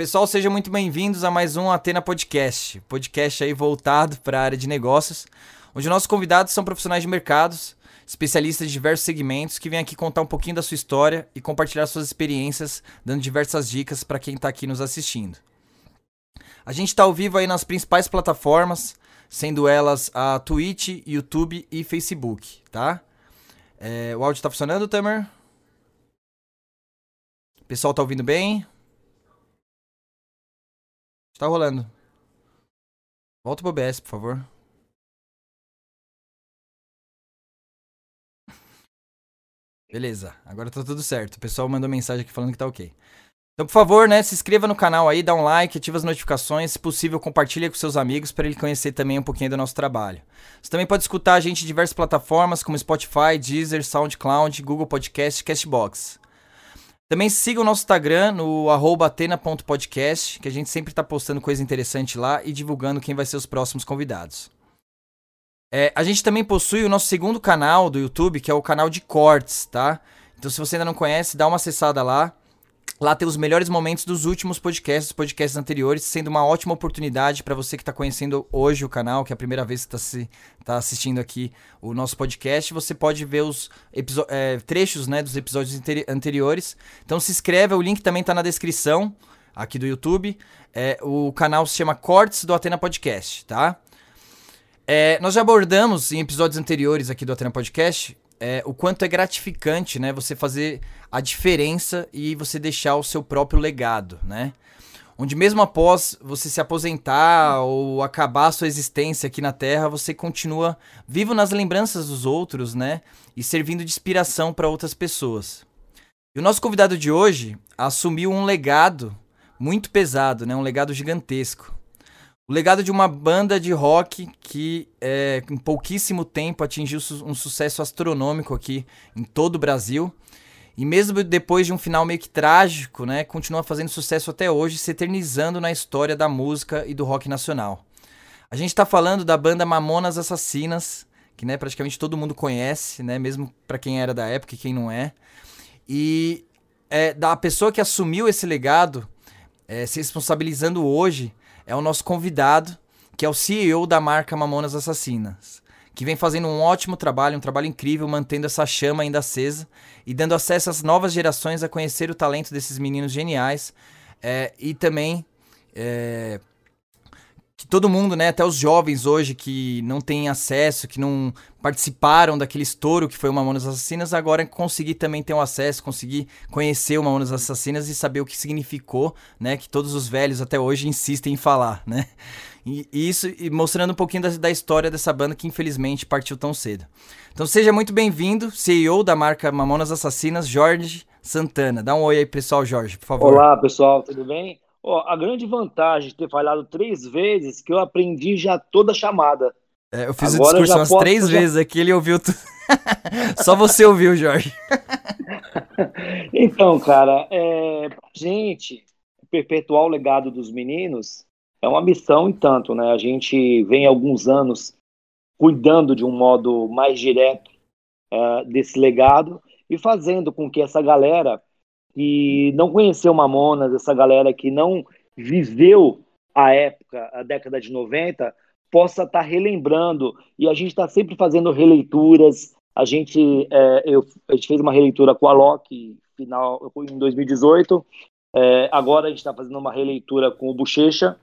Pessoal, sejam muito bem-vindos a mais um Atena Podcast. Podcast aí voltado para a área de negócios, onde nossos convidados são profissionais de mercados, especialistas de diversos segmentos que vêm aqui contar um pouquinho da sua história e compartilhar suas experiências, dando diversas dicas para quem está aqui nos assistindo. A gente está ao vivo aí nas principais plataformas, sendo elas a Twitch, YouTube e Facebook, tá? É, o áudio está funcionando, Tamer? O pessoal tá ouvindo bem? Está rolando. Volta pro OBS, por favor. Beleza, agora tá tudo certo. O pessoal mandou mensagem aqui falando que tá ok. Então, por favor, né, se inscreva no canal aí, dá um like, ativa as notificações, se possível, compartilhe com seus amigos para ele conhecer também um pouquinho do nosso trabalho. Você também pode escutar a gente em diversas plataformas como Spotify, Deezer, SoundCloud, Google Podcast, Castbox. Também siga o nosso Instagram no atena.podcast, que a gente sempre está postando coisa interessante lá e divulgando quem vai ser os próximos convidados. É, a gente também possui o nosso segundo canal do YouTube, que é o canal de cortes, tá? Então, se você ainda não conhece, dá uma acessada lá. Lá tem os melhores momentos dos últimos podcasts, dos podcasts anteriores, sendo uma ótima oportunidade para você que está conhecendo hoje o canal, que é a primeira vez que está tá assistindo aqui o nosso podcast. Você pode ver os é, trechos né, dos episódios anteriores. Então se inscreve, o link também está na descrição aqui do YouTube. É, o canal se chama Cortes do Atena Podcast, tá? É, nós já abordamos em episódios anteriores aqui do Atena Podcast é, o quanto é gratificante, né? Você fazer a diferença e você deixar o seu próprio legado, né? Onde mesmo após você se aposentar ou acabar a sua existência aqui na Terra, você continua vivo nas lembranças dos outros, né? E servindo de inspiração para outras pessoas. E o nosso convidado de hoje assumiu um legado muito pesado, né? Um legado gigantesco. O legado de uma banda de rock que é, em pouquíssimo tempo atingiu um sucesso astronômico aqui em todo o Brasil. E mesmo depois de um final meio que trágico, né, continua fazendo sucesso até hoje, se eternizando na história da música e do rock nacional. A gente está falando da banda Mamonas Assassinas, que né, praticamente todo mundo conhece, né, mesmo para quem era da época e quem não é. E é, da pessoa que assumiu esse legado, é, se responsabilizando hoje é o nosso convidado, que é o CEO da marca Mamonas Assassinas, que vem fazendo um ótimo trabalho, um trabalho incrível, mantendo essa chama ainda acesa e dando acesso às novas gerações a conhecer o talento desses meninos geniais é, e também é, que todo mundo, né, até os jovens hoje que não têm acesso, que não participaram daquele estouro que foi o Mamonas Assassinas, agora conseguir também ter um acesso, conseguir conhecer o Mamonas Assassinas e saber o que significou, né, que todos os velhos até hoje insistem em falar, né? E, e isso e mostrando um pouquinho da, da, história dessa banda que infelizmente partiu tão cedo. Então seja muito bem-vindo, CEO da marca Mamonas Assassinas, Jorge Santana. Dá um oi aí, pessoal, Jorge, por favor. Olá, pessoal, tudo bem? Ó, a grande vantagem de ter falhado três vezes que eu aprendi já toda a chamada. É, eu fiz Agora o discurso umas posso, três já... vezes aqui, ele ouviu tudo. Só você ouviu, Jorge. então, cara, é, gente, perpetuar o legado dos meninos é uma missão e tanto, né? A gente vem alguns anos cuidando de um modo mais direto é, desse legado e fazendo com que essa galera que não conheceu Mamonas, essa galera que não viveu a época, a década de 90, possa estar tá relembrando. E a gente está sempre fazendo releituras. A gente, é, eu, a gente fez uma releitura com a Loki final, em 2018. É, agora a gente está fazendo uma releitura com o Bochecha,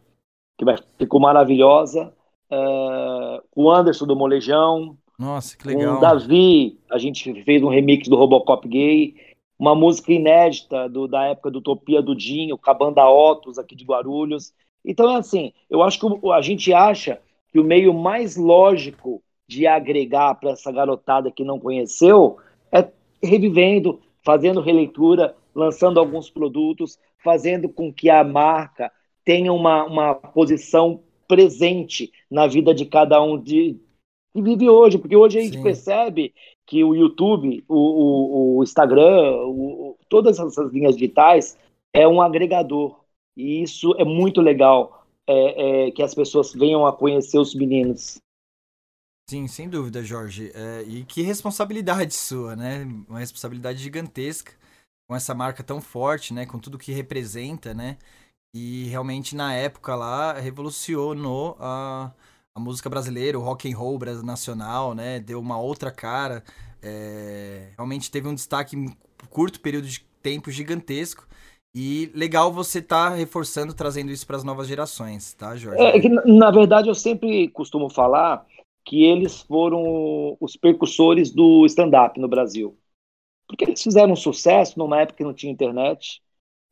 que vai, ficou maravilhosa. É, com o Anderson do Molejão. Nossa, que legal. Com o Davi, a gente fez um remix do Robocop gay uma música inédita do, da época do Utopia do Dinho, com Otos aqui de Guarulhos. Então é assim, eu acho que a gente acha que o meio mais lógico de agregar para essa garotada que não conheceu é revivendo, fazendo releitura, lançando alguns produtos, fazendo com que a marca tenha uma, uma posição presente na vida de cada um de, que vive hoje, porque hoje a gente Sim. percebe que o YouTube, o, o, o Instagram, o, todas essas linhas digitais é um agregador. E isso é muito legal é, é, que as pessoas venham a conhecer os meninos. Sim, sem dúvida, Jorge. É, e que responsabilidade sua, né? Uma responsabilidade gigantesca com essa marca tão forte, né? Com tudo que representa, né? E realmente na época lá revolucionou a, a música brasileira, o rock and roll nacional, né? Deu uma outra cara. É, realmente teve um destaque em curto período de tempo gigantesco. E legal você estar tá reforçando, trazendo isso para as novas gerações, tá, Jorge? É, é que, na verdade, eu sempre costumo falar que eles foram os precursores do stand-up no Brasil. Porque eles fizeram sucesso numa época que não tinha internet,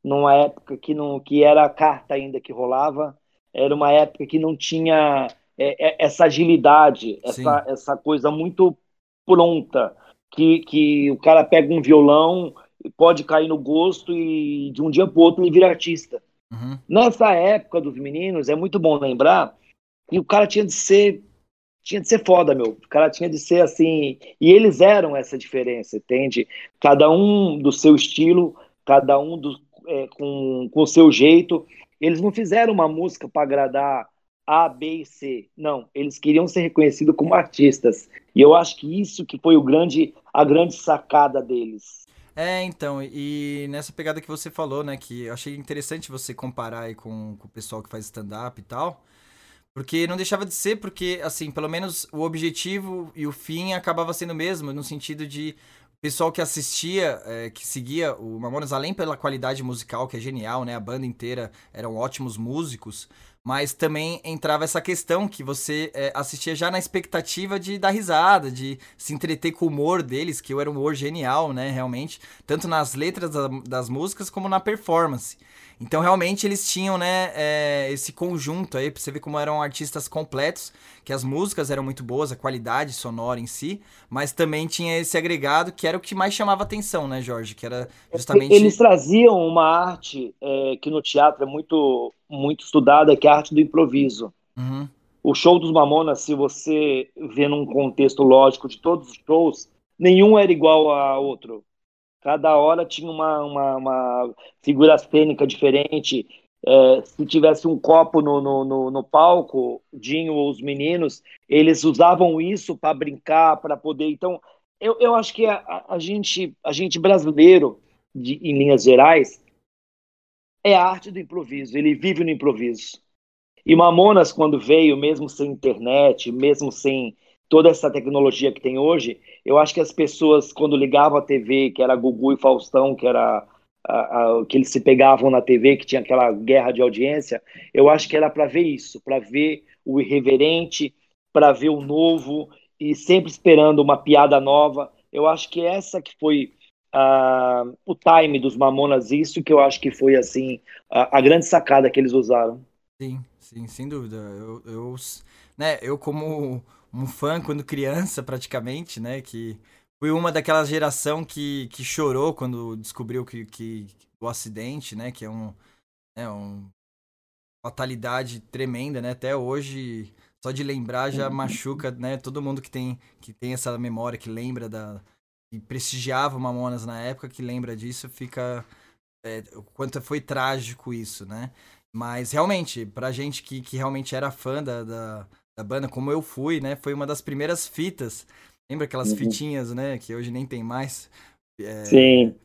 numa época que, não, que era a carta ainda que rolava, era uma época que não tinha é, é, essa agilidade, essa, essa coisa muito pronta, que, que o cara pega um violão, pode cair no gosto e de um dia para o outro ele vira artista. Uhum. Nessa época dos meninos, é muito bom lembrar que o cara tinha de ser tinha de ser foda, meu. O cara tinha de ser assim. E eles eram essa diferença, entende? Cada um do seu estilo, cada um do, é, com, com o seu jeito. Eles não fizeram uma música para agradar A, B e C. Não, eles queriam ser reconhecidos como artistas. E eu acho que isso que foi o grande, a grande sacada deles. É, então, e nessa pegada que você falou, né, que eu achei interessante você comparar aí com, com o pessoal que faz stand-up e tal, porque não deixava de ser, porque, assim, pelo menos o objetivo e o fim acabava sendo o mesmo, no sentido de pessoal que assistia, é, que seguia o Mamonas, além pela qualidade musical, que é genial, né? A banda inteira eram ótimos músicos, mas também entrava essa questão que você é, assistia já na expectativa de dar risada, de se entreter com o humor deles, que era um humor genial, né? Realmente, tanto nas letras da, das músicas como na performance. Então, realmente, eles tinham, né, é, esse conjunto aí, pra você ver como eram artistas completos, que as músicas eram muito boas, a qualidade sonora em si, mas também tinha esse agregado que era o que mais chamava atenção, né, Jorge? Que era justamente. Eles traziam uma arte é, que no teatro é muito, muito estudada, que é a arte do improviso. Uhum. O show dos Mamonas, se você vê num contexto lógico de todos os shows, nenhum era igual a outro. Cada hora tinha uma, uma, uma figura cênica diferente. É, se tivesse um copo no, no, no, no, palco, Dinho ou os meninos, eles usavam isso para brincar, para poder. Então, eu, eu acho que a, a, gente, a gente brasileiro, de, em linhas gerais, é a arte do improviso, ele vive no improviso. E Mamonas, quando veio, mesmo sem internet, mesmo sem toda essa tecnologia que tem hoje, eu acho que as pessoas, quando ligavam a TV, que era Gugu e Faustão, que era a, a, que eles se pegavam na TV, que tinha aquela guerra de audiência, eu acho que era para ver isso, para ver o irreverente, para ver o novo e sempre esperando uma piada nova. Eu acho que essa que foi uh, o time dos Mamonas, isso que eu acho que foi assim a, a grande sacada que eles usaram. Sim, sim, sem dúvida. Eu, eu, né, eu como um fã quando criança, praticamente, né? Que fui uma daquela geração que, que chorou quando descobriu que, que o acidente, né? Que é um, é um fatalidade tremenda, né? Até hoje, só de lembrar já uhum. machuca, né? Todo mundo que tem, que tem essa memória, que lembra da... que prestigiava Mamonas na época, que lembra disso, fica... É, o quanto foi trágico isso, né? Mas realmente, pra gente que, que realmente era fã da, da da banda, como eu fui, né? Foi uma das primeiras fitas. Lembra aquelas uhum. fitinhas, né? Que hoje nem tem mais. É, Sim.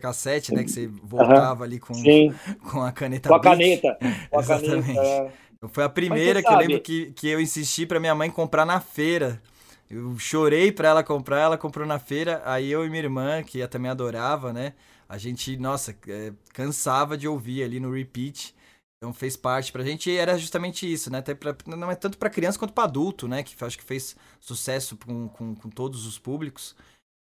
Cassete, né? Que você voltava uhum. ali com, com a caneta. Com a caneta. Com a Exatamente. Caneta. É. Foi a primeira que eu lembro que, que eu insisti para minha mãe comprar na feira. Eu chorei para ela comprar, ela comprou na feira. Aí eu e minha irmã, que também adorava, né? A gente, nossa, é, cansava de ouvir ali no repeat. Então fez parte pra gente e era justamente isso, né? Até pra, não é tanto para criança quanto para adulto, né? Que acho que fez sucesso com, com, com, todos os públicos.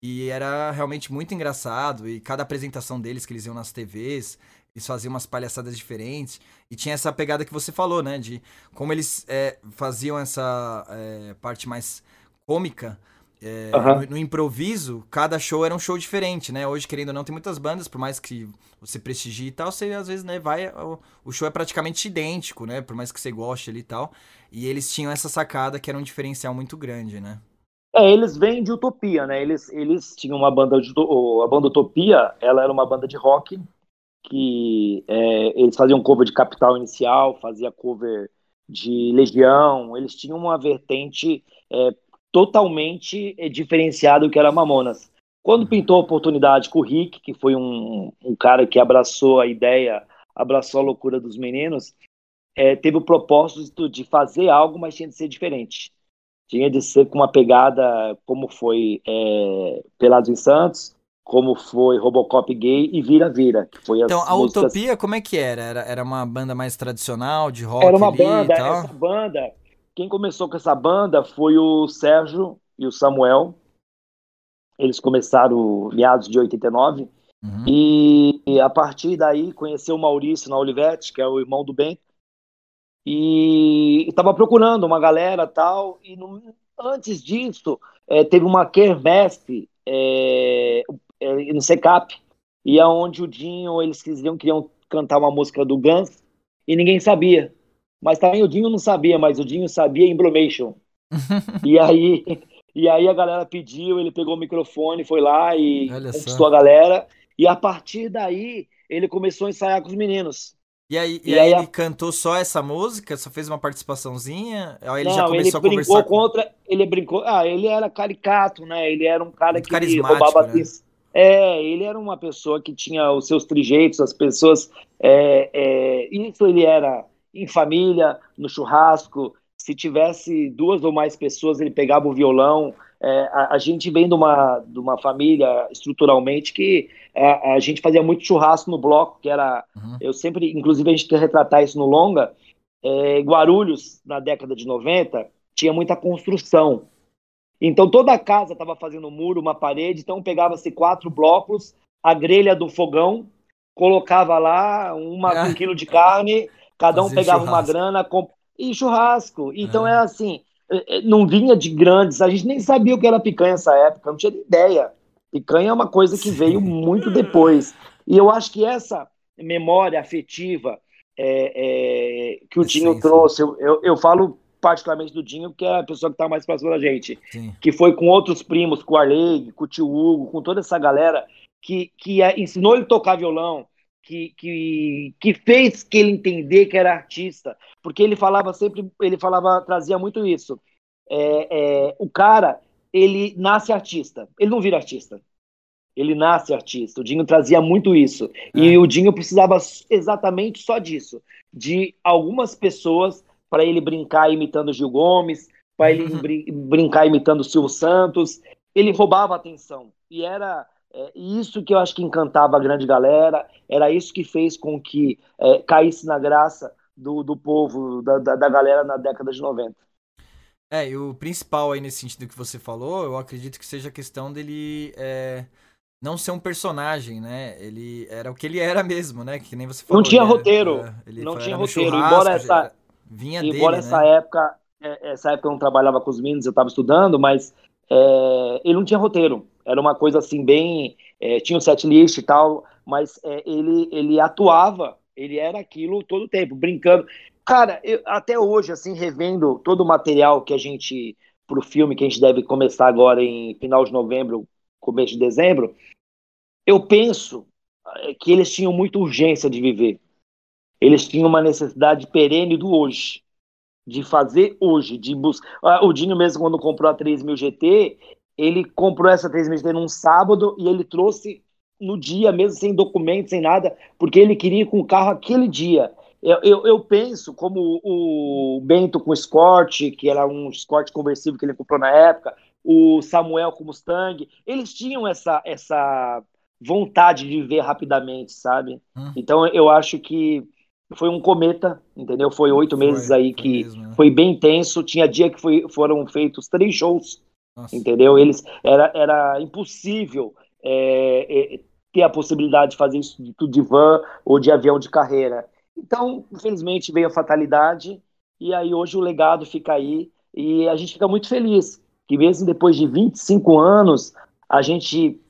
E era realmente muito engraçado. E cada apresentação deles que eles iam nas TVs, eles faziam umas palhaçadas diferentes. E tinha essa pegada que você falou, né? De como eles é, faziam essa é, parte mais cômica é, uhum. no, no, improviso, cada show era um show diferente, né? Hoje, querendo ou não, tem muitas bandas, por mais que você prestigie e tal, você às vezes, né, vai. O, o, show é praticamente idêntico, né? Por mais que você goste ali e tal. E eles tinham essa sacada que era um diferencial muito grande, né? É, eles vêm de Utopia, né? Eles, eles tinham uma banda de. A banda Utopia, ela era uma banda de rock que é, eles faziam cover de Capital Inicial, fazia cover de Legião, eles tinham uma vertente é, totalmente eh, diferenciado do que era Mamonas. Quando pintou a oportunidade com o Rick, que foi um, um cara que abraçou a ideia, abraçou a loucura dos meninos, é, teve o propósito de fazer algo, mas tinha de ser diferente. Tinha de ser com uma pegada como foi é, Pelados em Santos, como foi Robocop Gay e Vira Vira, que foi Então, a músicas... Utopia, como é que era? era? Era uma banda mais tradicional, de rock Era uma banda, essa banda, quem começou com essa banda foi o Sérgio e o Samuel, eles começaram meados de 89, uhum. e, e a partir daí conheceu o Maurício na Olivetti, que é o irmão do Ben, e estava procurando uma galera tal, e no, antes disso é, teve uma quermesse é, é, no Secap, e aonde o Dinho, eles queriam, queriam cantar uma música do Guns, e ninguém sabia. Mas também o Dinho não sabia, mas o Dinho sabia Embromation. e aí e aí a galera pediu, ele pegou o microfone, foi lá e conquistou a galera. E a partir daí, ele começou a ensaiar com os meninos. E aí, e, e aí, aí ele a... cantou só essa música? Só fez uma participaçãozinha? Aí ele Não, já começou ele a conversar contra, com... Ele brincou... Ah, ele era caricato, né? Ele era um cara Muito que roubava... Né? É, ele era uma pessoa que tinha os seus trejeitos, as pessoas... É, é... Isso ele era em família, no churrasco, se tivesse duas ou mais pessoas, ele pegava o violão. É, a, a, gente vem de uma, de uma família estruturalmente que é, a gente fazia muito churrasco no bloco, que era. Uhum. Eu sempre, inclusive, a gente quer retratar isso no longa. É, Guarulhos, na década de 90, tinha muita construção. Então toda a casa estava fazendo um muro, uma parede, então pegava-se quatro blocos, a grelha do fogão, colocava lá uma, um quilo de carne, cada um pegava churrasco. uma grana, comp e churrasco. Então é. é assim, é, é, não vinha de grandes, a gente nem sabia o que era picanha nessa época, não tinha ideia. Picanha é uma coisa que veio muito depois. E eu acho que essa memória afetiva é, é, que o Dinho sim, trouxe, sim. Eu, eu, eu, falo particularmente do Dinho, que é a pessoa que está mais próxima da gente, sim. que foi com outros primos, com o Arley, com o tio Hugo, com toda essa galera que, que ensinou ele a tocar violão, que, que, que fez que ele entender que era artista, porque ele falava sempre, ele falava, trazia muito isso. É, é, o cara, ele nasce artista, ele não vira artista. Ele nasce artista. O Dinho trazia muito isso. É. E o Dinho precisava exatamente só disso. De algumas pessoas para ele brincar imitando Gil Gomes, para ele uhum. brincar imitando Silvio Santos. Ele roubava atenção. E era é, isso que eu acho que encantava a grande galera, era isso que fez com que é, caísse na graça do, do povo, da, da, da, galera na década de 90. É, e o principal aí nesse sentido que você falou, eu acredito que seja a questão dele é, não ser um personagem, né? Ele era o que ele era mesmo, né? Que nem você falou. Não tinha roteiro. Era, não tinha roteiro. Embora essa, vinha embora dele, essa né? época, é, essa época eu não trabalhava com os meninos, eu estava estudando, mas é, ele não tinha roteiro. Era uma coisa assim bem, é, tinha um set list e tal, mas é, ele ele atuava, ele era aquilo todo o tempo, brincando. Cara, eu, até hoje assim revendo todo o material que a gente para o filme que a gente deve começar agora em final de novembro, começo de dezembro, eu penso é, que eles tinham muita urgência de viver. Eles tinham uma necessidade perene do hoje de fazer hoje, de buscar. Ah, o Dinho mesmo quando comprou a 3000 GT, ele comprou essa 3000 GT num sábado e ele trouxe no dia mesmo, sem documento, sem nada, porque ele queria ir com o carro aquele dia. Eu, eu, eu, penso como o Bento com o Escort, que era um Escort conversível que ele comprou na época, o Samuel com o Mustang, eles tinham essa, essa vontade de viver rapidamente, sabe? Hum. Então eu acho que foi um cometa, entendeu? Foi oito meses aí que mesmo, né? foi bem intenso. Tinha dia que foi, foram feitos três shows, Nossa. entendeu? Eles era, era impossível é, é, ter a possibilidade de fazer isso de, de van ou de avião de carreira. Então, infelizmente, veio a fatalidade e aí hoje o legado fica aí e a gente fica muito feliz que mesmo depois de 25 anos a gente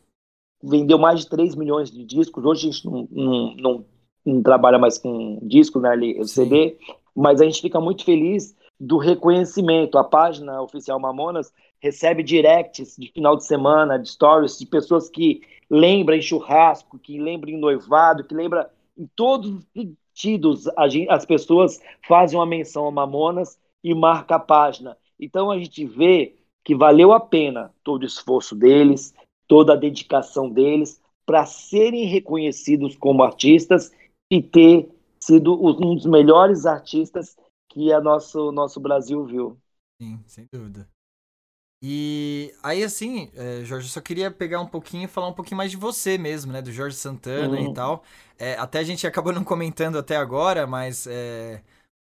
vendeu mais de 3 milhões de discos. Hoje a gente não, não, não não trabalha mais com disco, né, ali, CD, mas a gente fica muito feliz do reconhecimento. A página oficial Mamonas recebe directs de final de semana, de stories, de pessoas que lembram em churrasco, que lembram em noivado, que lembram em todos os sentidos. As pessoas fazem uma menção a Mamonas e marca a página. Então a gente vê que valeu a pena todo o esforço deles, toda a dedicação deles para serem reconhecidos como artistas e ter sido um dos melhores artistas que a nosso, nosso Brasil viu. Sim, sem dúvida. E aí, assim, é, Jorge, eu só queria pegar um pouquinho e falar um pouquinho mais de você mesmo, né? Do Jorge Santana uhum. e tal. É, até a gente acabou não comentando até agora, mas é,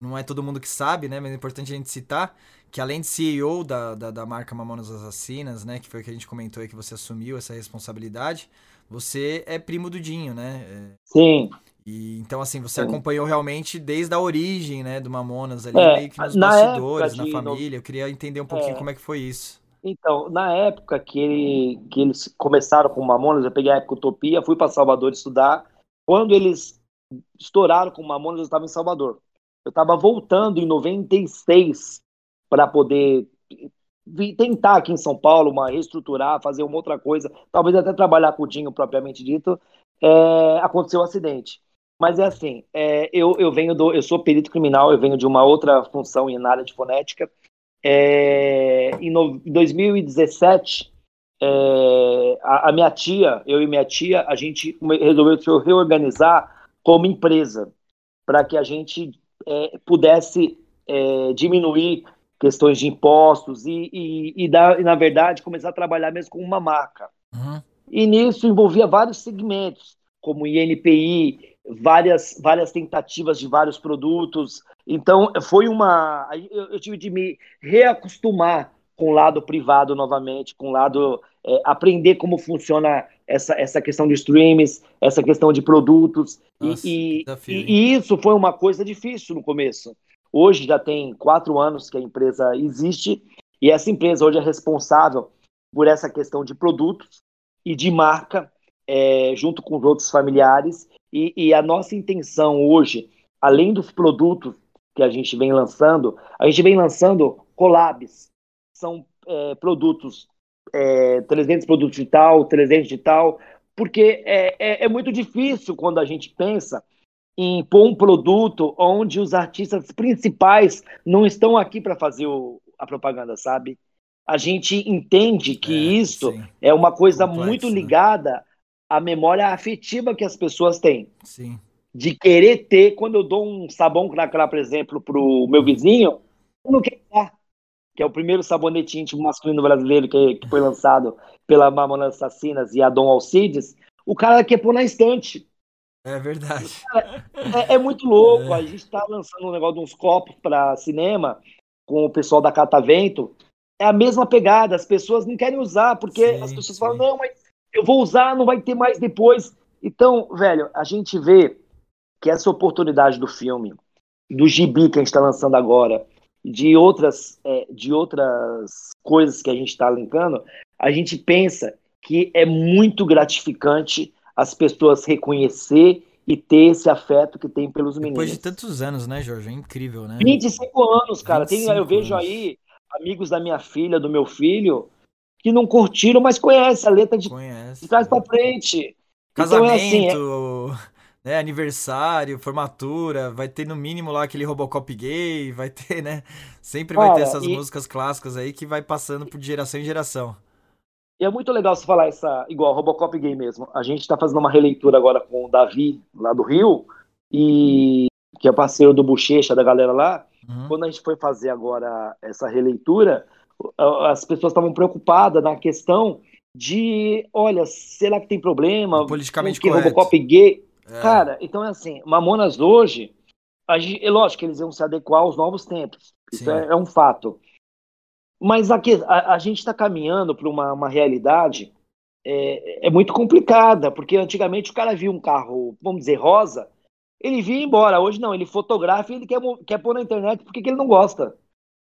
não é todo mundo que sabe, né? Mas é importante a gente citar que além de CEO da, da, da marca Mamonas Assassinas, né? Que foi o que a gente comentou aí que você assumiu essa responsabilidade, você é primo do Dinho, né? É, Sim. E, então, assim, você Sim. acompanhou realmente desde a origem, né, do Mamonas ali, é, meio que nos na bastidores, na família. Eu queria entender um pouquinho é. como é que foi isso. Então, na época que, ele, que eles começaram com o Mamonas, eu peguei a época Utopia, fui para Salvador estudar. Quando eles estouraram com o Mamonas, eu estava em Salvador. Eu estava voltando em 96 para poder tentar aqui em São Paulo uma reestruturar, fazer uma outra coisa, talvez até trabalhar com o Dinho propriamente dito. É, aconteceu o um acidente. Mas é assim, é, eu, eu venho do, eu sou perito criminal, eu venho de uma outra função na área de fonética é, em, no, 2017, é, a, a, minha tia, eu e minha tia, a gente resolveu se reorganizar como empresa para que a gente é, pudesse é, diminuir questões de impostos e, e, e, dar, e, na verdade, começar a trabalhar mesmo com uma marca. Uhum. E nisso envolvia vários segmentos, como INPI, várias, várias tentativas de vários produtos. Então, foi uma. Eu, eu tive de me reacostumar com o lado privado novamente, com o lado. É, aprender como funciona essa, essa questão de streams, essa questão de produtos. Nossa, e, e, e, isso foi uma coisa difícil no começo. Hoje já tem quatro anos que a empresa existe, e essa empresa hoje é responsável por essa questão de produtos e de marca, é, junto com os outros familiares. E, e, a nossa intenção hoje, além dos produtos que a gente vem lançando, a gente vem lançando collabs. São é, produtos, é, 300 produtos de tal, 300 de tal, porque é, é, é muito difícil quando a gente pensa em pôr um produto onde os artistas principais não estão aqui para fazer o, a propaganda, sabe? A gente entende que é, isso sim. é uma coisa Complexo, muito né? ligada né? À memória afetiva que as pessoas têm. Sim. De querer ter, quando eu dou um sabão cracrá, por exemplo, para o meu vizinho, eu não quero dar. Que é o primeiro sabonete íntimo masculino brasileiro que, que foi lançado pela Mamonas Assassinas e a Dom Alcides. O cara quer pôr na estante. É verdade. É, é muito louco. É. A gente está lançando um negócio de uns copos para cinema com o pessoal da Catavento. É a mesma pegada. As pessoas não querem usar porque sim, as pessoas sim. falam: não, mas eu vou usar, não vai ter mais depois. Então, velho, a gente vê que essa oportunidade do filme, do gibi que a gente está lançando agora, de outras, é, de outras coisas que a gente está linkando, a gente pensa que é muito gratificante as pessoas reconhecer e ter esse afeto que tem pelos meninos. Depois de tantos anos, né, Jorge? É incrível, né? 25 anos, cara. 25 tem, eu vejo anos. aí amigos da minha filha, do meu filho, que não curtiram, mas conhece a letra de, conhece, de trás para frente. Casamento, então é assim, é... né, aniversário, formatura, vai ter no mínimo lá aquele Robocop gay, vai ter, né? Sempre vai ter essas e... músicas clássicas aí que vai passando por geração em geração. E é muito legal você falar essa, igual Robocop gay mesmo. A gente está fazendo uma releitura agora com o Davi, lá do Rio, e que é parceiro do Bochecha, da galera lá. Uhum. Quando a gente foi fazer agora essa releitura, as pessoas estavam preocupadas na questão de, olha, será que tem problema? Politicamente que correto. Robocop gay. É. Cara, então é assim, Mamonas hoje, a gente, é lógico que eles iam se adequar aos novos tempos. Isso é, é, um fato. Mas aqui, a, a gente está caminhando para uma, uma realidade é, é, muito complicada, porque antigamente o cara via um carro, vamos dizer, rosa, ele via embora. Hoje não, ele fotografa e ele quer, quer pôr na internet porque ele não gosta.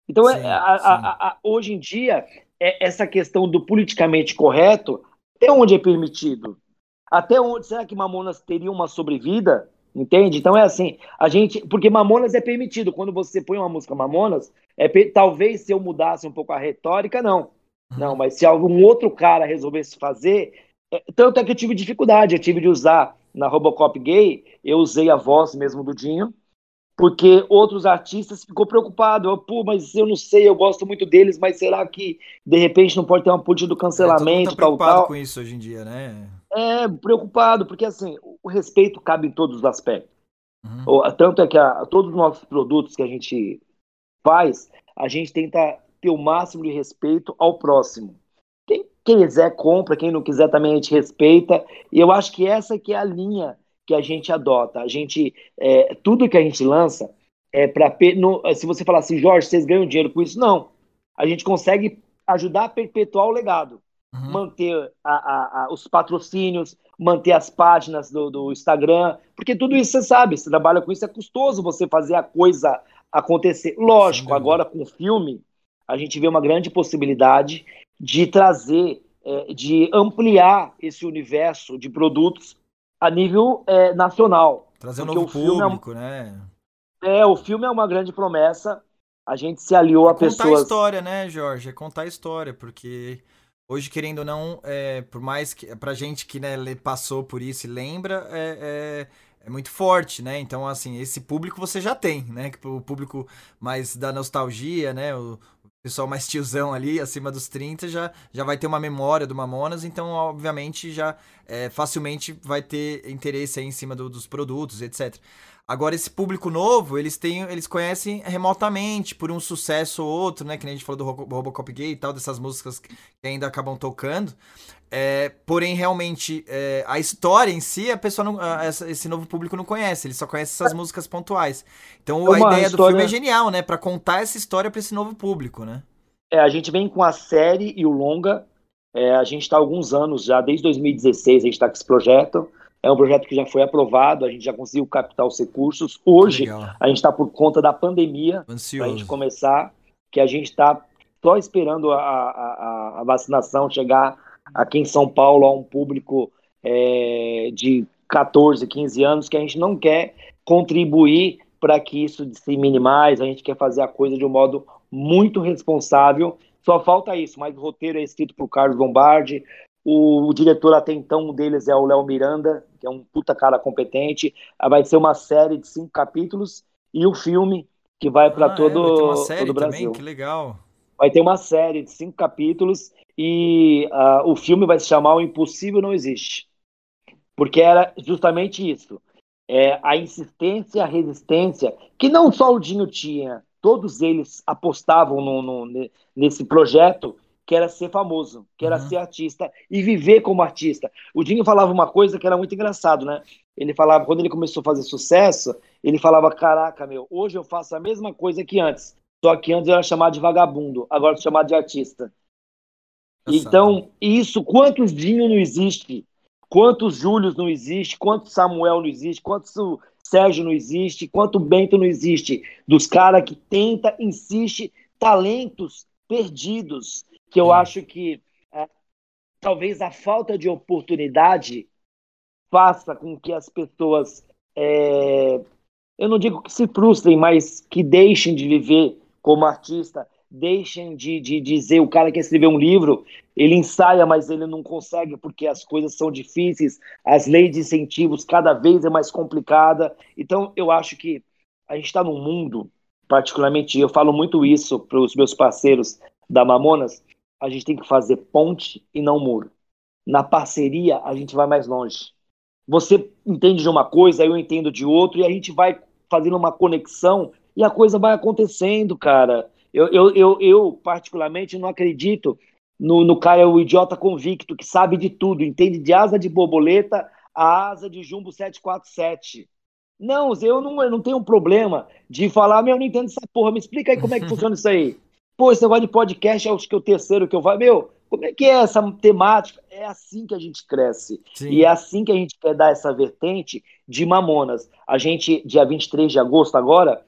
Então, é, sim, é, a, a, a, hoje em dia, é essa questão do politicamente correto, até onde é permitido? Até onde será que Mamonas teria uma sobrevida? Entende? Então é assim, a gente. Porque Mamonas é permitido. Quando você põe uma música Mamonas, é, talvez se eu mudasse um pouco a retórica, não. Não, mas se algum outro cara resolvesse fazer. É, tanto é que eu tive dificuldade, eu tive de usar na Robocop gay, eu usei a voz mesmo do Dinho, porque outros artistas ficou preocupado. Pô, mas eu não sei, eu gosto muito deles, mas será que de repente não pode ter uma política do cancelamento, é, todo mundo tá preocupado tal, tal? com isso hoje em dia, né? É, preocupado, porque assim, o respeito cabe em todos os aspectos. Uhum. Tanto é que a, todos os nossos produtos que a gente faz, a gente tenta ter o máximo de respeito ao próximo. Quem quiser compra, quem não quiser também a gente respeita. E eu acho que essa que é a linha que a gente adota. A gente, é, tudo que a gente lança é para se você falar assim, Jorge, vocês ganham dinheiro com isso? Não. A gente consegue ajudar a perpetuar o legado, uhum. manter a, a, a, os patrocínios, manter as páginas do, do, Instagram, porque tudo isso você sabe, você trabalha com isso, é custoso você fazer a coisa acontecer. Lógico, agora com o filme, a gente vê uma grande possibilidade de trazer, é, de ampliar esse universo de produtos a nível é, nacional. Trazer um novo público, é, né? É, o filme é uma grande promessa. A gente se aliou é a pessoas. Contar a história, né, Jorge? É contar a história, porque hoje, querendo ou não, é, por mais que pra gente que né, passou por isso e lembra, é, é, é, muito forte, né? Então, assim, esse público você já tem, né? O público mais da nostalgia, né? O, pessoal mais tiozão ali, acima dos 30, já, já vai ter uma memória do Mamonas, então, obviamente, já é, facilmente vai ter interesse aí em cima do, dos produtos, etc. Agora, esse público novo, eles têm, eles conhecem remotamente, por um sucesso ou outro, né? Que nem a gente falou do Robocop Gay e tal, dessas músicas que ainda acabam tocando. É, porém, realmente, é, a história em si, a pessoa não, a, esse novo público não conhece, ele só conhece essas músicas pontuais. Então, é a ideia história... do filme é genial, né? Para contar essa história para esse novo público, né? É, a gente vem com a série e o longa. É, a gente está há alguns anos já, desde 2016, a gente está com esse projeto. É um projeto que já foi aprovado, a gente já conseguiu captar os recursos. Hoje, a gente está por conta da pandemia, para a gente começar, que a gente está só esperando a, a, a, vacinação chegar aqui em São Paulo a um público é, de 14, 15 anos, que a gente não quer contribuir para que isso dissemine mais, a gente quer fazer a coisa de um modo muito responsável. Só falta isso, mas o roteiro é escrito por Carlos Lombardi, o, diretor até então deles é o Léo Miranda, que é um puta cara competente. Ah, vai ser uma série de cinco capítulos e o filme que vai para ah, todo, é, vai todo o Brasil. Também? Que legal. Vai ter uma série de cinco capítulos e uh, o filme vai se chamar O Impossível Não Existe. Porque era justamente isso. É, a insistência, a resistência, que não só o Dinho tinha, todos eles apostavam no, no, nesse projeto que era ser famoso, que era uhum. ser artista e viver como artista. O Dinho falava uma coisa que era muito engraçado, né? Ele falava, quando ele começou a fazer sucesso, ele falava: Caraca, meu, hoje eu faço a mesma coisa que antes. Só que antes eu era chamado de vagabundo, agora sou chamado de artista. Então, isso, quantos Dinho não existe? Quantos Júlios não existe? Quantos Samuel não existe? Quantos Sérgio não existe? Quanto Bento não existe? Dos caras que tenta, insiste, talentos perdidos que eu acho que é, talvez a falta de oportunidade faça com que as pessoas, é, eu não digo que se frustrem, mas que deixem de viver como artista, deixem de, de dizer o cara que escreveu um livro, ele ensaia, mas ele não consegue porque as coisas são difíceis, as leis de incentivos cada vez é mais complicada. Então, eu acho que a gente está num mundo, particularmente eu falo muito isso para os meus parceiros da Mamonas, a gente tem que fazer ponte e não muro. Na parceria, a gente vai mais longe. Você entende de uma coisa, eu entendo de outra, e a gente vai fazendo uma conexão e a coisa vai acontecendo, cara. Eu, eu, eu, eu particularmente, não acredito no, no cara, o idiota convicto, que sabe de tudo, entende de asa de borboleta a asa de jumbo 747. Não, eu não, eu não tenho um problema de falar, meu, eu não entendo essa porra, me explica aí como é que funciona isso aí. Pô, esse negócio de podcast é acho que é o terceiro que eu falo. Meu, como é que é essa temática? É assim que a gente cresce. Sim. E é assim que a gente quer dar essa vertente de Mamonas. A gente, dia 23 de agosto agora,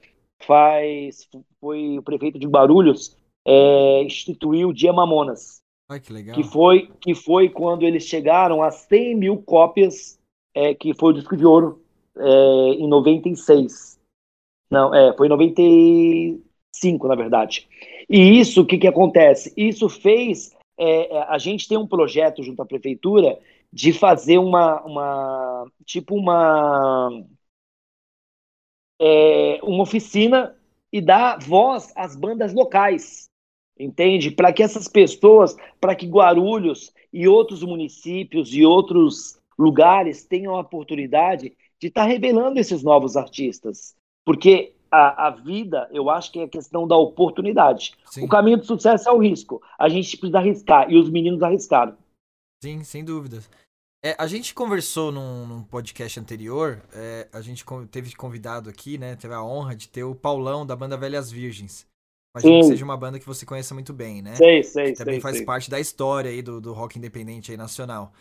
faz. Foi o prefeito de Barulhos é, instituiu o Dia Mamonas. Ai, que legal. Que foi, que foi quando eles chegaram a 100 mil cópias, é, que foi o disco de ouro é, em 96. Não, é, foi em 95, na verdade. E isso, o que, que acontece? Isso fez. É, é, a gente tem um projeto junto à prefeitura de fazer uma. uma tipo uma. É, uma oficina e dar voz às bandas locais, entende? Para que essas pessoas, para que Guarulhos e outros municípios e outros lugares tenham a oportunidade de estar tá revelando esses novos artistas. Porque a, a, vida, eu acho que é questão da oportunidade. Sim. O caminho do sucesso é o risco. A gente precisa arriscar, e os meninos arriscaram. Sim, sem dúvidas. É, a gente conversou num, num podcast anterior, é, a gente teve convidado aqui, né? Teve a honra de ter o Paulão da banda Velhas Virgens. Imagino que seja uma banda que você conheça muito bem, né? Sei, sei, que Também sei, faz sei. parte da história aí do, do rock independente aí nacional.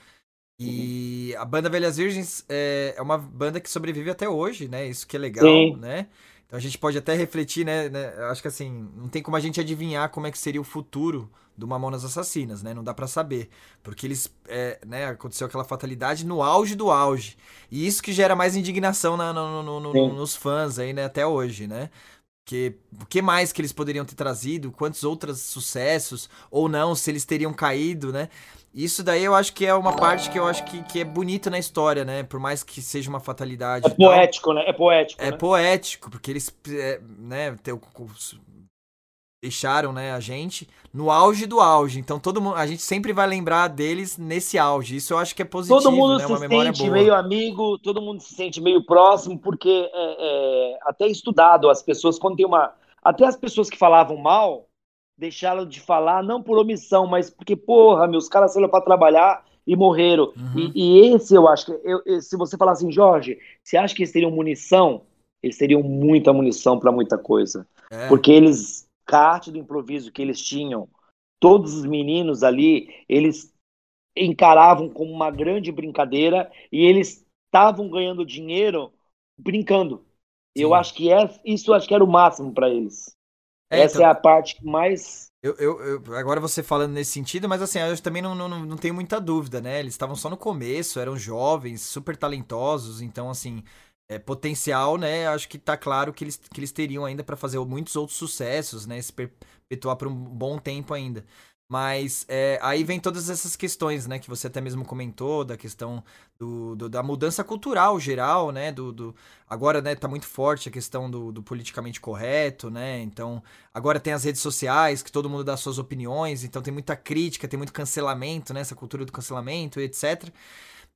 E uhum. a banda Velhas Virgens é, é, uma banda que sobrevive até hoje, né? Isso que é legal, Sim. né? Então a gente pode até refletir, né, né? Acho que assim, não tem como a gente adivinhar como é que seria o futuro do Mamonas Assassinas, né? Não dá para saber. Porque eles, é, né, aconteceu aquela fatalidade no auge do auge. E isso que gera mais indignação na, no, no, no, nos fãs aí, né, até hoje, né? O que mais que eles poderiam ter trazido? Quantos outros sucessos? Ou não, se eles teriam caído, né? Isso daí eu acho que é uma parte que eu acho que, que é bonita na história, né? Por mais que seja uma fatalidade. É poético, né? É poético. É né? poético, porque eles é, né, deixaram né, a gente no auge do auge. Então todo mundo, a gente sempre vai lembrar deles nesse auge. Isso eu acho que é positivo. Todo mundo né? se sente boa. meio amigo, todo mundo se sente meio próximo, porque é, é, até estudado as pessoas quando tem uma. Até as pessoas que falavam mal deixaram de falar, não por omissão, mas porque, porra, meus caras saíram para trabalhar e morreram. Uhum. E, e, esse eu acho que, eu, se você falar assim, Jorge, você acha que eles teriam munição? Eles teriam muita munição para muita coisa. É. Porque eles, a arte do improviso que eles tinham, todos os meninos ali, eles encaravam como uma grande brincadeira e eles estavam ganhando dinheiro brincando. Sim. Eu acho que é, isso acho que era o máximo para eles. É, Essa então, é a parte mais. Eu, eu, eu, agora você falando nesse sentido, mas assim, eu também não, não, não tenho muita dúvida, né? Eles estavam só no começo, eram jovens, super talentosos, então assim, é, potencial, né? Acho que tá claro que eles, que eles teriam ainda para fazer muitos outros sucessos, né? Se perpetuar por um bom tempo ainda. Mas é, aí vem todas essas questões, né, que você até mesmo comentou, da questão do, do da mudança cultural geral, né, do, do, agora, né, tá muito forte a questão do, do, politicamente correto, né, então agora tem as redes sociais, que todo mundo dá suas opiniões, então tem muita crítica, tem muito cancelamento, né, essa cultura do cancelamento, etc.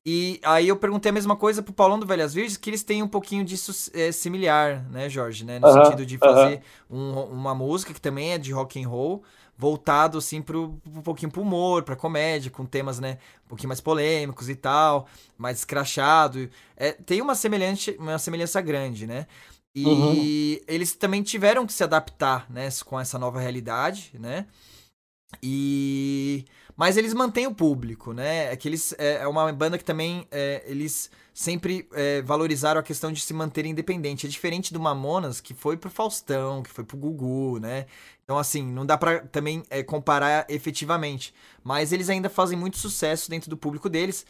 E aí eu perguntei a mesma coisa pro Paulão do Velhas Virgens, que eles têm um pouquinho disso é, similar, né, Jorge, né, no uh -huh, sentido de fazer uh -huh. um, uma música que também é de rock and roll, voltado assim pro, um pouquinho pro humor, pra comédia, com temas, né, um pouquinho mais polêmicos e tal, mais escrachado. É, tem uma semelhança, uma semelhança grande, né? E uhum. eles também tiveram que se adaptar, né, com essa nova realidade, né? E mas eles mantêm o público, né? É que eles é, é uma banda que também é, eles sempre é, valorizaram a questão de se manter independente. É diferente do Mamonas, que foi pro Faustão, que foi pro Gugu, né? Então, assim, não dá pra também é, comparar efetivamente. Mas eles ainda fazem muito sucesso dentro do público deles.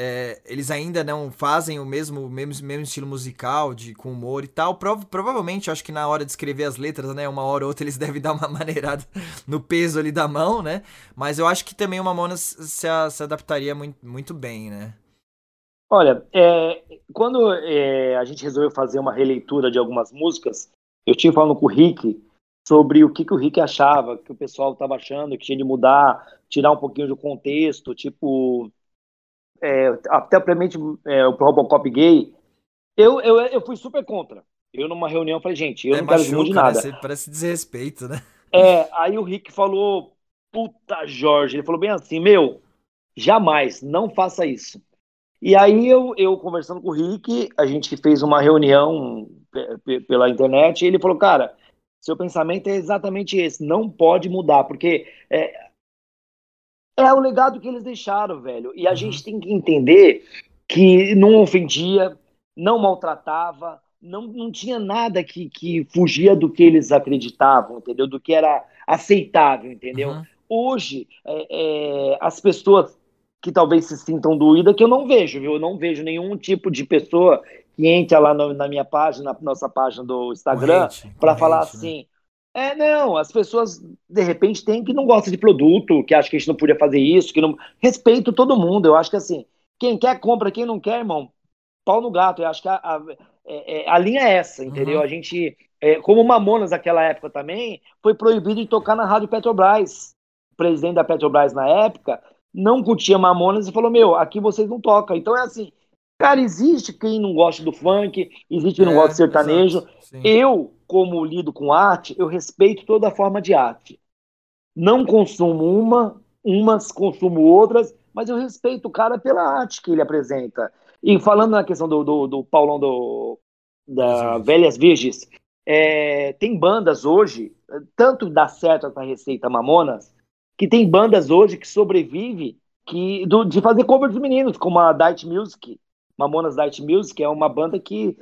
É, eles ainda não fazem o mesmo, mesmo, mesmo estilo musical, de, com humor e tal. Prov provavelmente, acho que na hora de escrever as letras, né? Uma hora ou outra eles devem dar uma maneirada no peso ali da mão, né? Mas eu acho que também o Mamonas se, se adaptaria muito, muito bem, né? Olha, é, quando é, a gente resolveu fazer uma releitura de algumas músicas, eu tinha falando com o Rick sobre o que, que o Rick achava, que o pessoal estava achando, que tinha de mudar, tirar um pouquinho do contexto, tipo, é, até propriamente é, o Robocop gay. Eu, eu, eu fui super contra. Eu, numa reunião, falei, gente, eu é, não quero machuca, de nada. Né? Parece desrespeito, né? É, aí o Rick falou, puta Jorge, ele falou bem assim, meu, jamais, não faça isso. E aí eu, eu conversando com o Rick, a gente fez uma reunião pela internet, e ele falou, cara, seu pensamento é exatamente esse, não pode mudar, porque é, é o legado que eles deixaram, velho. E a uhum. gente tem que entender que não ofendia, não maltratava, não, não tinha nada que, que fugia do que eles acreditavam, entendeu? Do que era aceitável, entendeu? Uhum. Hoje, é, é, as pessoas que talvez se sintam doídas, que eu não vejo, viu? Eu não vejo nenhum tipo de pessoa que entra lá no, na minha página, na nossa página do Instagram, para falar né? É, não, as pessoas de repente têm que não gostam de produto, que acham que a gente não podia fazer isso, que não. Respeito todo mundo. Eu acho que assim, quem quer compra, quem não quer, irmão, pau no gato. Eu acho que a, a, é, é, a linha é essa, entendeu? Uhum. A gente, é, como Mamonas naquela época também, foi proibido de tocar na Rádio Petrobras. O presidente da Petrobras na época não curtia Mamonas e falou: Meu, aqui vocês não tocam. Então é assim, cara, existe quem não gosta do funk, existe quem não é, gosta de sertanejo. Eu, como lido com arte, eu respeito toda forma de arte. Não consumo uma, umas consumo outras, mas eu respeito o cara pela arte que ele apresenta. E falando na questão do, do, do Paulão do, da Velhas Virgens, é, tem bandas hoje, tanto dá certo a receita Mamonas, que tem bandas hoje que sobrevivem que, do, de fazer cover dos meninos, como a Diet Music, Mamonas Diet Music, é uma banda que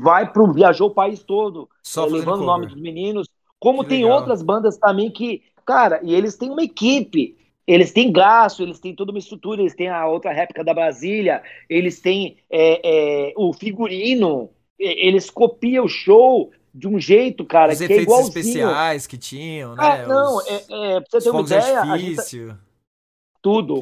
vai pro viajou o país todo, Só levando o nome dos meninos. Como que tem legal. outras bandas também que, cara, e eles têm uma equipe eles têm gasto, eles têm toda uma estrutura, eles têm a outra réplica da Brasília, eles têm é, é, o figurino, eles copiam o show de um jeito, cara, Os que é igualzinho. especiais que tinham, né? Ah, não, Os... é, é, pra você ter uma ideia... A gente... Tudo.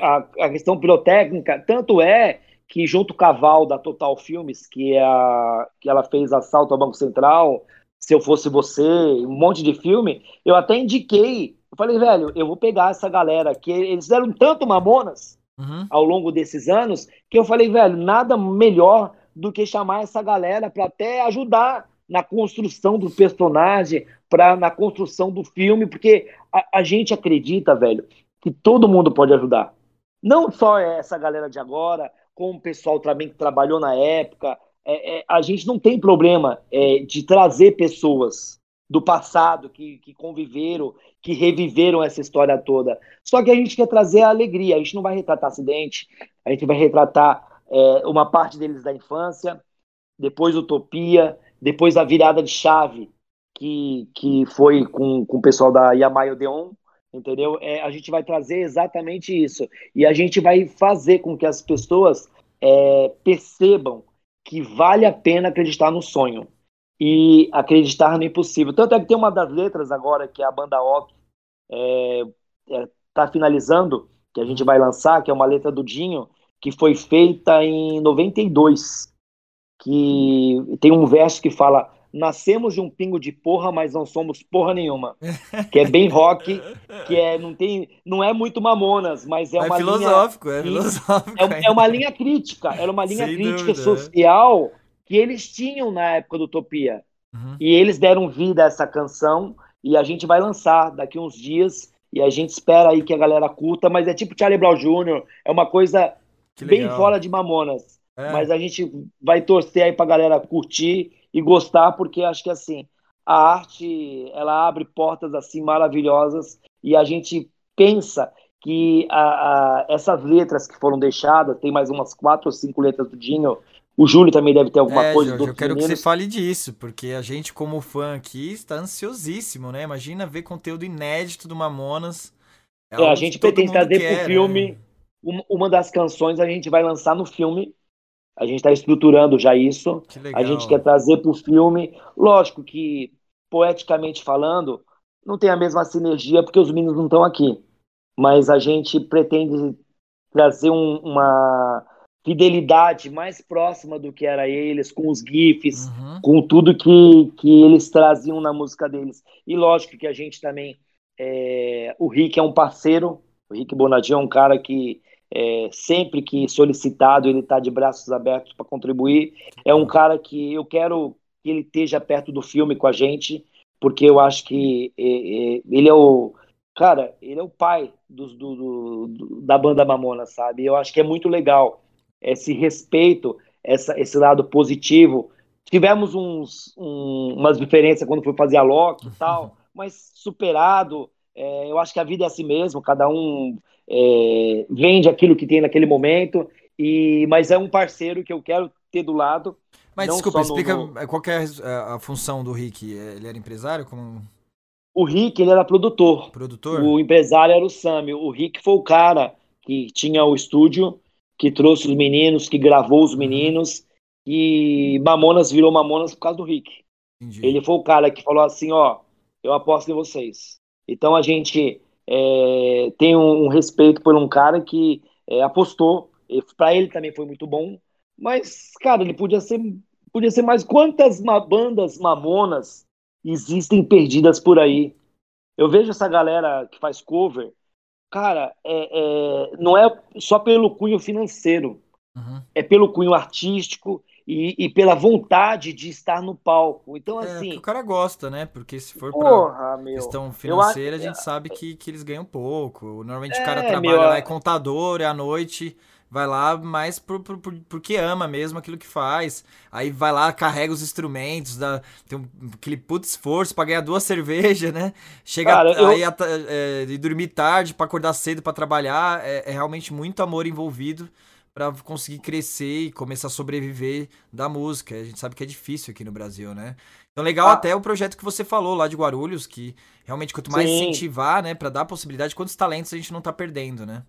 A, a, a, questão pirotécnica, tanto é que junto com a Val da Total Filmes, que, é a, que ela fez Assalto ao Banco Central, Se Eu Fosse Você, um monte de filme, eu até indiquei eu falei, velho, eu vou pegar essa galera que eles deram tanto mamonas uhum. ao longo desses anos que eu falei, velho, nada melhor do que chamar essa galera para até ajudar na construção do personagem, para na construção do filme, porque a, a, gente acredita, velho, que todo mundo pode ajudar. Não só essa galera de agora, como o pessoal também que trabalhou na época. É, é, a gente não tem problema é, de trazer pessoas do passado que, que conviveram, que reviveram essa história toda. Só que a gente quer trazer a alegria, a gente não vai retratar acidente, a gente vai retratar é, uma parte deles da infância, depois Utopia, depois a virada de chave, que, que foi com, com o pessoal da Yamai Odeon, entendeu? É, a gente vai trazer exatamente isso. E a gente vai fazer com que as pessoas é, percebam que vale a pena acreditar no sonho e acreditar no impossível. Tanto é que tem uma das letras agora que a banda Otto está é, é, tá finalizando, que a gente vai lançar, que é uma letra do Dinho, que foi feita em 92, que tem um verso que fala nascemos de um pingo de porra, mas não somos porra nenhuma. Que é bem rock, que é não tem, não é muito mamonas, mas é, é uma filosófico, linha, é filosófico. É, é, uma linha crítica, era uma linha Sem crítica dúvida. social que eles tinham na época do Utopia. Uhum. E eles deram vida a essa canção e a gente vai lançar daqui uns dias e a gente espera aí que a galera curta, mas é tipo Charlie Brown Jr., é uma coisa bem fora de Mamonas. É. Mas a gente vai torcer aí pra galera curtir e gostar, porque acho que assim, a arte, ela abre portas assim maravilhosas e a gente pensa que a, a, essas letras que foram deixadas, tem mais umas quatro ou cinco letras do Dinho, o Júlio também deve ter alguma é, coisa. Jorge, eu quero meninos. que você fale disso, porque a gente, como fã aqui, está ansiosíssimo, né? Imagina ver conteúdo inédito do Mamonas. É, é a gente pretende trazer quer, pro filme. Né? Uma das canções a gente vai lançar no filme. A gente está estruturando já isso. A gente quer trazer pro filme. Lógico que, poeticamente falando, não tem a mesma sinergia porque os meninos não estão aqui. Mas a gente pretende trazer um, uma fidelidade mais próxima do que era eles, com os GIFs, uhum. com tudo que, que eles traziam na música deles. E lógico que a gente também. É, o Rick é um parceiro, o Rick Bonadinho é um cara que é, sempre que solicitado ele está de braços abertos para contribuir. É um cara que eu quero que ele esteja perto do filme com a gente, porque eu acho que é, é ele é o. Cara, ele é o pai do, do, do, da banda Mamona, sabe? Eu acho que é muito legal esse respeito, essa, esse lado positivo. Tivemos uns, um, umas diferenças quando foi fazer a Loki e tal, mas superado. É, eu acho que a vida é assim mesmo, cada um é, vende aquilo que tem naquele momento, e mas é um parceiro que eu quero ter do lado. Mas desculpa, explica no... qual é a, a, função do Rick. Ele era empresário? Como... O Rick, ele era produtor. Produtor? O empresário era o Sammy. O Rick foi o cara que tinha o estúdio que trouxe os meninos, que gravou os meninos, e Mamonas virou Mamonas por causa do Rick. Entendi. Ele foi o cara que falou assim, ó, eu aposto em vocês. Então a gente é, tem um, respeito por um cara que é, apostou, para ele também foi muito bom, mas, cara, ele podia ser, podia ser mais. Quantas bandas mamonas existem perdidas por aí? Eu vejo essa galera que faz cover, cara, é, é, não é só pelo cunho financeiro, uhum. é pelo cunho artístico e, e, pela vontade de estar no palco. Então, é, assim. o cara gosta, né? Porque se for porra, pra questão financeira, a gente sabe que, que eles ganham pouco. Normalmente o cara é, trabalha meu, lá, é contador, é à noite vai lá mais por, por, por, porque ama mesmo aquilo que faz. Aí vai lá, carrega os instrumentos, dá, tem um, aquele puto esforço pra ganhar duas cervejas, né? Chega Cara, eu... aí é, e dormir tarde para acordar cedo para trabalhar. É, é, realmente muito amor envolvido para conseguir crescer e começar a sobreviver da música. A gente sabe que é difícil aqui no Brasil, né? Então, legal ah. até o projeto que você falou lá de Guarulhos, que realmente quanto mais Sim. incentivar, né, para dar possibilidade, quantos talentos a gente não tá perdendo, né?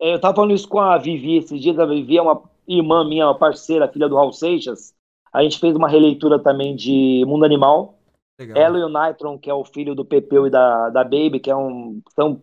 É, eu tava falando isso com a Vivi esses dias. A Vivi é uma irmã minha, uma parceira, filha do Raul Seixas. A gente fez uma releitura também de Mundo Animal. Legal. Ela e o Nitron, que é o filho do Pepeu e da, da Baby, que é um, são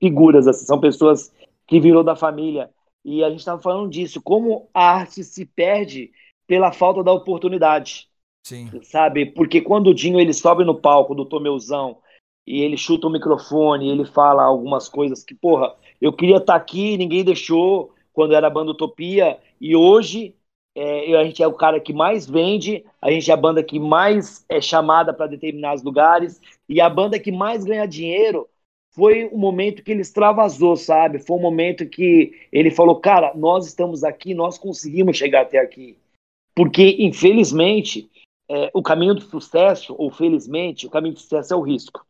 figuras, assim, são pessoas que virou da família. E a gente estava falando disso, como a arte se perde pela falta da oportunidade. Sim. Sabe? Porque quando o Dinho ele sobe no palco do Tomeuzão e ele chuta o microfone, ele fala algumas coisas que, porra, eu queria estar tá aqui, ninguém deixou quando era a banda Utopia, e hoje é, a gente é o cara que mais vende, a gente é a banda que mais é chamada para determinados lugares, e a banda que mais ganha dinheiro foi o momento que ele extravasou, sabe? Foi o momento que ele falou, cara, nós estamos aqui, nós conseguimos chegar até aqui. Porque, infelizmente, é, o caminho do sucesso, ou felizmente, o caminho do sucesso é o risco.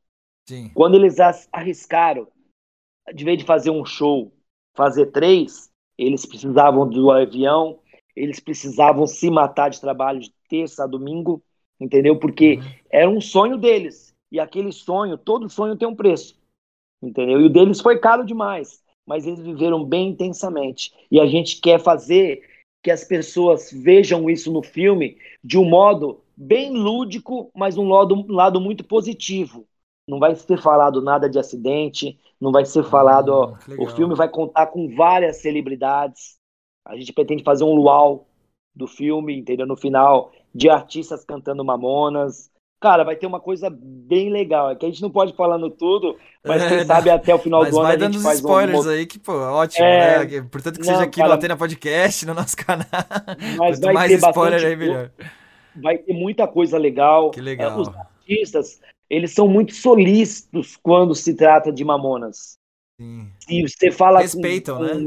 Sim. Quando eles arriscaram, de vez de fazer um show, fazer três, eles precisavam do avião, eles precisavam se matar de trabalho de terça a domingo, entendeu? Porque uhum. era um sonho deles. E aquele sonho, todo sonho tem um preço, entendeu? E o deles foi caro demais, mas eles viveram bem intensamente. E a gente quer fazer que as pessoas vejam isso no filme de um modo bem lúdico, mas um lado, um lado muito positivo não vai ser falado nada de acidente, não vai ser falado. Ó, hum, o filme vai contar com várias celebridades. A gente pretende fazer um luau do filme, entendeu? No final, de artistas cantando Mamonas. Cara, vai ter uma coisa bem legal. É que a gente não pode falando tudo, mas quem é, sabe até o final do ano. Vai dando os spoilers um... aí, que, pô, ótimo, é... né? Portanto, que não, seja aqui cara... no Atena Podcast, no nosso canal. Mas Quanto vai mais ter spoiler aí, melhor. Vai ter muita coisa legal. Que legal. É, os artistas, eles são muito solícitos quando se trata de Mamonas. Sim. E você fala. Respeitam, com, né?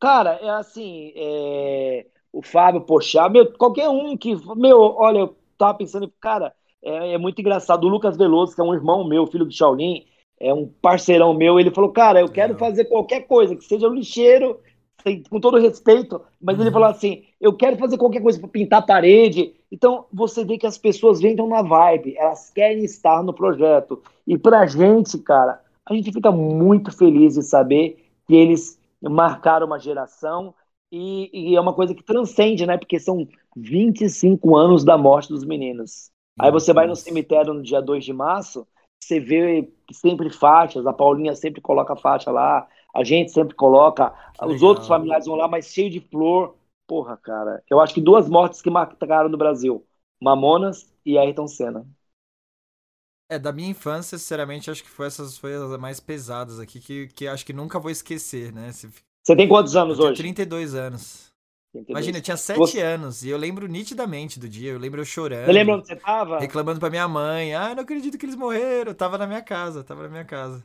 Cara, é assim. É... O Fábio Pochá, meu, qualquer um que. Meu, olha, eu tava pensando, cara, é, é, muito engraçado. O Lucas Veloso, que é um irmão meu, filho do Shaolin, é um parceirão meu, ele falou, cara, eu quero fazer qualquer coisa, que seja um lixeiro, com todo respeito, mas uhum. ele falou assim: eu quero fazer qualquer coisa para pintar a parede. Então você vê que as pessoas entram na vibe, elas querem estar no projeto. E pra gente, cara, a gente fica muito feliz de saber que eles marcaram uma geração e, e é uma coisa que transcende, né? Porque são 25 anos da morte dos meninos. Aí você vai no cemitério no dia 2 de março, você vê sempre faixas, a Paulinha sempre coloca faixa lá, a gente sempre coloca, que os legal. outros familiares vão lá, mas cheio de flor. Porra, cara, eu acho que duas mortes que marcaram no Brasil: Mamonas e Ayrton Senna. É, da minha infância, sinceramente, acho que foi essas foi as mais pesadas aqui, que, que acho que nunca vou esquecer, né? Você tem quantos anos eu hoje? 32 anos. 32. Imagina, eu tinha 7 você... anos e eu lembro nitidamente do dia, eu lembro eu chorando. Você lembra onde você tava? Reclamando pra minha mãe, ah, não acredito que eles morreram, eu tava na minha casa, tava na minha casa.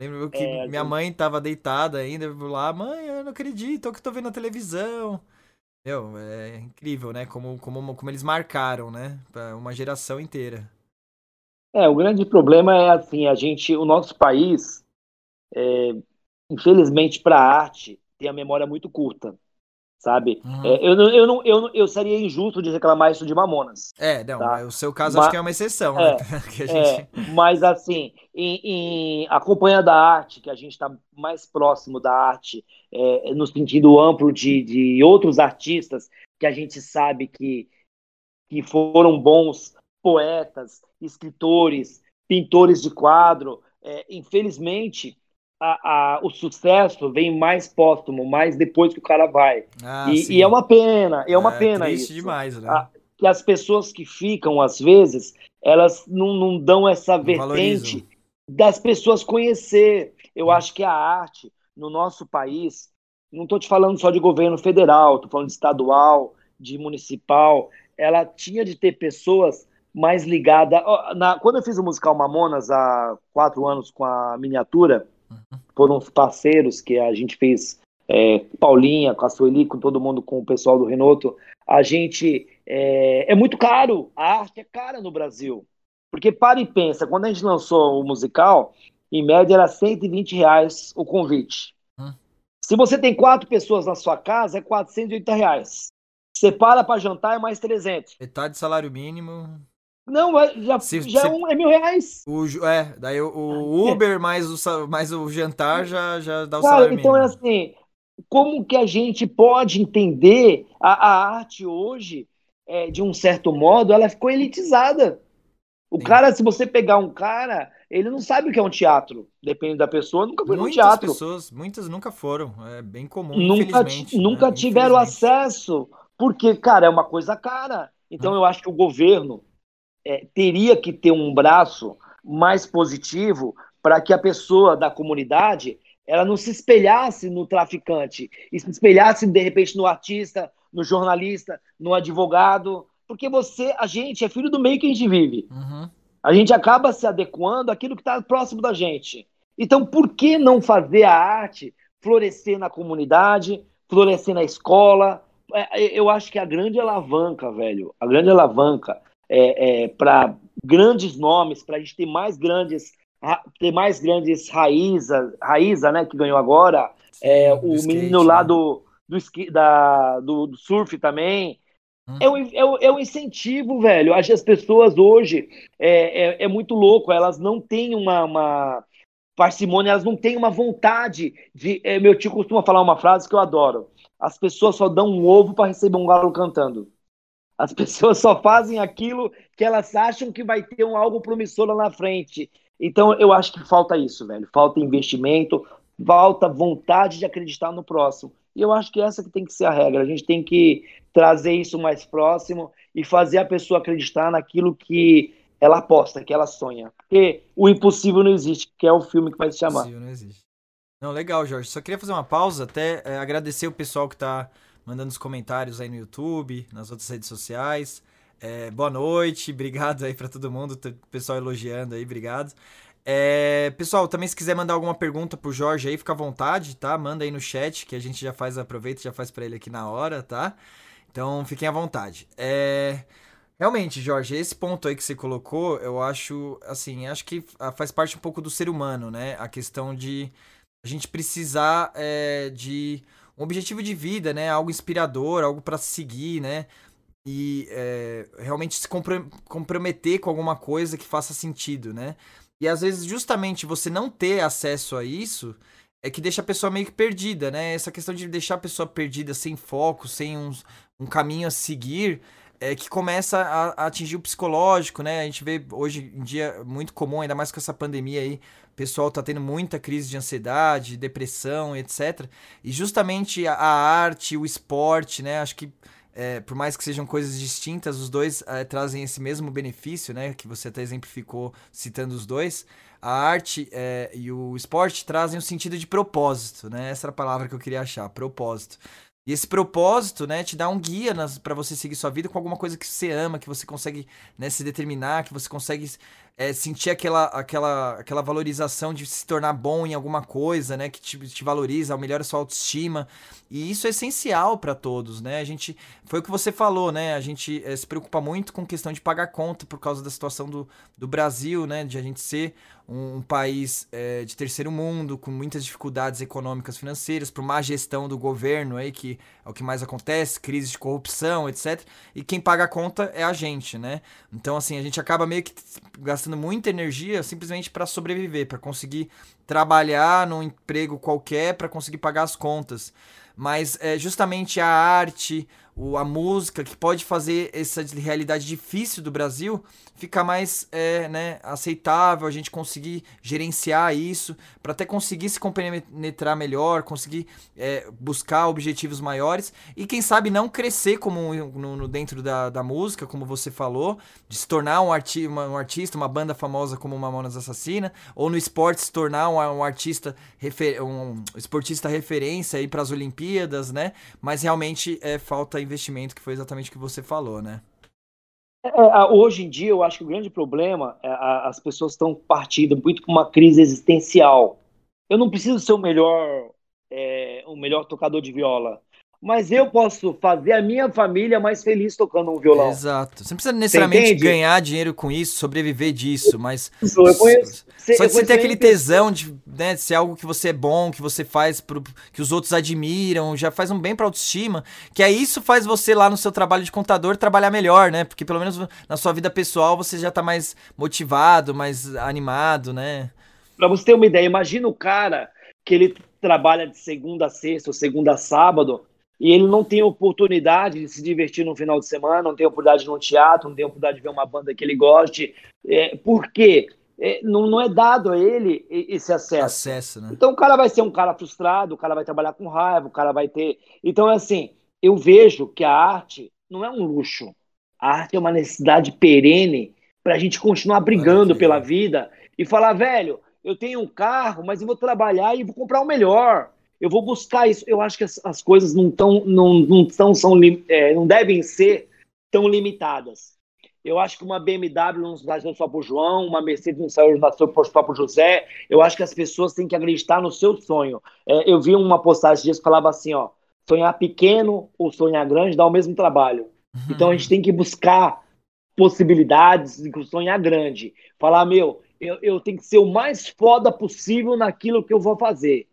Lembro que é, minha gente... mãe tava deitada ainda lá, mãe, eu não acredito, é o que eu tô vendo na televisão. Meu, é incrível, né? Como, como, como eles marcaram, né? Pra uma geração inteira. É, o grande problema é assim, a gente, o nosso país, é, infelizmente para a arte, tem a memória muito curta sabe? Uhum. É, eu, eu, não, eu, eu seria injusto de reclamar isso de Mamonas. É, não, tá? o seu caso mas, acho que é uma exceção, né? é, né? gente... é, mas assim, em, em acompanhando a arte, que a gente está mais próximo da arte, é, no sentido amplo de, de outros artistas que a gente sabe que, que foram bons poetas, escritores, pintores de quadro, é, infelizmente a, a, o sucesso vem mais póstumo, mais depois que o cara vai. Ah, e, e, é uma pena, é uma é, pena isso. demais, né? A, que as pessoas que ficam, às vezes, elas não, não dão essa não vertente valorizam. das pessoas conhecer. Eu acho que a arte no nosso país, não estou te falando só de governo federal, estou falando de estadual, de municipal, ela tinha de ter pessoas mais ligadas. Quando eu fiz o musical Mamonas há quatro anos com a miniatura. Foram os parceiros que a gente fez, é, Paulinha, com a Sueli, com todo mundo, com o pessoal do Renoto. A gente. É, é muito caro, a arte é cara no Brasil. Porque para e pensa, quando a gente lançou o musical, em média era 120 reais o convite. Hum. Se você tem quatro pessoas na sua casa, é 480 reais. Você para para jantar, é mais 300. Metade do salário mínimo. Não, já, se, já se, é, um, é mil reais. O, é, daí o, o Uber mais o, mais o jantar já, já dá o Cara, salário então mínimo. É assim, como que a gente pode entender a, a arte hoje, é, de um certo modo, ela ficou elitizada. O Sim. cara, se você pegar um cara, ele não sabe o que é um teatro. Depende da pessoa, nunca foi muitas no teatro. pessoas, muitas nunca foram. É bem comum, nunca, nunca né? tiveram acesso, porque, cara, é uma coisa cara. Então, hum. eu acho que o governo é, teria que ter um braço mais positivo para que a pessoa da comunidade ela não se espelhasse no traficante e se espelhasse, de repente, no artista, no jornalista, no advogado, porque você, a gente, é filho do meio que a gente vive. Uhum. A gente acaba se adequando àquilo que está próximo da gente. Então, por que não fazer a arte florescer na comunidade, florescer na escola? É, é, eu acho que a grande alavanca, velho, a grande alavanca é, é para grandes nomes, para a gente ter mais grandes ter mais grandes Raíza, Raíza, né, que ganhou agora, Sim, é, o skate, menino lá né? do, do, da, do, do surf também, é um, é, um, é um incentivo, velho. Acho que as pessoas hoje é, é, é muito louco, elas não têm uma, uma, parcimônia, elas não têm uma vontade de. É, meu tio costuma falar uma frase que eu adoro: as pessoas só dão um ovo para receber um galo cantando. As pessoas só fazem aquilo que elas acham que vai ter um algo promissor lá na frente. Então eu acho que falta isso, velho. Falta investimento, falta vontade de acreditar no próximo. E eu acho que essa que tem que ser a regra. A gente tem que trazer isso mais próximo e fazer a pessoa acreditar naquilo que ela aposta, que ela sonha. Porque o impossível não existe, que é o filme que vai se chamar. Impossível não existe. Não, legal, Jorge. Só queria fazer uma pausa, até é, agradecer o pessoal que está mandando os comentários aí no YouTube, nas outras redes sociais. É, boa noite, obrigado aí para todo mundo, pessoal elogiando aí, obrigado. É, pessoal, também se quiser mandar alguma pergunta pro Jorge aí, fica à vontade, tá? Manda aí no chat que a gente já faz, aproveita e já faz para ele aqui na hora, tá? Então fiquem à vontade. É, realmente, Jorge, esse ponto aí que você colocou, eu acho, assim, acho que faz parte um pouco do ser humano, né? A questão de a gente precisar é, de um objetivo de vida, né? Algo inspirador, algo para seguir, né? E é, realmente se comprometer com alguma coisa que faça sentido, né? E às vezes, justamente você não ter acesso a isso é que deixa a pessoa meio que perdida, né? Essa questão de deixar a pessoa perdida, sem foco, sem um, um caminho a seguir, é que começa a, a, atingir o psicológico, né? A gente vê hoje em dia muito comum, ainda mais com essa pandemia aí, o pessoal tá tendo muita crise de ansiedade, depressão, etc. E justamente a, a arte, o esporte, né? Acho que é, por mais que sejam coisas distintas, os dois é, trazem esse mesmo benefício, né? Que você até exemplificou citando os dois. A arte é, e o esporte trazem o um sentido de propósito, né? Essa era a palavra que eu queria achar, propósito. E esse propósito, né, te dá um guia para você seguir sua vida com alguma coisa que você ama, que você consegue né, se determinar, que você consegue é, sentir aquela, aquela, aquela valorização de se tornar bom em alguma coisa, né? Que te, te valoriza, melhora a sua autoestima. E isso é essencial para todos, né? A gente. Foi o que você falou, né? A gente é, se preocupa muito com questão de pagar conta por causa da situação do, do Brasil, né? De a gente ser um, um país é, de terceiro mundo, com muitas dificuldades econômicas financeiras, por má gestão do governo aí, que é o que mais acontece, crise de corrupção, etc. E quem paga a conta é a gente, né? Então, assim, a gente acaba meio que gastando gastando muita energia simplesmente para sobreviver, para conseguir trabalhar num emprego qualquer, para conseguir pagar as contas. Mas é justamente a arte, o, a música que pode fazer essa realidade difícil do Brasil ficar mais é, né, aceitável, a gente conseguir gerenciar isso, para até conseguir se compenetrar melhor, conseguir é, buscar objetivos maiores e quem sabe não crescer como no, no dentro da, da música, como você falou, de se tornar um, arti uma, um artista, uma banda famosa como Mamonas Assassina, ou no esporte se tornar um, um artista, um esportista referência aí para as Olimpíadas, né? Mas realmente é, falta investimento, que foi exatamente o que você falou, né? É, hoje em dia, eu acho que o grande problema é as pessoas estão partindo muito com uma crise existencial. Eu não preciso ser o melhor, é, o melhor tocador de viola mas eu posso fazer a minha família mais feliz tocando um violão. Exato. Você não precisa necessariamente ganhar dinheiro com isso, sobreviver disso, mas. Isso, eu conheço. Só de você ter aquele tesão de, né, ser algo que você é bom, que você faz, pro, que os outros admiram, já faz um bem pra autoestima. Que aí isso faz você lá no seu trabalho de contador trabalhar melhor, né? Porque pelo menos na sua vida pessoal você já tá mais motivado, mais animado, né? Pra você ter uma ideia, imagina o cara que ele trabalha de segunda a sexta ou segunda a sábado e ele não tem oportunidade de se divertir no final de semana, não tem oportunidade de ir no teatro, não tem oportunidade de ver uma banda que ele goste. É, por quê? É, não, não é dado a ele esse acesso. acesso né? Então o cara vai ser um cara frustrado, o cara vai trabalhar com raiva, o cara vai ter. Então é assim, eu vejo que a arte não é um luxo. A arte é uma necessidade perene para a gente continuar brigando pela vida e falar, velho, eu tenho um carro, mas eu vou trabalhar e vou comprar o melhor eu vou buscar isso. Eu acho que as, as coisas não estão, não, não tão, são, é, não devem ser tão limitadas. Eu acho que uma BMW não nasceu só para o João, uma Mercedes não saiu só para o José. Eu acho que as pessoas têm que acreditar no seu sonho. É, eu vi uma postagem disso que falava assim, ó, sonhar pequeno ou sonhar grande dá o mesmo trabalho. Uhum. Então a gente tem que buscar possibilidades de sonhar grande. Falar, meu, eu, eu tenho que ser o mais foda possível naquilo que eu vou fazer.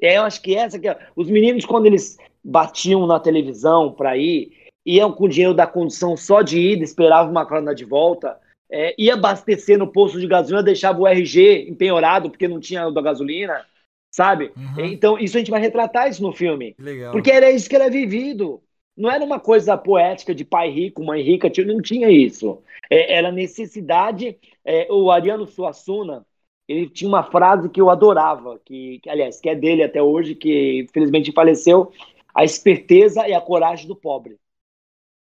É, eu acho que essa que é... os meninos quando eles batiam na televisão para ir, iam com o dinheiro da condição só de ida, esperavam uma carona de volta, é, ia abastecer no posto de gasolina, deixava o RG empenhorado porque não tinha da gasolina, sabe? Uhum. Então isso a gente vai retratar isso no filme, Legal. porque era isso que era vivido. Não era uma coisa poética de pai rico, mãe rica, não tinha isso. É, era necessidade. É, o Ariano Suassuna, ele tinha uma frase que eu adorava, que, que, aliás, que é dele até hoje, que infelizmente faleceu, a esperteza e a coragem do pobre.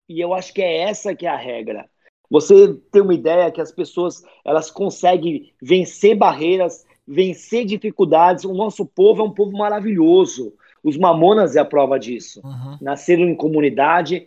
E eu acho que é essa que é a regra. Você tem uma ideia que as pessoas elas conseguem vencer barreiras, vencer dificuldades. O nosso povo é um povo maravilhoso. Os mamonas é a prova disso. Uhum. Nasceram em comunidade,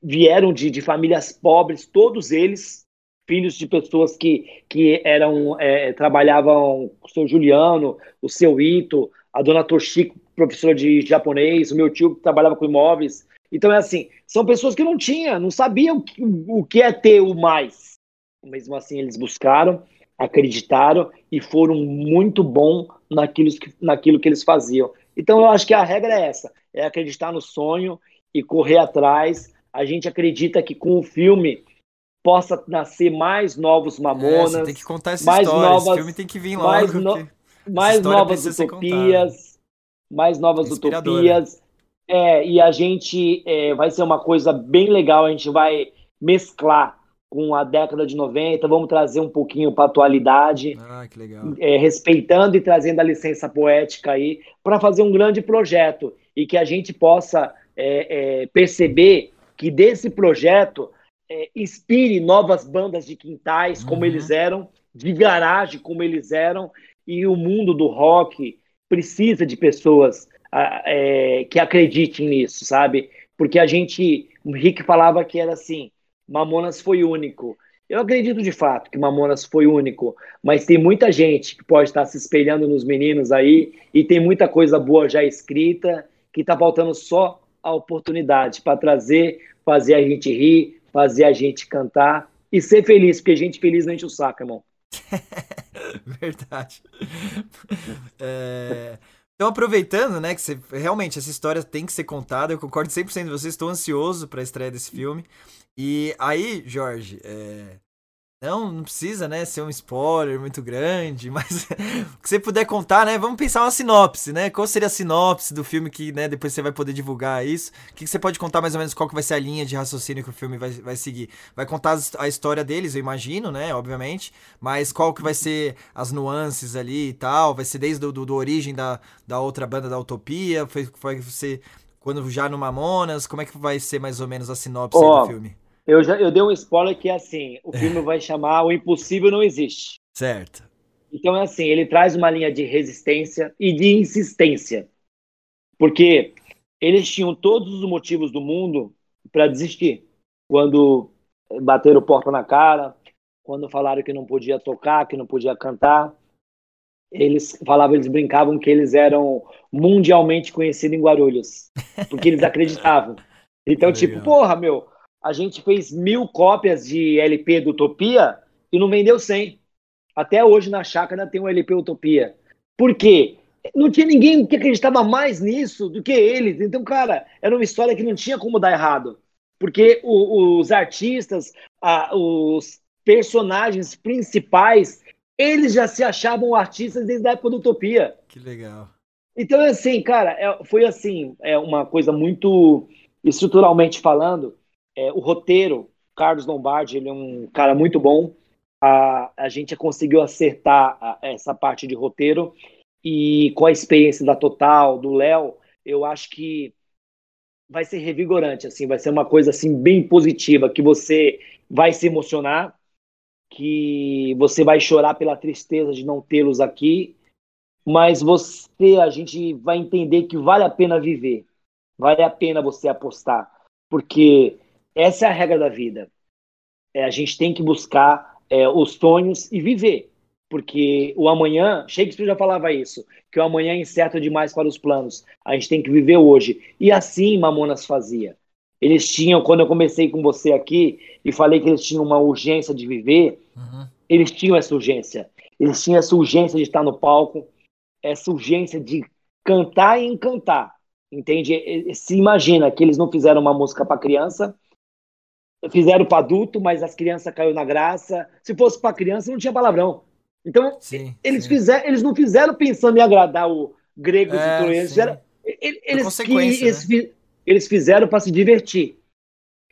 vieram de, de famílias pobres, todos eles filhos de pessoas que, que eram é, trabalhavam o seu Juliano, o seu Ito, a dona Toshiko, professora de japonês, o meu tio que trabalhava com imóveis. Então é assim, são pessoas que não tinham, não sabiam o que é ter o mais. Mesmo assim, eles buscaram, acreditaram e foram muito bons naquilo que, naquilo que eles faziam. Então eu acho que a regra é essa, é acreditar no sonho e correr atrás. A gente acredita que com o filme possa nascer mais novos Mamonas. É, tem que contar essa mais história. Novas, Esse filme tem que vir logo. Mais, no, mais novas utopias. Mais novas utopias. É, e a gente é, vai ser uma coisa bem legal. A gente vai mesclar com a década de 90. Vamos trazer um pouquinho para a atualidade. Ah, que legal. É, respeitando e trazendo a licença poética aí para fazer um grande projeto e que a gente possa é, é, perceber que desse projeto é, inspire novas bandas de quintais, como uhum. eles eram, de garagem, como eles eram, e o mundo do rock precisa de pessoas é, que acreditem nisso, sabe? Porque a gente, o Rick falava que era assim, Mamonas foi único. Eu acredito de fato que Mamonas foi único, mas tem muita gente que pode estar se espelhando nos meninos aí e tem muita coisa boa já escrita que está faltando só a oportunidade para trazer, fazer a gente rir, fazer a gente cantar e ser feliz, porque gente feliz não enche o saco, irmão. Verdade. É... Então, aproveitando, né, que você, realmente essa história tem que ser contada, eu concordo 100% com vocês, estou ansioso para a estreia desse filme. E aí, Jorge, é... Não, não precisa, né, ser um spoiler muito grande, mas o que você puder contar, né, vamos pensar uma sinopse, né, qual seria a sinopse do filme que, né, depois você vai poder divulgar isso, o que você pode contar mais ou menos qual que vai ser a linha de raciocínio que o filme vai, vai seguir? Vai contar a história deles, eu imagino, né, obviamente, mas qual que vai ser as nuances ali e tal, vai ser desde do, do, do origem da, da outra banda da Utopia, foi, vai ser quando já no Mamonas, como é que vai ser mais ou menos a sinopse oh. do filme? Eu já eu dei um spoiler que é assim: o filme vai chamar O Impossível Não Existe. Certo. Então é assim, ele traz uma linha de resistência e de insistência. Porque eles tinham todos os motivos do mundo para desistir. Quando bateram porta na cara, quando falaram que não podia tocar, que não podia cantar, eles falavam, eles brincavam que eles eram mundialmente conhecidos em Guarulhos, porque eles acreditavam. Então, tipo, porra, meu, a gente fez mil cópias de LP do Utopia e não vendeu 100. Até hoje na chácara tem um LP Utopia. Por quê? Não tinha ninguém que acreditava mais nisso do que eles. Então, cara, era uma história que não tinha como dar errado. Porque o, os artistas, a, os personagens principais, eles já se achavam artistas desde a época do Utopia. Que legal. Então, assim, cara, é, foi assim, é uma coisa muito estruturalmente falando. É, o roteiro, Carlos Lombardi, ele é um cara muito bom. A, a gente conseguiu acertar a, essa parte de roteiro. E com a experiência da Total, do Léo, eu acho que vai ser revigorante, assim, vai ser uma coisa assim bem positiva, que você vai se emocionar, que você vai chorar pela tristeza de não tê-los aqui, mas você, a gente vai entender que vale a pena viver, vale a pena você apostar, porque essa é a regra da vida. É, a gente tem que buscar é, os sonhos e viver. Porque o amanhã, Shakespeare já falava isso, que o amanhã é incerto demais para os planos. A gente tem que viver hoje. E assim Mamonas fazia. Eles tinham, quando eu comecei com você aqui e falei que eles tinham uma urgência de viver, uhum. eles tinham essa urgência. Eles tinham essa urgência de estar no palco, essa urgência de cantar e encantar. Entende? Se imagina que eles não fizeram uma música para criança, fizeram para adulto, mas as crianças caiu na graça. Se fosse para criança, não tinha palavrão. Então, sim, eles, sim. Fizeram, eles não fizeram pensando em agradar o gregos é, e. Fizeram, eles, que, eles, né? eles fizeram para se divertir.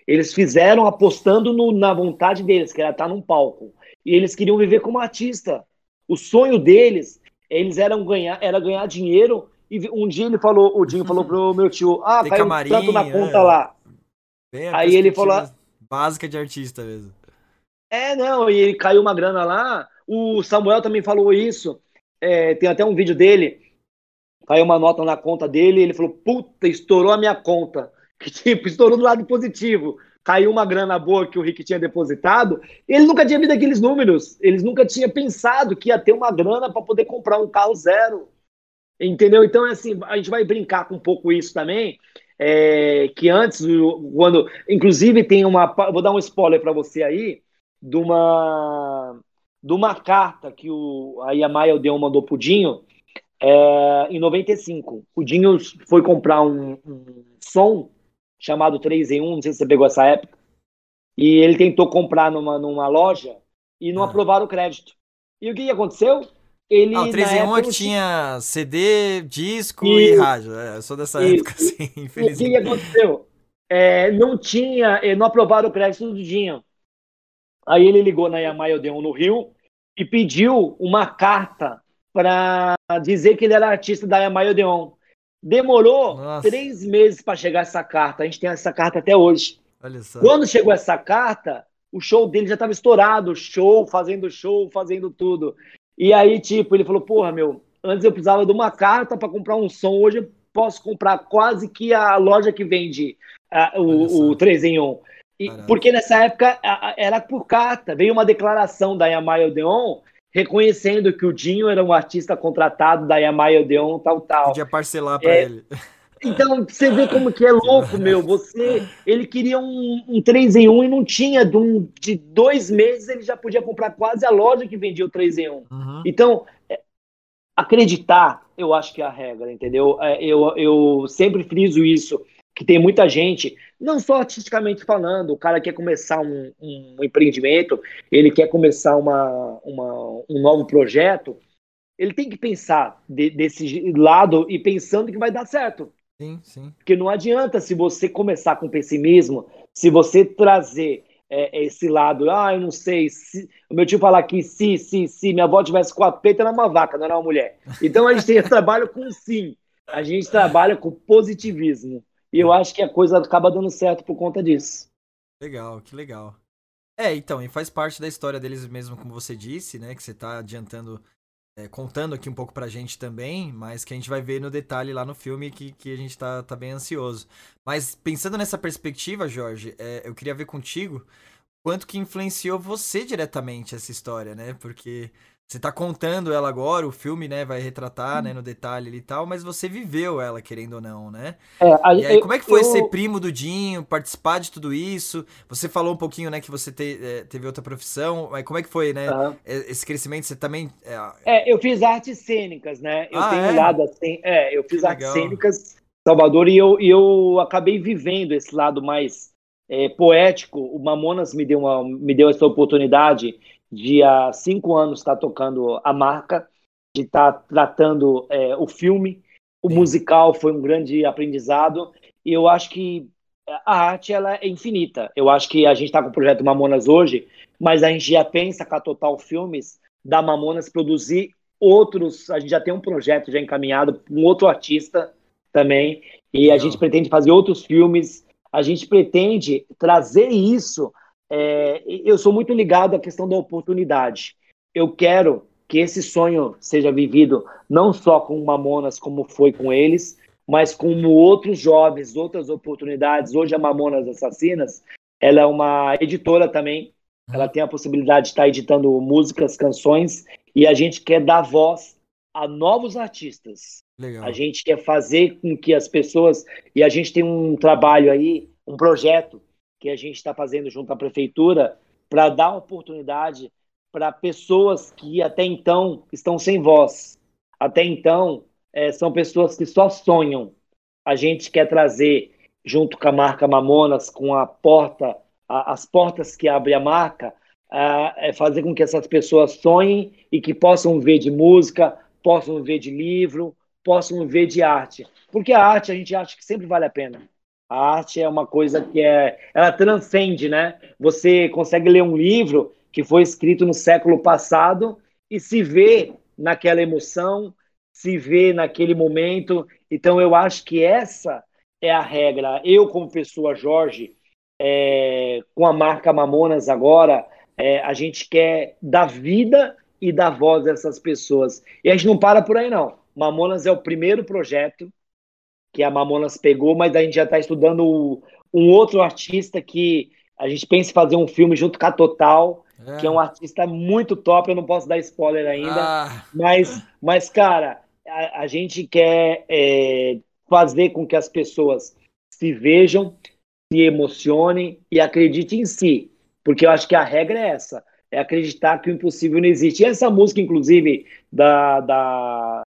Eles fizeram apostando no, na vontade deles, que era estar num palco. E eles queriam viver como artista. O sonho deles, eles eram ganhar, era ganhar dinheiro. E um dia ele falou, o Dinho falou pro meu tio, ah, Tem caiu camarim, tanto na conta é. lá. Aí ele falou, básica de artista mesmo. É, não, e caiu uma grana lá. O Samuel também falou isso. É, tem até um vídeo dele. Caiu uma nota na conta dele. ele falou: Puta, estourou a minha conta. Que tipo, estourou do lado positivo. Caiu uma grana boa que o Rick tinha depositado. Ele nunca tinha visto aqueles números. Eles nunca tinha pensado que ia ter uma grana para poder comprar um carro zero. Entendeu? Então, é assim, a gente vai brincar com um pouco isso também é, que antes, quando. Inclusive, tem uma. Vou dar um spoiler para você aí, de uma, de uma carta que o, a Yamaha Odeon mandou pro Dinho é, em 95. O Dinho foi comprar um, um som chamado 3 em 1, não sei se você pegou essa época, e ele tentou comprar numa, numa loja e não ah. aprovaram o crédito. E o que aconteceu? Ele, ah, o 3 em 1 é que tinha CD, disco e, e rádio. É, eu sou dessa e, época, assim, infelizmente. O que aconteceu? É, não tinha, é, não aprovaram o crédito do Dinho. Aí ele ligou na Yamaha Odeon no Rio e pediu uma carta para dizer que ele era artista da Yamaha Odeon. Demorou Nossa. três meses para chegar essa carta. A gente tem essa carta até hoje. Quando chegou essa carta, o show dele já estava estourado, show, fazendo show, fazendo tudo. E aí, tipo, ele falou: Porra, meu, antes eu precisava de uma carta para comprar um som, hoje eu posso comprar quase que a loja que vende uh, o, o 3 em 1. E, porque nessa época era por carta. Veio uma declaração da Yamaha Odeon reconhecendo que o Dinho era um artista contratado da Yamaha Odeon, tal, tal. Podia parcelar para é, ele. Então, você vê como que é louco, meu. Você, ele queria um, um 3 em 1 e não tinha. De, um, de dois meses ele já podia comprar quase a loja que vendia o 3 em 1. Uhum. Então, é, acreditar, eu acho que é a regra, entendeu? É, eu, eu sempre friso isso, que tem muita gente, não só artisticamente falando, o cara quer começar um, um empreendimento, ele quer começar uma, uma, um novo projeto, ele tem que pensar de, desse lado e pensando que vai dar certo. Sim, sim. Porque não adianta se você começar com pessimismo, se você trazer é, esse lado, ah, eu não sei, se... o meu tio falar que se, se, se minha avó tivesse quatro peitos, era uma vaca, não era uma mulher. Então a gente tem, trabalha com sim, a gente trabalha com positivismo. E eu acho que a coisa acaba dando certo por conta disso. Legal, que legal. É, então, e faz parte da história deles mesmo, como você disse, né? Que você está adiantando é, contando aqui um pouco pra gente também, mas que a gente vai ver no detalhe lá no filme que, que a gente tá, tá bem ansioso. Mas pensando nessa perspectiva, Jorge, é, eu queria ver contigo quanto que influenciou você diretamente essa história, né? Porque você tá contando ela agora, o filme, né, vai retratar, né, no detalhe e tal, mas você viveu ela, querendo ou não, né? É, a, e aí, eu, como é que foi eu... ser primo do Dinho, participar de tudo isso? Você falou um pouquinho, né, que você te, é, teve outra profissão, mas como é que foi, né, uhum. esse crescimento? Você também... É... é, eu fiz artes cênicas, né? Eu ah, tenho é? lado assim, é, eu fiz que artes legal. cênicas Salvador e eu, e eu acabei vivendo esse lado mais é, poético. O Mamonas me deu, uma, me deu essa oportunidade de há cinco anos estar tá tocando a marca, de estar tá tratando é, o filme. O Sim. musical foi um grande aprendizado e eu acho que a arte ela é infinita. Eu acho que a gente está com o projeto Mamonas hoje, mas a gente já pensa com a Total Filmes da Mamonas produzir outros. A gente já tem um projeto já encaminhado com um outro artista também e a gente pretende fazer outros filmes. A gente pretende trazer isso é, eu sou muito ligado à questão da oportunidade. Eu quero que esse sonho seja vivido não só com Mamonas, como foi com eles, mas como outros jovens, outras oportunidades. Hoje a Mamonas Assassinas, ela é uma editora também. Ela tem a possibilidade de estar editando músicas, canções, e a gente quer dar voz a novos artistas. Legal. A gente quer fazer com que as pessoas. E a gente tem um trabalho aí, um projeto que a gente está fazendo junto à prefeitura para dar oportunidade para pessoas que até então estão sem voz. Até então, é, são pessoas que só sonham. A gente quer trazer, junto com a marca Mamonas, com a porta, a, as portas que abre a marca, a, é fazer com que essas pessoas sonhem e que possam ver de música, possam ver de livro, possam ver de arte. Porque a arte a gente acha que sempre vale a pena. A arte é uma coisa que é, ela transcende, né? Você consegue ler um livro que foi escrito no século passado e se vê naquela emoção, se vê naquele momento. Então eu acho que essa é a regra. Eu como pessoa Jorge, é, com a marca Mamonas agora, é, a gente quer dar vida e dar voz a essas pessoas. E a gente não para por aí não. Mamonas é o primeiro projeto que a Mamonas pegou, mas a gente já está estudando um outro artista que a gente pensa em fazer um filme junto com a Total, é. que é um artista muito top, eu não posso dar spoiler ainda, ah. mas, mas, cara, a, a gente quer é, fazer com que as pessoas se vejam, se emocionem e acreditem em si, porque eu acho que a regra é essa, é acreditar que o impossível não existe. E essa música, inclusive, da, da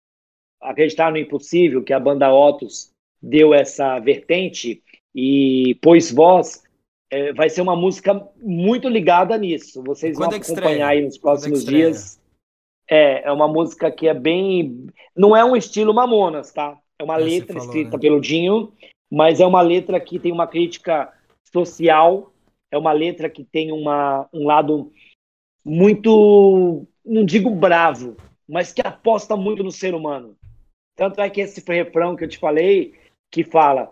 Acreditar no Impossível, que a banda Otus deu essa vertente e pôs voz, é, vai ser uma música muito ligada nisso. Vocês Quando vão acompanhar aí nos próximos dias. É, é uma música que é bem. Não é um estilo Mamonas, tá? É uma é, letra falou, escrita né? pelo Dinho, mas é uma letra que tem uma crítica social, é uma letra que tem uma, um lado muito, não digo bravo, mas que aposta muito no ser humano. Tanto é que esse refrão que eu te falei, que fala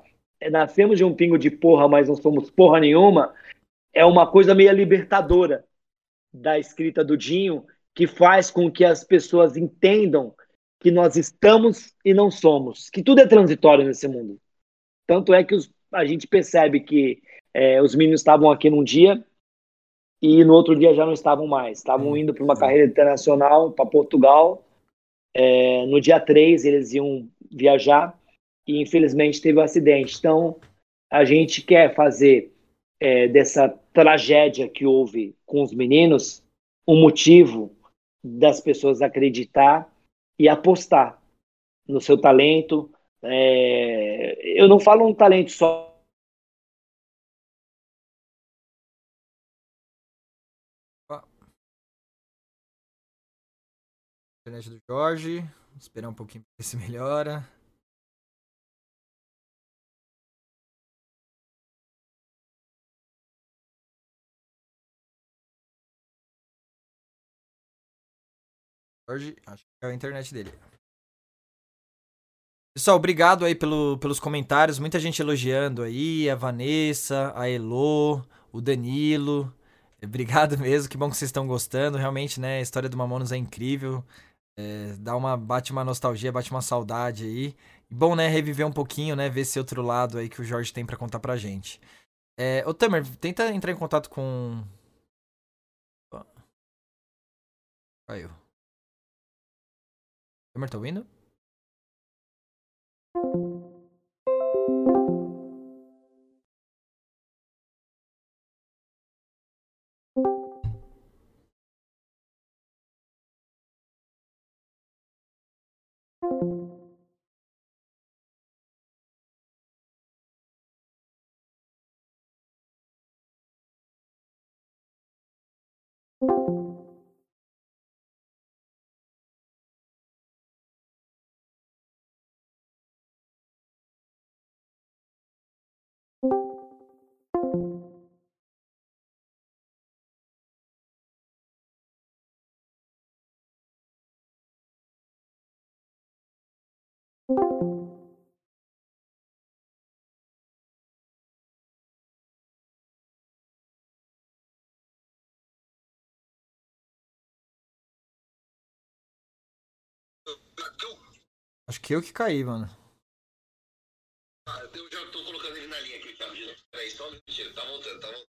nascemos de um pingo de porra, mas não somos porra nenhuma, é uma coisa meio libertadora da escrita do Dinho, que faz com que as pessoas entendam que nós estamos e não somos, que tudo é transitório nesse mundo. Tanto é que os, a gente percebe que é, os meninos estavam aqui num dia e no outro dia já não estavam mais. Estavam indo para uma carreira internacional, para Portugal. É, no dia 3 eles iam viajar e infelizmente teve um acidente. Então, a gente quer fazer é, dessa tragédia que houve com os meninos um motivo das pessoas acreditar e apostar no seu talento. É, eu não falo um talento só. Internet do Jorge, esperar um pouquinho para ver se melhora. Jorge, acho que é a internet dele. Pessoal, obrigado aí pelo, pelos comentários. Muita gente elogiando aí. A Vanessa, a Elo, o Danilo. Obrigado mesmo, que bom que vocês estão gostando. Realmente, né? A história do Mamonos é incrível. É, dá uma, bate uma nostalgia, bate uma saudade aí. Bom, né, reviver um pouquinho, né, ver esse outro lado aí que o Jorge tem pra contar pra gente. É, ô Tamer, tenta entrar em contato com... Caiu. Tamer, tá ouvindo? Acho que eu que caí, mano. Ah, eu já tô colocando ele na linha aqui, tá? Peraí, só um minutinho. Tá voltando, tá voltando.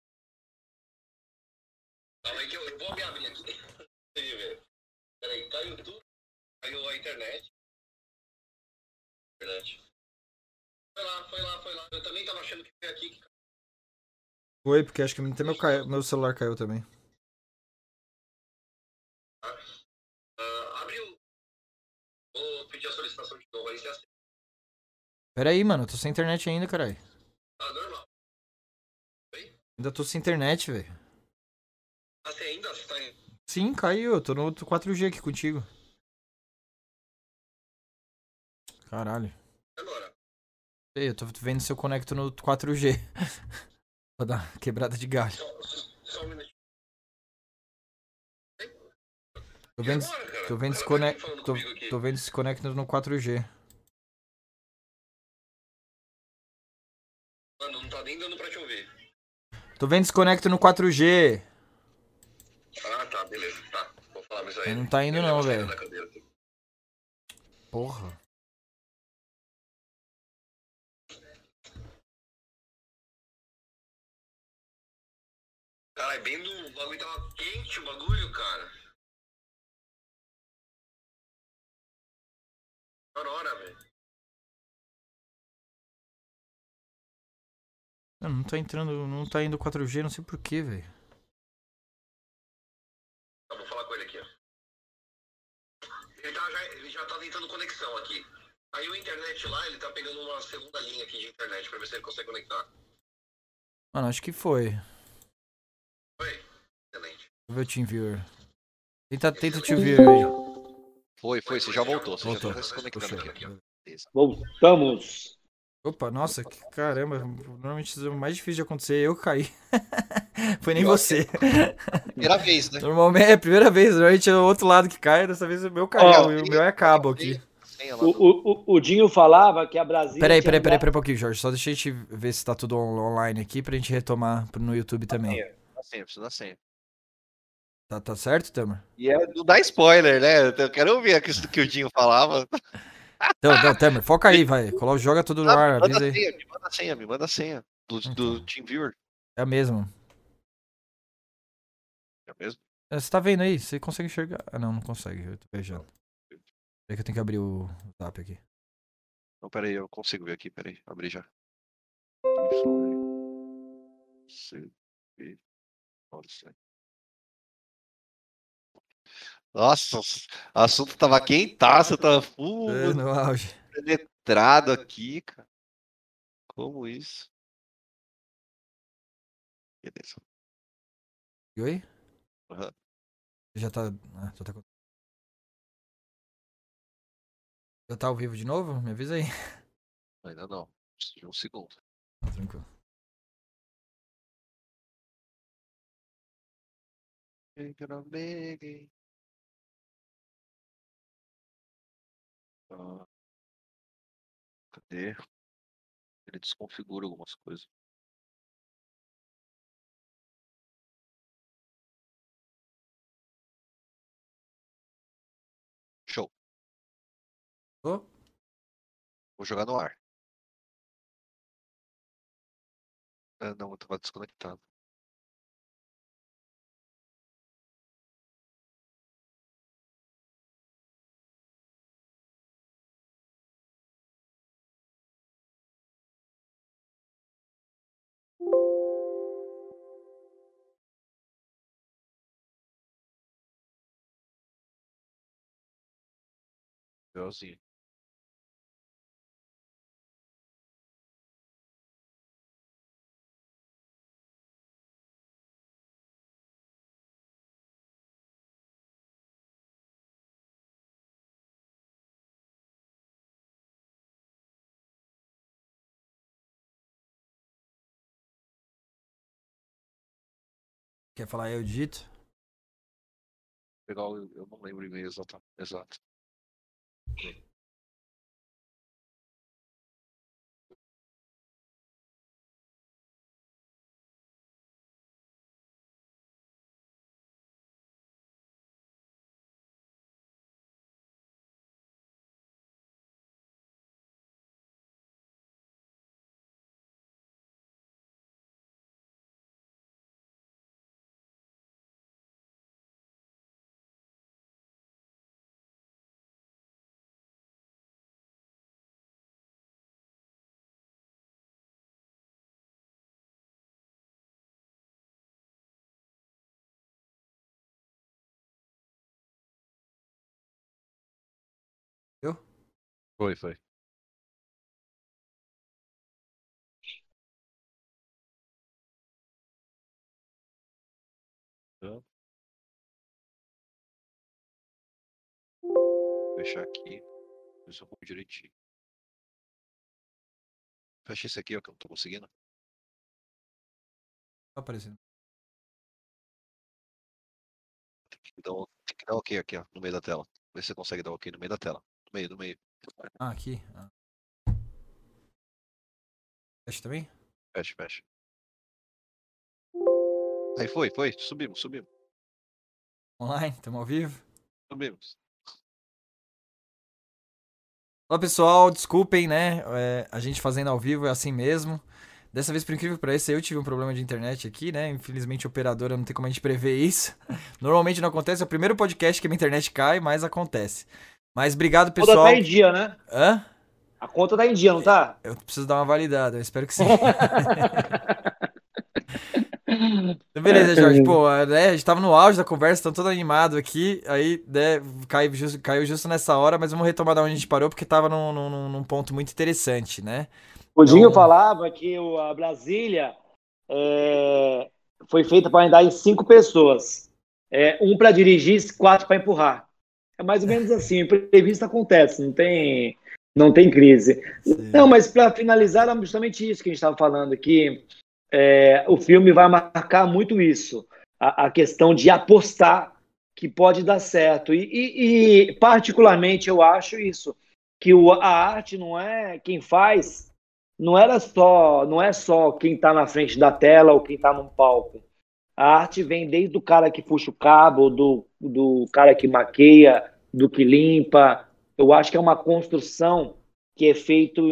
Calma aí que eu, eu vou me abrir aqui. Peraí, caiu tudo. Caiu a internet. Verdade. Foi lá, foi lá, foi lá. Eu também tava achando que foi aqui que Foi, porque acho que até meu, meu celular caiu também. Ah, abriu. Vou pedir a solicitação de novo aí, você aceita. Pera aí, mano, eu tô sem internet ainda, caralho. Tá normal. Ainda tô sem internet, velho. Ah, você ainda está em. Sim, caiu, eu tô no outro 4G aqui contigo. Caralho. Agora. Eu tô vendo se eu conecto no 4G. Vou dar uma quebrada de galho. Só, só um minutinho. Tô vendo, agora, tô vendo tá falando Tô, tô vendo se conecta no 4G. Mano, não tá nem dando pra te ouvir. Tô vendo se conecta no 4G. Ah, tá, beleza. Tá. Vou falar mais aí. Não tá indo não, velho. Da Porra. Caralho, bem do. O bagulho tava quente, o bagulho, cara. Aurora, velho. Não, não tá entrando, não tá indo 4G, não sei porquê, velho. Tá, vou falar com ele aqui, ó. Ele, tá, já, ele já tá tentando conexão aqui. Aí o internet lá, ele tá pegando uma segunda linha aqui de internet pra ver se ele consegue conectar. Mano, acho que foi. Excelente. Vou ver o TeamViewer. Tenta, tenta o TeamViewer aí. Foi, foi, você já voltou. Você Voltou. já tá se conectando aqui. Voltamos. Opa, nossa, que caramba. Normalmente é o mais difícil de acontecer. Eu caí. Foi nem Pior você. Primeira vez, né? Normalmente é a primeira vez. Normalmente é o outro lado que cai. Dessa vez o meu caiu. O meu é cabo aqui. O, o, o- Dinho falava que a Brasília. Peraí, peraí, peraí, peraí um pouquinho, Jorge. Só deixa a gente ver se tá tudo on- online aqui pra gente retomar no YouTube também. Da senha, precisa da senha. Tá, tá certo, Tamer? E é, não dá spoiler, né? Eu quero ouvir aquilo que o Dinho falava. Então, não, Tamer, foca aí, vai. Coloca, joga tudo no ar, me manda avisa a aí. senha, me manda a senha, me manda a senha. Do, do TeamViewer. É a mesma. É mesmo? É, Você tá vendo aí? Você consegue enxergar? Ah, não, não consegue. Eu tô beijando. Peraí que eu tenho que abrir o zap aqui. Não, peraí, eu consigo ver aqui, peraí. Abri já. Nossa, o assunto tava quentaço, tava full É, no auge. penetrado aqui, cara. Como isso? Beleza. E Oi? Aham. Já tá. Ah, já tá. Já tá ao vivo de novo? Me avisa aí. Ainda não. Preciso de um segundo. Tá tranquilo. Ah, Cadê? Ele desconfigura algumas coisas. Ô, Vou jogar no ar. Ah, não, eu tava desconectado. Igualzinho. Quer falar eu digito? Pegar o, eu não lembro e-mail exato. Exato. Foi, foi. Tá. Vou Fechar aqui. Eu vou direitinho. Fecha esse aqui, ó, que eu não tô conseguindo. Tá aparecendo. Tem que dar, um- tem que dar ok aqui, ó, no meio da tela. Vê se você consegue dar ok no meio da tela. No meio, no meio. Ah, aqui. Ah. Fecha também? Fecha, fecha. Aí foi, foi. Subimos, subimos, Online, estamos ao vivo. subimos. Olá pessoal, desculpem, né? é, a gente fazendo ao vivo é assim mesmo. Dessa vez, por incrível que pareça, eu tive um problema de internet aqui, né? Infelizmente, operadora não tem como a gente prever isso. Normalmente não acontece, é o primeiro podcast que a minha internet cai, mas acontece. Mas obrigado, A conta pessoal. tá em dia, né? Hã? A conta tá em dia, não tá? Eu preciso dar uma validada, eu espero que sim. Então, Beleza, Jorge. Pô, né, a gente tava no auge da conversa, tão todo animado aqui. Aí, né, caiu justo, caiu justo nessa hora, mas vamos retomar da onde a gente parou, porque tava num, num, num ponto muito interessante, né? O Dinho Então- falava que a Brasília é, foi feita para andar em cinco pessoas. É, um para dirigir, quatro para empurrar. É mais ou menos assim. Imprevisto acontece, não tem, não tem crise. Não, mas para finalizar, era justamente isso que a gente estava falando aqui. É, o filme vai marcar muito isso. A, a questão de apostar que pode dar certo. E, e- e, particularmente, eu acho isso. Que o- a arte não é quem faz, não era só, não é só quem está na frente da tela ou quem está num palco. A arte vem desde o cara que puxa o cabo, do, do cara que maqueia, do que limpa. Eu acho que é uma construção que é feito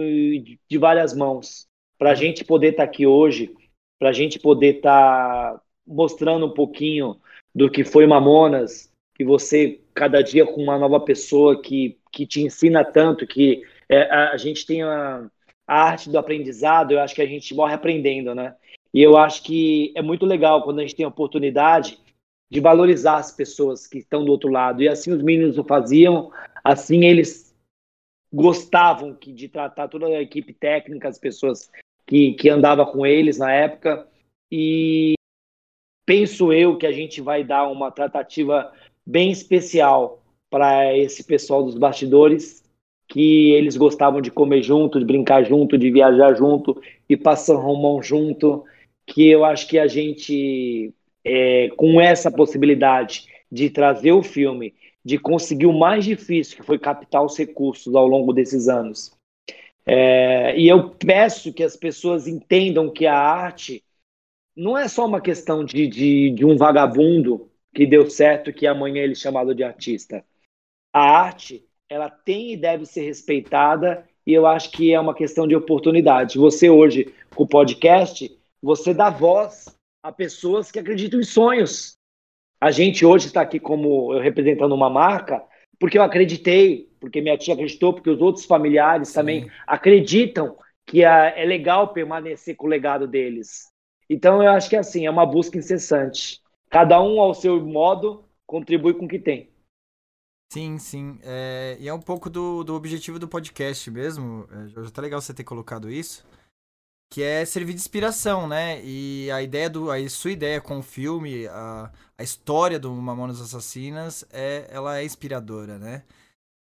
de várias mãos. Para a gente poder estar aqui hoje, para a gente poder estar mostrando um pouquinho do que foi Mamonas, que você, cada dia com uma nova pessoa que, que te ensina tanto, que é, a, a gente tem a, a arte do aprendizado, eu acho que a gente morre aprendendo, né? E eu acho que é muito legal quando a gente tem a oportunidade de valorizar as pessoas que estão do outro lado. E assim os meninos o faziam, assim eles gostavam que, de tratar toda a equipe técnica, as pessoas que, que andava com eles na época. E penso eu que a gente vai dar uma tratativa bem especial para esse pessoal dos bastidores, que eles gostavam de comer junto, de brincar junto, de viajar junto e passar Romão junto, que eu acho que a gente, é, com essa possibilidade de trazer o filme, de conseguir o mais difícil, que foi captar os recursos ao longo desses anos. É, e eu peço que as pessoas entendam que a arte não é só uma questão de, de, de um vagabundo que deu certo que amanhã ele é chamado de artista. A arte ela tem e deve ser respeitada, e eu acho que é uma questão de oportunidade. Você hoje, com o podcast, você dá voz a pessoas que acreditam em sonhos. A gente hoje está aqui como eu representando uma marca, porque eu acreditei, porque minha tia acreditou, porque os outros familiares Sim. também acreditam que é legal permanecer com o legado deles. Então eu acho que é assim, é uma busca incessante. Cada um ao seu modo contribui com o que tem. Sim, sim. É, e é um pouco do, do objetivo do podcast mesmo. É, já tá legal você ter colocado isso. Que é servir de inspiração, né? E a ideia do. A sua ideia com o filme, a, a história do Mamonas Assassinas, é, ela é inspiradora, né?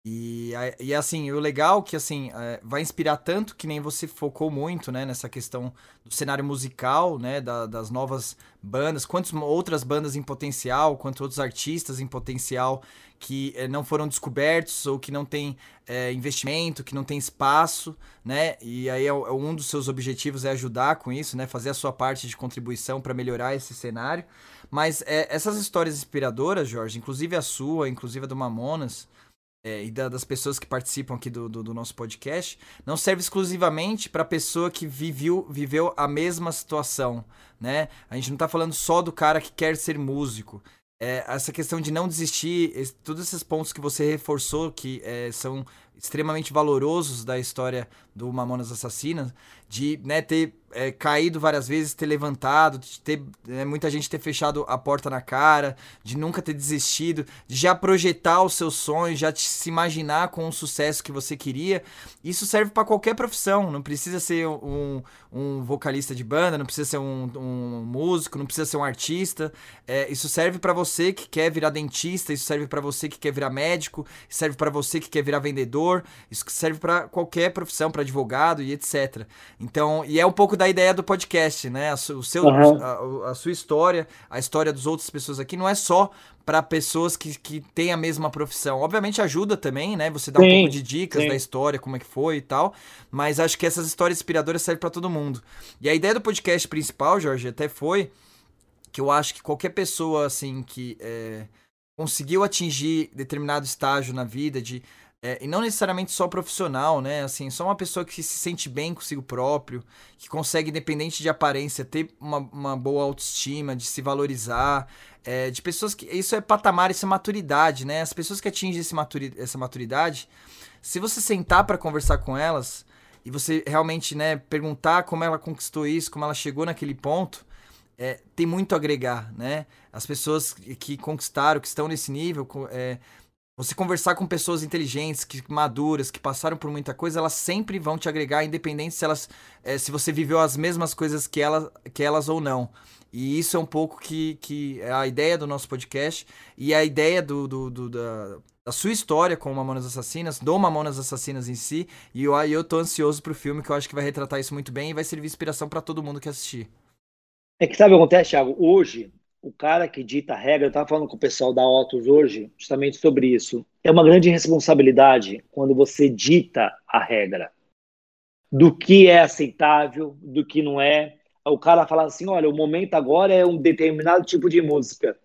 E, e assim, o legal que assim, é, vai inspirar tanto que nem você focou muito, né, nessa questão do cenário musical, né, da, das novas bandas, quantas outras bandas em potencial, quantos outros artistas em potencial que é, não foram descobertos ou que não tem é, investimento, que não tem espaço, né, e aí é, é, um dos seus objetivos é ajudar com isso, né, fazer a sua parte de contribuição para melhorar esse cenário. Mas essas histórias inspiradoras, Jorge, inclusive a sua, inclusive a do Mamonas, é, e da, das pessoas que participam aqui do, do, do nosso podcast, não serve exclusivamente para a pessoa que viveu, viveu a mesma situação, né? A gente não está falando só do cara que quer ser músico. É, essa questão de não desistir, esse, todos esses pontos que você reforçou, que é, são extremamente valorosos da história do Mamonas Assassinas, de né, ter é, caído várias vezes, ter levantado, de ter é, muita gente ter fechado a porta na cara, de nunca ter desistido, de já projetar os seus sonhos, já se imaginar com o sucesso que você queria. Isso serve para qualquer profissão, não precisa ser um, um, vocalista de banda, não precisa ser um, um músico, não precisa ser um artista. É, isso serve para você que quer virar dentista, isso serve para você que quer virar médico, serve para você que quer virar vendedor, isso serve para qualquer profissão, para advogado e etc. Então, e é um pouco da ideia do podcast, né? O seu, uhum. a, a, sua história, a história das outras pessoas aqui não é só para pessoas que, que têm a mesma profissão. Obviamente ajuda também, né? Você dá sim, um pouco de dicas sim. da história, como é que foi e tal. Mas acho que essas histórias inspiradoras servem para todo mundo. E a ideia do podcast principal, Jorge, até foi que eu acho que qualquer pessoa assim que é, conseguiu atingir determinado estágio na vida de é, e não necessariamente só profissional, né? Assim, só uma pessoa que se sente bem consigo próprio, que consegue, independente de aparência, ter uma, uma boa autoestima, de se valorizar. É, de pessoas que. Isso é patamar, isso é maturidade, né? As pessoas que atingem esse maturi, essa maturidade, se você sentar para conversar com elas e você realmente, né, perguntar como ela conquistou isso, como ela chegou naquele ponto, é, tem muito a agregar, né? As pessoas que conquistaram, que estão nesse nível, é, você conversar com pessoas inteligentes, que maduras, que passaram por muita coisa, elas sempre vão te agregar, independente se elas, é, se você viveu as mesmas coisas que, ela, que elas ou não. E isso é um pouco que, que é a ideia do nosso podcast e a ideia do, do, do da, da, sua história com o Mamonas Assassinas, do Mamonas Assassinas em si. E eu, eu tô ansioso pro filme, que eu acho que vai retratar isso muito bem e vai servir inspiração para todo mundo que assistir. É que sabe o que acontece, Thiago? Hoje, o cara que dita a regra, eu estava falando com o pessoal da Otus hoje, justamente sobre isso. É uma grande responsabilidade quando você dita a regra do que é aceitável, do que não é. O cara fala assim: olha, o momento agora é um determinado tipo de música.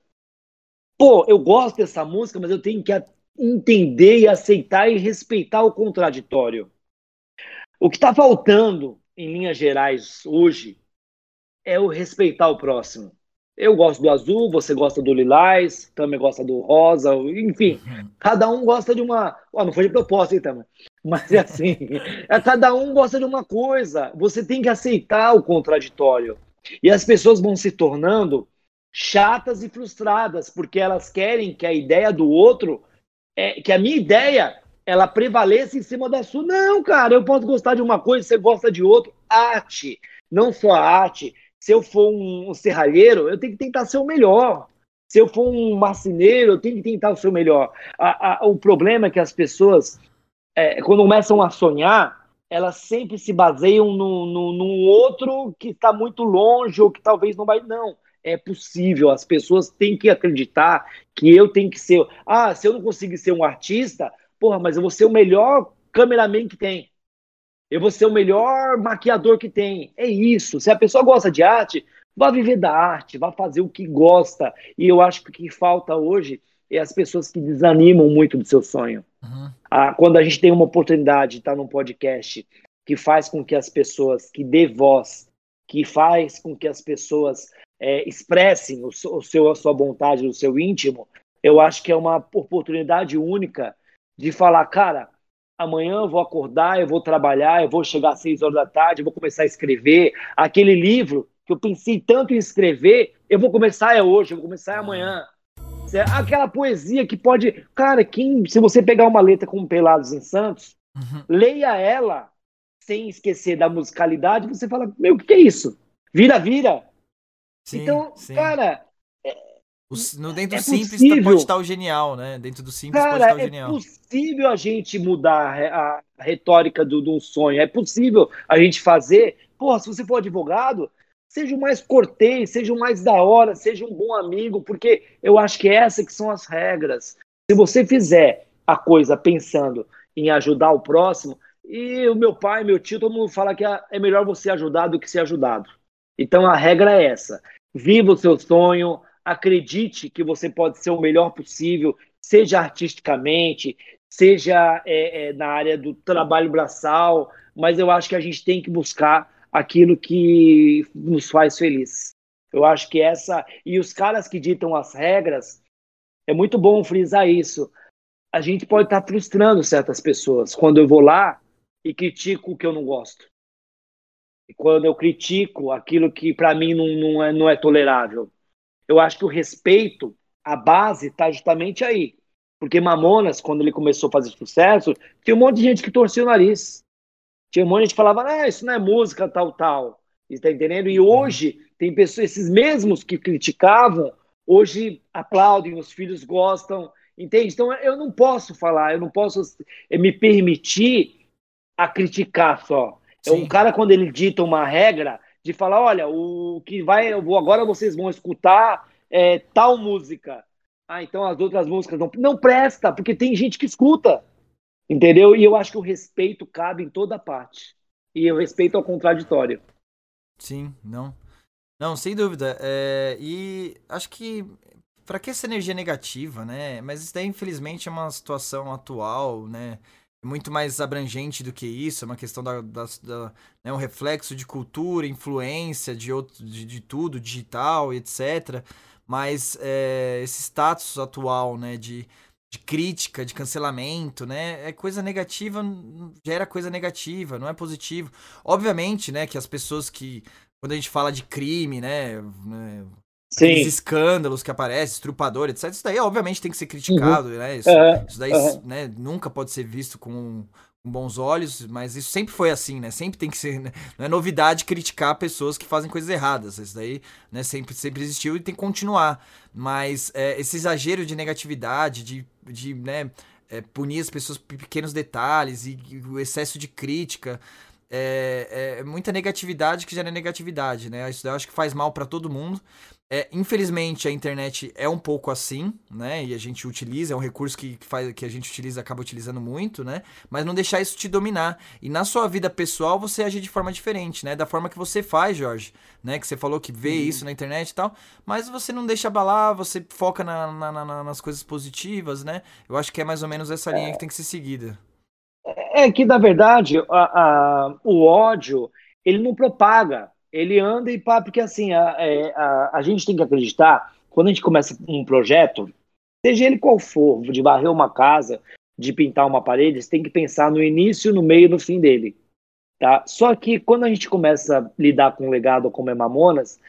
Pô, eu gosto dessa música, mas eu tenho que entender e aceitar e respeitar o contraditório. O que está faltando, em linhas gerais, hoje, é o respeitar o próximo. Eu gosto do azul, você gosta do lilás, também gosta do rosa, enfim, uhum. cada um gosta de uma. Oh, não foi de propósito, então, mas é assim, é, cada um gosta de uma coisa. Você tem que aceitar o contraditório. E as pessoas vão se tornando chatas e frustradas, porque elas querem que a ideia do outro, é, que a minha ideia, ela prevaleça em cima da sua. Não, cara, eu posso gostar de uma coisa, você gosta de outra. Arte, não só arte se eu for um, serralheiro, eu tenho que tentar ser o melhor. Se eu for um marceneiro, eu tenho que tentar o melhor. A, a, o problema é que as pessoas, é, quando começam a sonhar, elas sempre se baseiam no, no outro que está muito longe ou que talvez não vai. Não, é possível. As pessoas têm que acreditar que eu tenho que ser. Ah, se eu não conseguir ser um artista, porra, mas eu vou ser o melhor cameraman que tem. Eu vou ser o melhor maquiador que tem. É isso. Se a pessoa gosta de arte, vá viver da arte, vá fazer o que gosta. E eu acho que o que falta hoje é as pessoas que desanimam muito do seu sonho. Uhum. Ah, quando a gente tem uma oportunidade de estar num podcast que faz com que as pessoas, que dê voz, que faz com que as pessoas é, expressem o, o seu, a sua vontade, o seu íntimo, eu acho que é uma oportunidade única de falar, cara, amanhã eu vou acordar, eu vou trabalhar, eu vou chegar às seis horas da tarde, eu vou começar a escrever. Aquele livro que eu pensei tanto em escrever, eu vou começar é hoje, eu vou começar é amanhã. Aquela poesia que pode. Cara, quem, se você pegar uma letra como Pelados em Santos, uhum. leia ela sem esquecer da musicalidade, você fala, meu, o que é isso? Vira, vira. Sim, então, sim. cara. É, o, no dentro é do simples possível, pode estar o genial, né? Dentro do simples cara, pode estar o genial. É possível a gente mudar a, retórica do, do sonho. É possível a gente fazer. Porra, se você for advogado, seja o mais cortês, seja o mais da hora, seja um bom amigo, porque eu acho que essas que são as regras. Se você fizer a coisa pensando em ajudar o próximo, e o meu pai, meu tio, todo mundo fala que é melhor você ajudar do que ser ajudado. Então a regra é essa: viva o seu sonho, acredite que você pode ser o melhor possível, seja artisticamente, seja é, é, na área do trabalho braçal, mas eu acho que a gente tem que buscar aquilo que nos faz feliz. Eu acho que essa. E os caras que ditam as regras, é muito bom frisar isso. A gente pode estar frustrando certas pessoas. Quando eu vou lá, e critico o que eu não gosto. E quando eu critico aquilo que para mim não, não, é, não é tolerável. Eu acho que o respeito, a base está justamente aí. Porque Mamonas, quando ele começou a fazer sucesso, tinha um monte de gente que torcia o nariz. Tinha um monte de gente que falava, ah, isso não é música, tal, tal. Está entendendo? E hoje, tem pessoas, esses mesmos que criticavam, hoje aplaudem, os filhos gostam, entende? Então eu não posso falar, eu não posso me permitir a criticar só. É um cara, quando ele dita uma regra, de falar: olha, o que vai, agora vocês vão escutar é, tal música. Ah, então as outras músicas não. Não presta, porque tem gente que escuta. Entendeu? E eu acho que o respeito cabe em toda parte. E o respeito ao contraditório. Sim, não. Não, sem dúvida. É, e acho que para que essa energia negativa, né? Mas isso daí, infelizmente, é uma situação atual, né? Muito mais abrangente do que isso, é uma questão da, da, da né, um reflexo de cultura, influência de, outro, de, de tudo, digital, etc. Mas é, esse status atual, né, de, de crítica, de cancelamento, né, é coisa negativa, gera coisa negativa, não é positivo. Obviamente, né, que as pessoas que, quando a gente fala de crime, né, né Sim. escândalos que aparecem, estrupador, etc. Isso daí, obviamente, tem que ser criticado, uhum. né? Isso, uhum. isso daí uhum. né, nunca pode ser visto com, com, bons olhos, mas isso sempre foi assim, né? Sempre tem que ser. Né? Não é novidade criticar pessoas que fazem coisas erradas. Isso daí né, sempre, sempre existiu e tem que continuar. Mas é, esse exagero de negatividade, de, de né, é, punir as pessoas por pequenos detalhes e, e o excesso de crítica. É, é, muita negatividade que gera negatividade, né? Isso eu acho que faz mal para todo mundo. É, infelizmente a internet é um pouco assim, né? E a gente utiliza, é um recurso que, faz, que a gente utiliza, acaba utilizando muito, né? Mas não deixar isso te dominar. E na sua vida pessoal você agir de forma diferente, né? Da forma que você faz, Jorge, né? Que você falou que vê isso na internet e tal. Mas você não deixa abalar, você foca na, na, na, nas coisas positivas, né? Eu acho que é mais ou menos essa linha que tem que ser seguida. É que, na verdade, a, a, o ódio, ele não propaga ele anda e pá, porque assim, a, é, a, a gente tem que acreditar, quando a gente começa um projeto, seja ele qual for, de varrer uma casa, de pintar uma parede, você tem que pensar no início, no meio e no fim dele. Tá? Só que quando a gente começa a lidar com um legado como é Mamonas,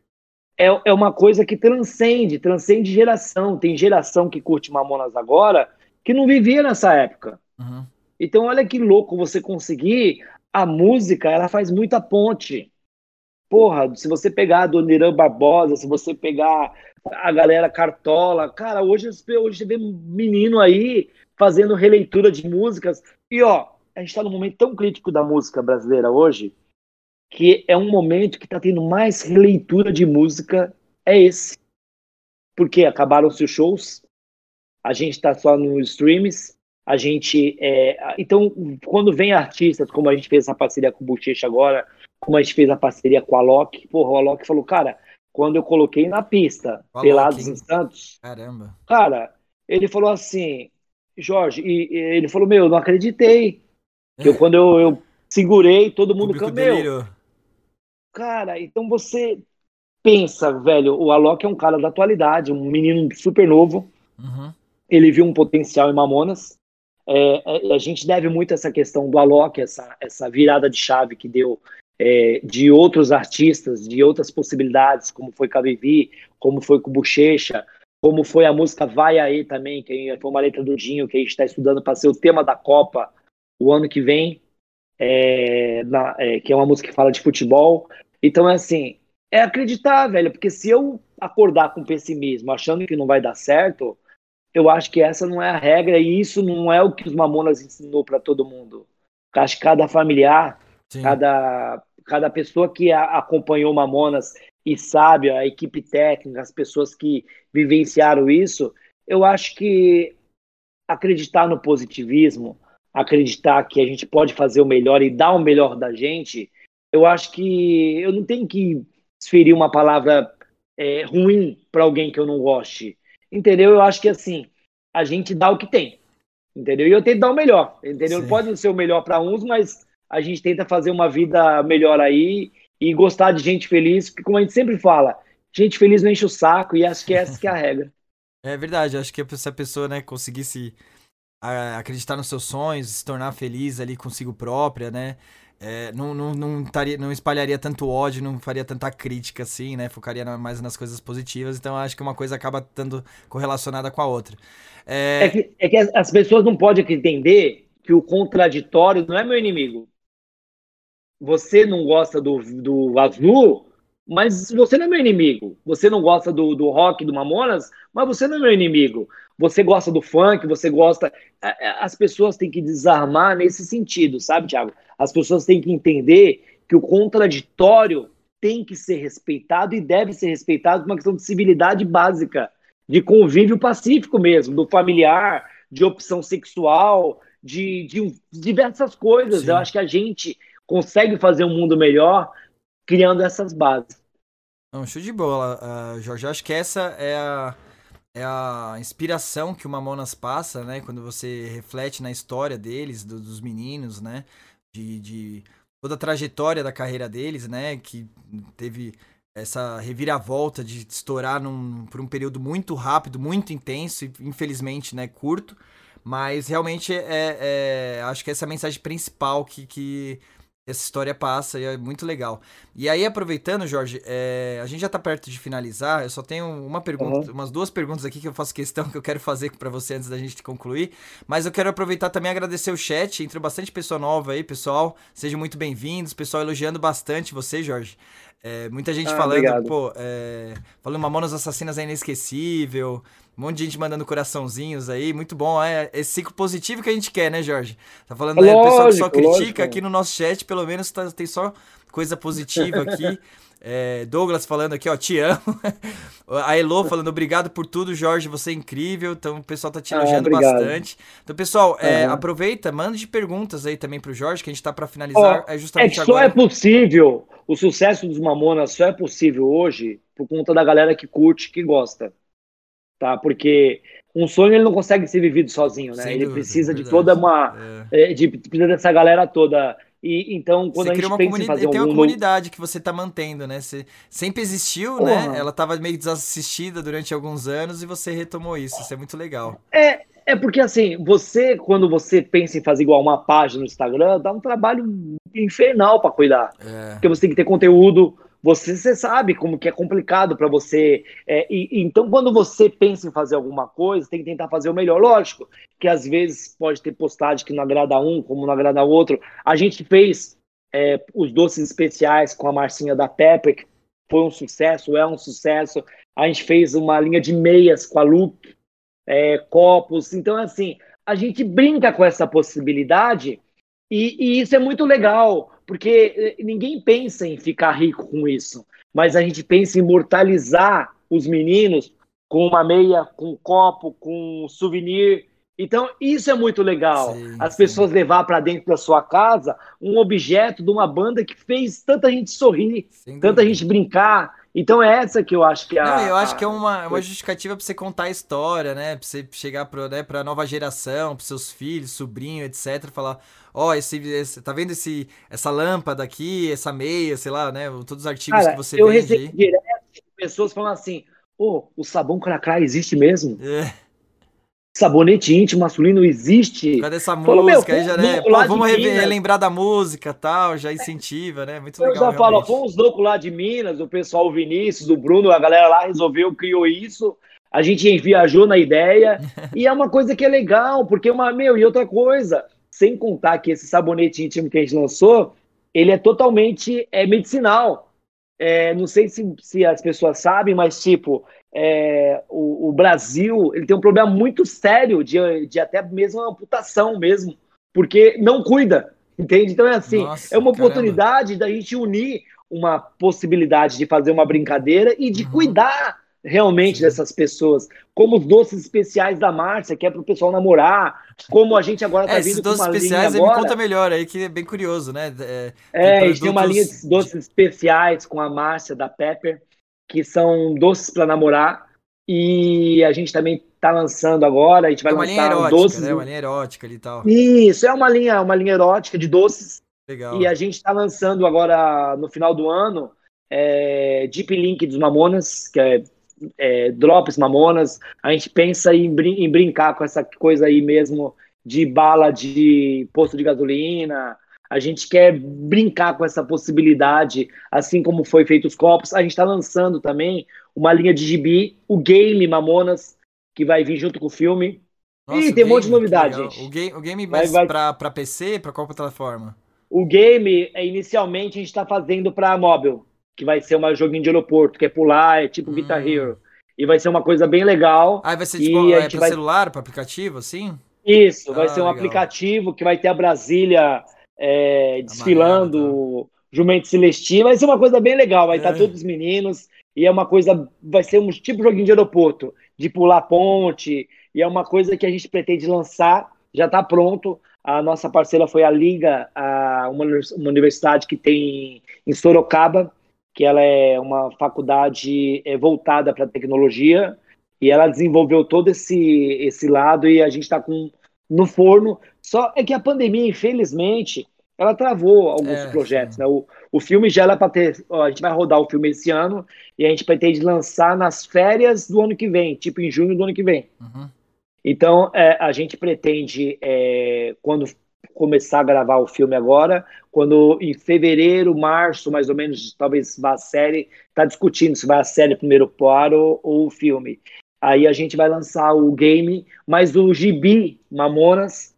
é, é uma coisa que transcende, transcende geração. Tem geração que curte Mamonas agora que não vivia nessa época. Uhum. Então, olha que louco você conseguir. A música, ela faz muita ponte. Porra, se você pegar a Dona Irã Barbosa, se você pegar a galera Cartola, cara, hoje, hoje você vê menino aí fazendo releitura de músicas. E ó, a gente tá num momento tão crítico da música brasileira hoje, que é um momento que tá tendo mais releitura de música, é esse. Porque acabaram-se os shows, a gente tá só nos streams, a gente. É... então, quando vem artistas, como a gente fez essa parceria com o Bochecha agora, como a gente fez a parceria com a Alok, porra, o Alok falou, cara, quando eu coloquei na pista, Alok, Pelados em Santos, caramba. Cara, ele falou assim, Jorge, e, e ele falou, meu, eu não acreditei. Que eu, quando eu, eu segurei, todo mundo cambiou. Cara, então você pensa, velho, o Alok é um cara da atualidade, um menino super novo. Uhum. Ele viu um potencial em Mamonas. É, é, a gente deve muito essa questão do Alok, essa, essa virada de chave que deu é, de outros artistas, de outras possibilidades, como foi com a Vivi, como foi com o Bochecha, como foi a música Vai Aí também, que foi uma letra do Dinho, que a gente está estudando para ser o tema da Copa o ano que vem, é, na, é, que é uma música que fala de futebol. Então, é assim, é acreditar, velho, porque se eu acordar com pessimismo, achando que não vai dar certo, eu acho que essa não é a regra e isso não é o que os Mamonas ensinou para todo mundo. Eu acho que cada familiar, cada, cada pessoa que a, acompanhou Mamonas e sabe, a equipe técnica, as pessoas que vivenciaram isso, eu acho que acreditar no positivismo, acreditar que a gente pode fazer o melhor e dar o melhor da gente, eu acho que eu não tenho que desferir uma palavra é, ruim para alguém que eu não goste. Entendeu? Eu acho que assim, a gente dá o que tem. Entendeu? E eu tento dar o melhor. Entendeu? Sim. Pode não ser o melhor para uns, mas a gente tenta fazer uma vida melhor aí e gostar de gente feliz, porque como a gente sempre fala, gente feliz não enche o saco e acho que essa que é a regra. É verdade, acho que se a pessoa, né, conseguisse acreditar nos seus sonhos, se tornar feliz ali consigo própria, né? É, não, não, não, taria, não espalharia tanto ódio, não faria tanta crítica assim, né? Focaria mais nas coisas positivas. Então acho que uma coisa acaba estando correlacionada com a outra. É... É, que, é que as pessoas não podem entender que o contraditório não é meu inimigo. Você não gosta do, do azul, mas você não é meu inimigo. Você não gosta do, do rock do Mamonas, mas você não é meu inimigo. Você gosta do funk, você gosta. As pessoas têm que desarmar nesse sentido, sabe, Thiago? As pessoas têm que entender que o contraditório tem que ser respeitado e deve ser respeitado por uma questão de civilidade básica, de convívio pacífico mesmo, do familiar, de opção sexual, de, de diversas coisas. Sim. Eu acho que a gente consegue fazer um mundo melhor criando essas bases. Não, show de bola, uh, Jorge. Acho que essa é a, é a inspiração que o Mamonas passa, né? Quando você reflete na história deles, do, dos meninos, né? De, de toda a trajetória da carreira deles, né? Que teve essa reviravolta de estourar num, por um período muito rápido, muito intenso e infelizmente, né? Curto. Mas realmente é, é, acho que essa é a mensagem principal que, que essa história passa e é muito legal. E aí, aproveitando, Jorge, é, a gente já está perto de finalizar. Eu só tenho uma pergunta, uhum. umas duas perguntas aqui que eu faço questão que eu quero fazer para você antes da gente concluir. Mas eu quero aproveitar também e agradecer o chat. Entrou bastante pessoa nova aí, pessoal. Sejam muito bem-vindos. Pessoal elogiando bastante você, Jorge. É, muita gente ah, falando, obrigado. pô, é, falando Mamonas Assassinas é inesquecível. Um monte de gente mandando coraçãozinhos aí, muito bom. É esse ciclo positivo que a gente quer, né, Jorge? Tá falando, né, o pessoal que só critica, lógico. aqui no nosso chat, pelo menos, tá, tem só coisa positiva aqui. É, Douglas falando aqui, ó, te amo. A Elo falando, obrigado por tudo, Jorge, você é incrível. Então o pessoal tá te ah, elogiando ah, bastante. Então, pessoal, é, aproveita, mande perguntas aí também pro Jorge, que a gente tá para finalizar. é justamente é que só é possível, o sucesso dos Mamonas só é possível hoje por conta da galera que curte, que gosta tá? Porque um sonho ele não consegue ser vivido sozinho, né? Sem ele dúvida, precisa de toda uma, é. é. de precisa dessa galera toda. E então quando você a gente pensa em fazer um tem uma comunidade que você está mantendo, né? Você sempre existiu, né? Né? Ela estava meio desassistida durante alguns anos e você retomou isso. Isso é muito legal. É, é porque assim, você quando você pensa em fazer igual uma página no Instagram, dá um trabalho infernal para cuidar. É. Porque você tem que ter conteúdo, você, você sabe como que é complicado para você. É, e, então, quando você pensa em fazer alguma coisa, tem que tentar fazer o melhor. Lógico que às vezes pode ter postagem que não agrada um, como não agrada outro. A gente fez é, os doces especiais com a Marcinha da Pepper, que foi um sucesso, é um sucesso. A gente fez uma linha de meias com a Luke, é, copos. Então, assim, a gente brinca com essa possibilidade e, e isso é muito legal porque eh, ninguém pensa em ficar rico com isso, mas a gente pensa em imortalizar os meninos com uma meia, com um copo, com um souvenir. Então, isso é muito legal. Sim, As sim. pessoas levar para dentro da sua casa um objeto de uma banda que fez tanta gente sorrir, tanta gente brincar. Então é essa que eu acho que é a. Não, eu acho que é uma, uma justificativa pra você contar a história, né? Pra você chegar pro, né, pra nova geração, pros seus filhos, sobrinho, etc. Falar, ó, oh, esse, esse, tá vendo esse, essa lâmpada aqui, essa meia, sei lá, né? Todos os artigos Cara, que você eu vende recebi aí. direto pessoas falando assim: ô, o sabão cracrá existe mesmo? É, Sabonete íntimo masculino existe? cadê essa Falou, meu, música aí já, né? Pô, vamos relembrar da música tal, já incentiva, né? Muito Eu legal. já falo, com os loucos lá de Minas, o pessoal, o Vinícius, o Bruno, a galera lá resolveu, criou isso. A gente viajou na ideia. e é uma coisa que é legal, porque uma, meu, e outra coisa, sem contar que esse sabonete íntimo que a gente lançou, ele é totalmente é, medicinal. É, não sei se, se as pessoas sabem, mas tipo, é, o, o Brasil ele tem um problema muito sério de, de até mesmo amputação mesmo, porque não cuida, entende? Então é assim, Nossa, é uma caramba. oportunidade da gente unir uma possibilidade de fazer uma brincadeira e de Uhum. cuidar realmente Sim. dessas pessoas, como os doces especiais da Márcia, que é para o pessoal namorar, como a gente agora tá É, vindo esses com doces uma linha especiais me agora. conta melhor aí, que é bem curioso, né? É, É, Tem a gente tem uma linha produtos de doces especiais com a Márcia da Pepper, que são doces para namorar. E a gente também tá lançando agora, a gente vai é uma linha lançar erótica, doces. né? Uma linha erótica ali e tal. Isso, é uma linha, uma linha erótica de doces. Legal. E a gente está lançando agora, no final do ano, é, Deep Link dos Mamonas, que é, é, Drops Mamonas. A gente pensa em, brin- em brincar com essa coisa aí mesmo de bala de posto de gasolina. A gente quer brincar com essa possibilidade, assim como foi feito os copos. A gente está lançando também uma linha de gibi, o Game Mamonas, que vai vir junto com o filme. Nossa, Ih, tem um monte de novidade, gente. O game, o game Vai- mas vai- Pra, pra PC, pra qual plataforma? O game, é, inicialmente, a gente está fazendo para móvel, que vai ser um joguinho de aeroporto, que é pular, é tipo Hum. Guitar Hero. E vai ser uma coisa bem legal. Ah, vai ser tipo, é, pra vai- celular, pra aplicativo, assim? Isso, vai Ah, ser um legal. aplicativo que vai ter a Brasília é, desfilando, Jumento Celestina. Vai ser uma coisa bem legal, vai É. estar todos os meninos. E é uma coisa, vai ser um tipo joguinho de aeroporto, de pular ponte. E é uma coisa que a gente pretende lançar, já está pronto. A nossa parceira foi a Liga, a, uma, uma universidade que tem em Sorocaba, que ela é uma faculdade é, voltada para tecnologia. E ela desenvolveu todo esse, esse lado e a gente está com no forno. Só é que a pandemia, infelizmente, ela travou alguns É, projetos. Né? O, o filme já era para ter. ó, a gente vai rodar o filme esse ano e a gente pretende lançar nas férias do ano que vem, tipo em junho do ano que vem. Uhum. Então, é, a gente pretende, é, quando começar a gravar o filme agora, quando em fevereiro, março, mais ou menos, talvez vá a série, está discutindo se vai a série primeiro par ou, ou o filme. Aí a gente vai lançar o game, mas o gibi Mamonas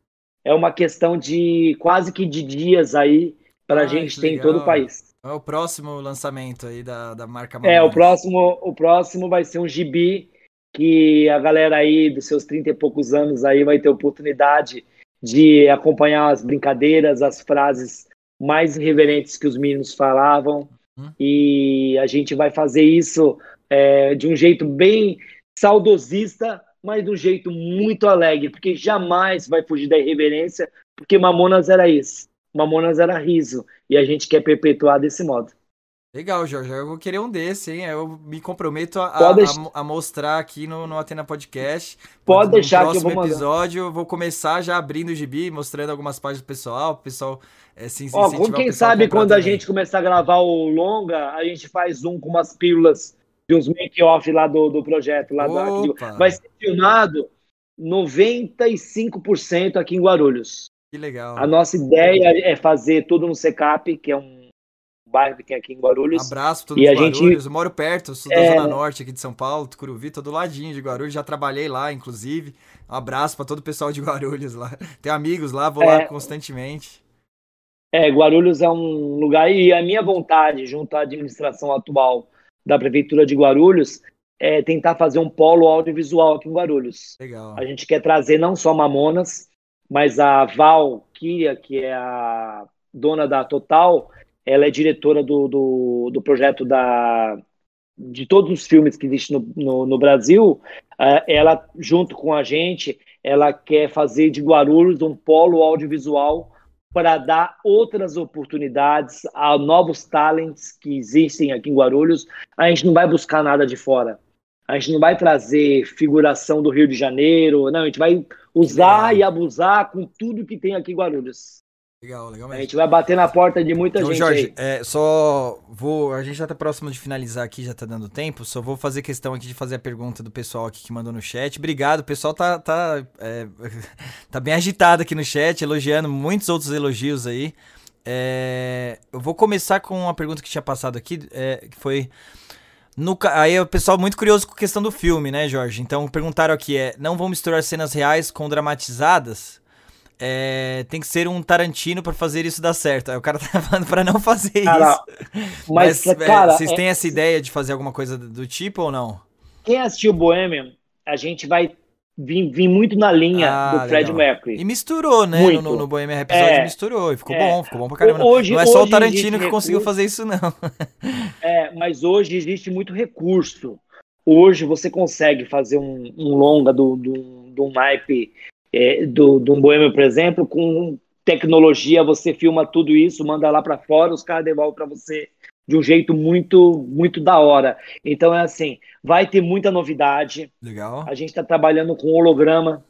é uma questão de quase que de dias aí para a Ah, gente ter em todo o país. É o próximo lançamento aí da, da marca É, o próximo, o próximo vai ser um gibi que a galera aí dos seus 30 e poucos anos aí vai ter oportunidade de acompanhar as brincadeiras, as frases mais irreverentes que os meninos falavam. Hum. E a gente vai fazer isso é, de um jeito bem saudosista, mas de um jeito muito alegre, porque jamais vai fugir da irreverência, porque Mamonas era isso. Mamonas era riso. E a gente quer perpetuar desse modo. Legal, Jorge. Eu vou querer um desse, hein? Eu me comprometo a, a- a- a mostrar aqui no, no Atena Podcast. Pode No deixar que eu próximo vou mandar. episódio, eu vou começar já abrindo o gibi, mostrando algumas páginas do pessoal, pro pessoal é, se Ó, incentivar como o quem a sabe quando a também. gente começar a gravar o longa, a gente faz um com umas pílulas de uns make-off lá do, do projeto. Lá Opa! vai ser filmado 95% aqui em Guarulhos. Que legal. A nossa ideia é fazer tudo no Secap, que é um bairro que tem aqui em Guarulhos. abraço pra todos E a gente- Guarulhos. Eu moro perto, sou da É. Zona Norte aqui de São Paulo, Tucuruvi, tô do ladinho de Guarulhos, já trabalhei lá, inclusive. Um abraço pra todo o pessoal de Guarulhos lá. Tenho amigos lá, vou lá É. constantemente. É, Guarulhos é um lugar, e a minha vontade, junto à administração atual da Prefeitura de Guarulhos, é tentar fazer um polo audiovisual aqui em Guarulhos. Legal. A gente quer trazer não só Mamonas, mas a Val Kia, que é a dona da Total, ela é diretora do, do, do projeto da, de todos os filmes que existem no, no, no Brasil. Eh, ela, junto com a gente, ela quer fazer de Guarulhos um polo audiovisual para dar outras oportunidades a novos talentos que existem aqui em Guarulhos. A gente não vai buscar nada de fora. A gente não vai trazer figuração do Rio de Janeiro, não, a gente vai usar e abusar com tudo que tem aqui em Guarulhos. Legal, legal A mesmo. gente vai bater na porta de muita Então, gente Jorge, aí. é, só vou. A gente já tá próximo de finalizar aqui, já tá dando tempo. Só vou fazer questão aqui de fazer a pergunta do pessoal aqui que mandou no chat. Obrigado, o pessoal tá, tá, é, tá bem agitado aqui no chat, elogiando muitos outros elogios aí. É, eu vou começar com uma pergunta que tinha passado aqui, é, que foi. No, aí o pessoal muito curioso com a questão do filme, né, Jorge? Então perguntaram aqui: é, não vão misturar cenas reais com dramatizadas? É, tem que ser um Tarantino pra fazer isso dar certo. Aí o cara tá falando pra não fazer Cara, isso. Mas, é, cara, vocês é- têm essa ideia de fazer alguma coisa do, tipo ou não? quem assistiu Bohemian, a gente vai vir, vir muito na linha Ah, do Fred legal. Mercury. E misturou, né? No, Muito. no, no Bohemian Rhapsody É, misturou e ficou é. bom, ficou bom pra caramba. Hoje- não é só o Tarantino que conseguiu recurso. fazer isso, não. É, mas hoje existe muito recurso. Hoje você consegue fazer um, um longa do, do, do naipe é, do, do Boêmio, por exemplo, com tecnologia, você filma tudo isso, manda lá para fora, os caras devolvem para você de um jeito muito, muito da hora. Então é assim, vai ter muita novidade. Legal. A gente está trabalhando com holograma.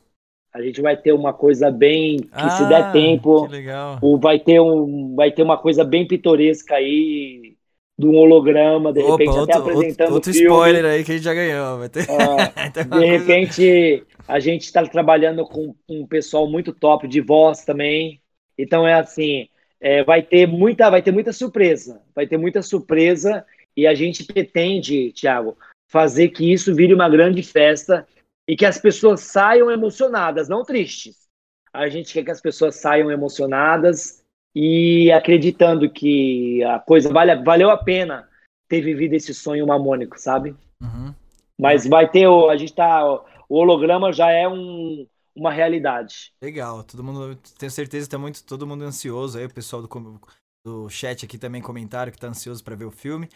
A gente vai ter uma coisa bem que se Ah, der tempo, Que legal. vai ter um, vai ter uma coisa bem pitoresca aí de um holograma, de Opa, repente outro, até apresentando outro, outro spoiler aí que a gente já ganhou. Vai ter... Tem uma de coisa- repente a gente está trabalhando com um pessoal muito top de voz também. Então é assim, é, vai ter muita, vai ter muita surpresa, vai ter muita surpresa e a gente pretende, Thiago, fazer que isso vire uma grande festa e que as pessoas saiam emocionadas, não tristes. A gente quer que as pessoas saiam emocionadas e acreditando que a coisa vale, valeu a pena ter vivido esse sonho mamônico, sabe? Uhum. Mas vai ter, a gente tá, o holograma já é um, uma realidade. Legal, todo mundo, tenho certeza que tá muito, todo mundo ansioso aí, o pessoal do, do chat aqui também comentaram que tá ansioso pra ver o filme.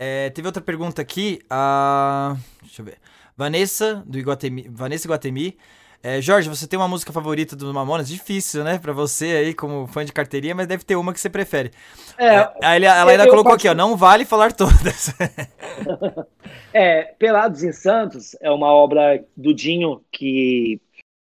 É, teve outra pergunta aqui, a, deixa eu ver, Vanessa, do Iguatemi, Vanessa Iguatemi, é, Jorge, você tem uma música favorita do Mamonas? Difícil, né, pra você aí como fã de carteirinha, mas deve ter uma que você prefere. É, Aí ele- ela ainda colocou aqui, ó, não vale falar todas. é, Pelados em Santos é uma obra do Dinho que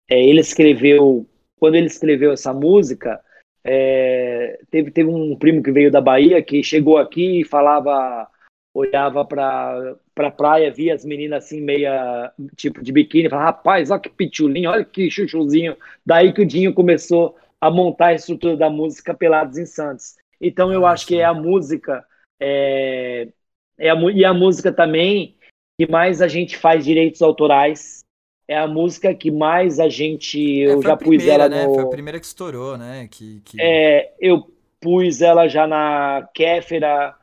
é, ele escreveu, quando ele escreveu essa música, é, teve, teve um primo que veio da Bahia que chegou aqui e falava, olhava pra, pra praia, via as meninas assim, meia, tipo, de biquíni, falava, rapaz, olha que pitulinho, olha que chuchuzinho. Daí que o Dinho começou a montar a estrutura da música Pelados em Santos. Então eu Ah, acho que é a música, é, é a, e a música também que mais a gente faz direitos autorais. É a música que mais a gente. É, Eu já pus primeira, ela né? no. Foi a primeira que estourou, né? Que, que... É, eu pus ela já na Kéfera,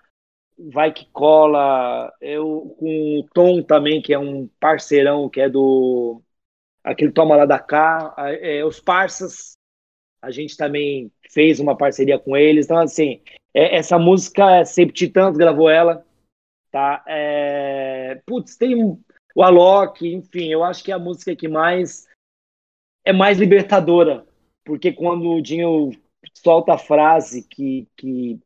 Vai Que Cola, eu com o Tom também, que é um parceirão, que é do. Aquele Toma Lá da Cá, é, os Parsas, a gente também fez uma parceria com eles. Então, assim, é, essa música, sempre Titãs gravou ela, tá? É, putz, tem o Alok, enfim, eu acho que é a música que mais é mais libertadora, porque quando o Dinho solta a frase que, que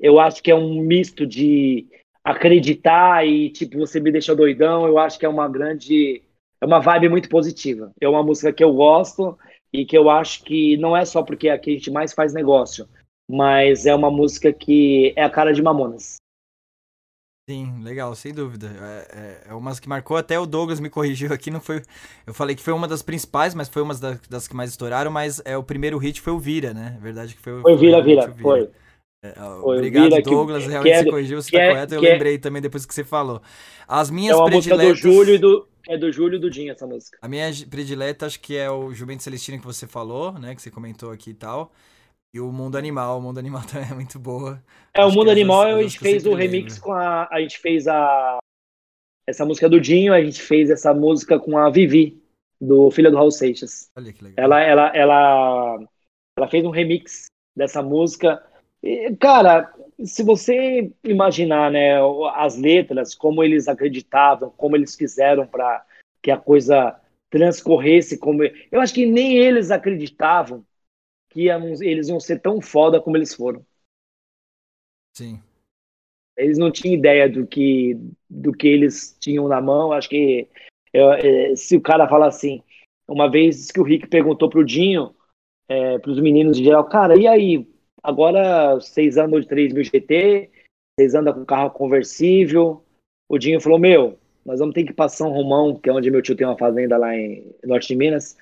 eu acho que é um misto de acreditar e tipo você me deixa doidão, eu acho que é uma grande é uma vibe muito positiva. É uma música que eu gosto e que eu acho que não é só porque é a que a gente mais faz negócio, mas é uma música que é a cara de Mamonas. Sim, legal, sem dúvida. É, é, é uma que marcou, até o Douglas me corrigiu aqui, não foi. Eu falei que foi uma das principais, mas foi uma das, das que mais estouraram, mas é o primeiro hit foi o Vira, né? A verdade que foi, Foi Vira realmente Vira, o foi. É, Foi o obrigado, que- Douglas. que Realmente é- você corrigiu, você que tá é- correto. Eu que é- lembrei também depois que você falou. As minhas É uma música prediletas. do Júlio e do é do Júlio e do Dinho essa música. A minha predileta acho que é o Jumento Celestino que você falou, né? Que você comentou aqui e tal. E o Mundo Animal. O Mundo Animal também é muito boa. É, o Acho Mundo que é Animal a gente que fez o remix lembro. com a. A gente fez a. Essa música do Dinho, a gente fez essa música com a Vivi, do Filha do Raul Seixas. Olha que legal. Ela, ela, ela, ela fez um remix dessa música. Cara, se você imaginar, né, as letras, como eles acreditavam, como eles fizeram para que a coisa transcorresse como eu acho que nem eles acreditavam que eles iam ser tão foda como eles foram. Sim. Eles não tinham ideia do que, do que eles tinham na mão. Acho que eu, é, se o cara fala assim, uma vez que o Rick perguntou pro Dinho, é, para os meninos em geral, cara, e aí? Agora vocês andam de 3 mil GT, vocês andam com carro conversível. O Dinho falou: Meu, nós vamos ter que ir para São Romão, que é onde meu tio tem uma fazenda lá em Norte de Minas.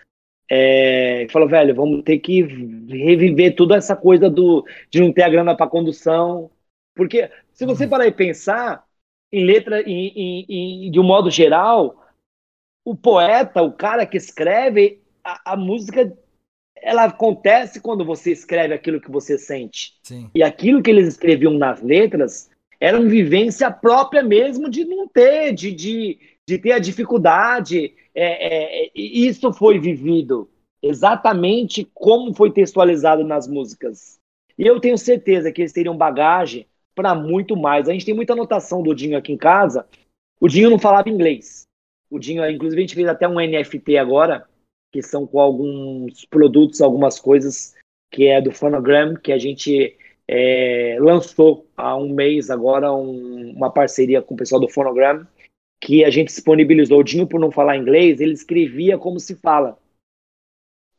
É, falou, velho, vamos ter que reviver toda essa coisa do, de não ter a grana para condução. Porque se você uhum. parar e pensar em letra, em, em, em, de um modo geral, o poeta, o cara que escreve, a, a, música ela acontece quando você escreve aquilo que você sente. Sim. E aquilo que eles escreviam nas letras era uma vivência própria mesmo de não ter, de, de, de ter a dificuldade. É, é, isso foi vivido exatamente como foi textualizado nas músicas. E eu tenho certeza que eles teriam bagagem para muito mais. A gente tem muita anotação do Dinho aqui em casa. O Dinho não falava inglês. O Dinho, inclusive, a gente fez até um NFT agora, que são com alguns produtos, algumas coisas, que é do Phonogram, que a gente é, lançou há um mês agora um, uma parceria com o pessoal do Phonogram, que a gente disponibilizou. O Dinho, por não falar inglês, ele escrevia como se fala.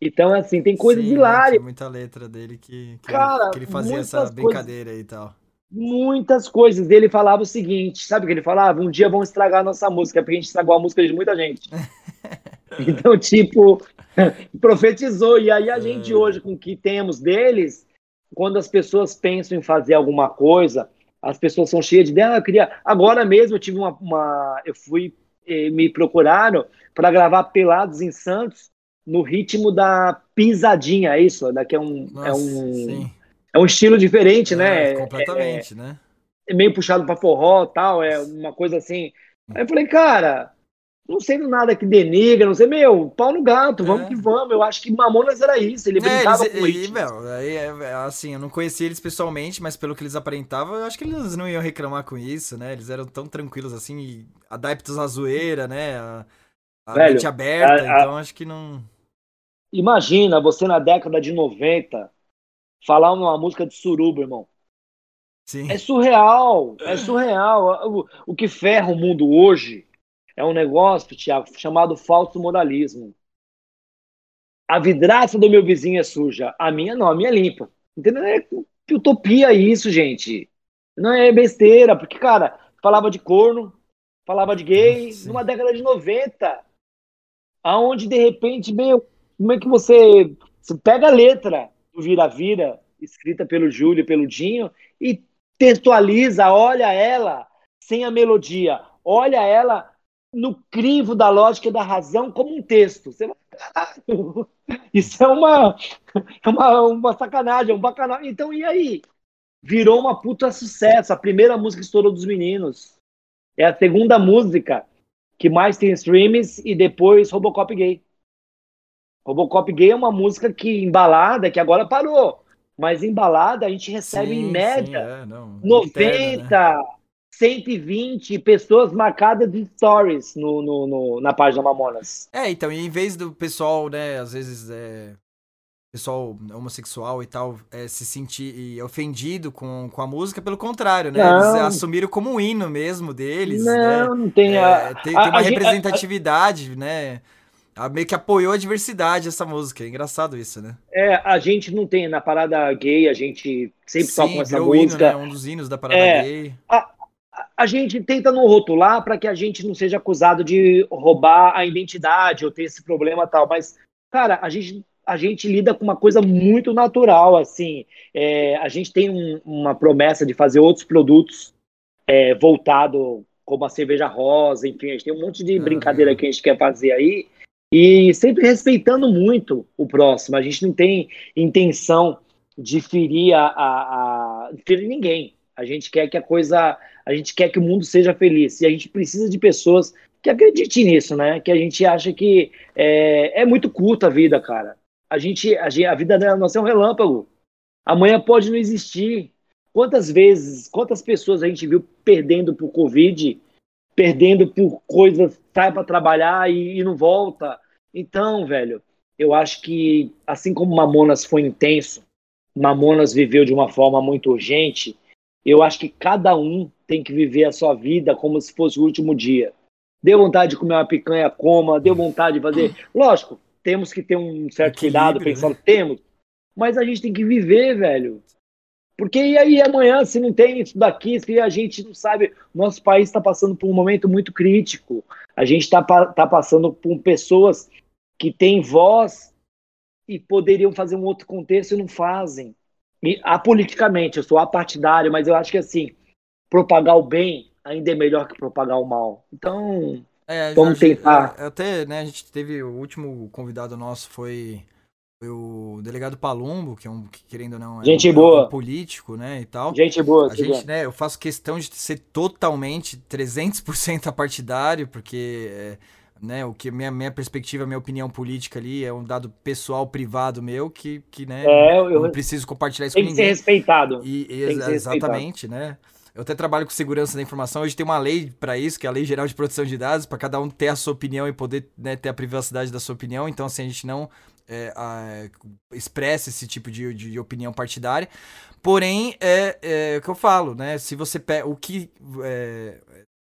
Então, assim, tem coisas Sim, hilárias. Tem muita letra dele que, que, Cara, que ele fazia essa brincadeira coisas, e tal. Muitas coisas. Ele falava o seguinte: sabe o que ele falava? Um dia vão estragar a nossa música, porque a gente estragou a música de muita gente. então, tipo, profetizou. E aí a é. gente hoje, com o que temos deles, quando as pessoas pensam em fazer alguma coisa, as pessoas são cheias de ideia. Ah, eu queria. Agora mesmo eu tive uma. uma eu fui. Eh, me procuraram para gravar Pelados em Santos no ritmo da pisadinha, é isso? Daqui é um. É Nossa, é um. Sim. É um estilo diferente, né? é, né? Completamente, é, né? É meio puxado para forró tal, é uma coisa assim. Aí eu falei, cara, não sei nada que denigra, não sei, meu, pau no gato, vamos é. que vamos. Eu acho que Mamonas era isso, ele é, brincava eles, com e, meu, aí, é, é, assim, eu não conhecia eles pessoalmente, mas pelo que eles aparentavam, eu acho que eles não iam reclamar com isso, né? Eles eram tão tranquilos assim, adeptos à zoeira, né? A, a Velho, mente aberta, a, então acho que não. Imagina você na década de 90 falar uma música de suruba, irmão. Sim. É surreal, é surreal. O, o que ferra o mundo hoje é um negócio, Tiago, chamado falso moralismo. A vidraça do meu vizinho é suja, a minha não, a minha é limpa. Entendeu? É utopia isso, gente. Não é besteira, porque, cara, falava de corno, falava de gay, Sim. numa década de 90, aonde de repente, meio, como é que você, você pega a letra do Vira-Vira, escrita pelo Júlio e pelo Dinho, e textualiza, olha ela sem a melodia, olha ela no crivo da lógica e da razão como um texto. Você isso é uma, é uma, uma sacanagem, é um bacanagem. Então, e aí? Virou uma puta sucesso. A primeira música estourou dos meninos. É a segunda música que mais tem streams e depois Robocop Gay. Robocop Gay é uma música que embalada, que agora parou. Mas embalada a gente recebe sim, em média sim, é, não, 90, né? 120 pessoas marcadas de stories no, no, no, na página Mamonas. É, então, e em vez do pessoal, né, às vezes, é, pessoal homossexual e tal, é, se sentir ofendido com, com a música, pelo contrário, né? Não. Eles assumiram como um hino mesmo deles. Não, né? não tem é, a. Tem, a, tem uma a, representatividade, né? meio que apoiou a diversidade essa música. É engraçado isso, né? É, a gente não tem na parada gay, a gente sempre Sim, toca com essa música. Hino, né? Um dos hinos da parada é, gay. A, a gente tenta não rotular para que a gente não seja acusado de roubar a identidade ou ter esse problema tal, mas, cara, a gente, a gente lida com uma coisa muito natural, assim, é, a gente tem um, uma promessa de fazer outros produtos é, voltado como a cerveja rosa, enfim, a gente tem um monte de brincadeira que a gente quer fazer aí, e sempre respeitando muito o próximo, a gente não tem intenção de ferir a, a, a ferir ninguém, a gente quer que a coisa a gente quer que o mundo seja feliz e a gente precisa de pessoas que acreditem nisso, né? Que a gente acha que é, é muito curta a vida, cara. A gente, a, gente, a vida da nossa é um relâmpago. Amanhã pode não existir. Quantas vezes, quantas pessoas a gente viu perdendo por Covid, perdendo por coisas, sai para trabalhar e, e não volta. Então, velho, eu acho que, assim como Mamonas foi intenso, Mamonas viveu de uma forma muito urgente, eu acho que cada um tem que viver a sua vida como se fosse o último dia. Deu vontade de comer uma picanha, coma, deu vontade de fazer. Lógico, temos que ter um certo cuidado, pensando, temos, mas a gente tem que viver, velho. Porque e aí amanhã, se não tem isso daqui, se a gente não sabe, nosso país está passando por um momento muito crítico. A gente está tá passando por pessoas que têm voz e poderiam fazer um outro contexto e não fazem. E apoliticamente, eu sou apartidário, mas eu acho que assim, propagar o bem ainda é melhor que propagar o mal. Então, É, Vamos Jorge, tentar. é, Até, né, a gente teve o último convidado nosso foi, foi o delegado Palumbo, que é um, que, querendo ou não, é Gente um, boa. um político, né, e tal. gente boa, A gente, né, eu faço questão de ser totalmente 300% apartidário, porque, é, né, o que minha, minha perspectiva, minha opinião política ali é um dado pessoal, privado meu, que, que né, É, eu, não preciso compartilhar isso tem com que ser ninguém. respeitado. E, e Tem que exa- ser respeitado. exatamente, né? Eu até trabalho com segurança da informação. Hoje tem uma lei para isso, que é a Lei Geral de Proteção de Dados, para cada um ter a sua opinião e poder né, ter a privacidade da sua opinião. Então, assim, a gente não é, a- expressa esse tipo de, de, de opinião partidária. Porém, é, é o que eu falo, né? Se você pega. O que. é,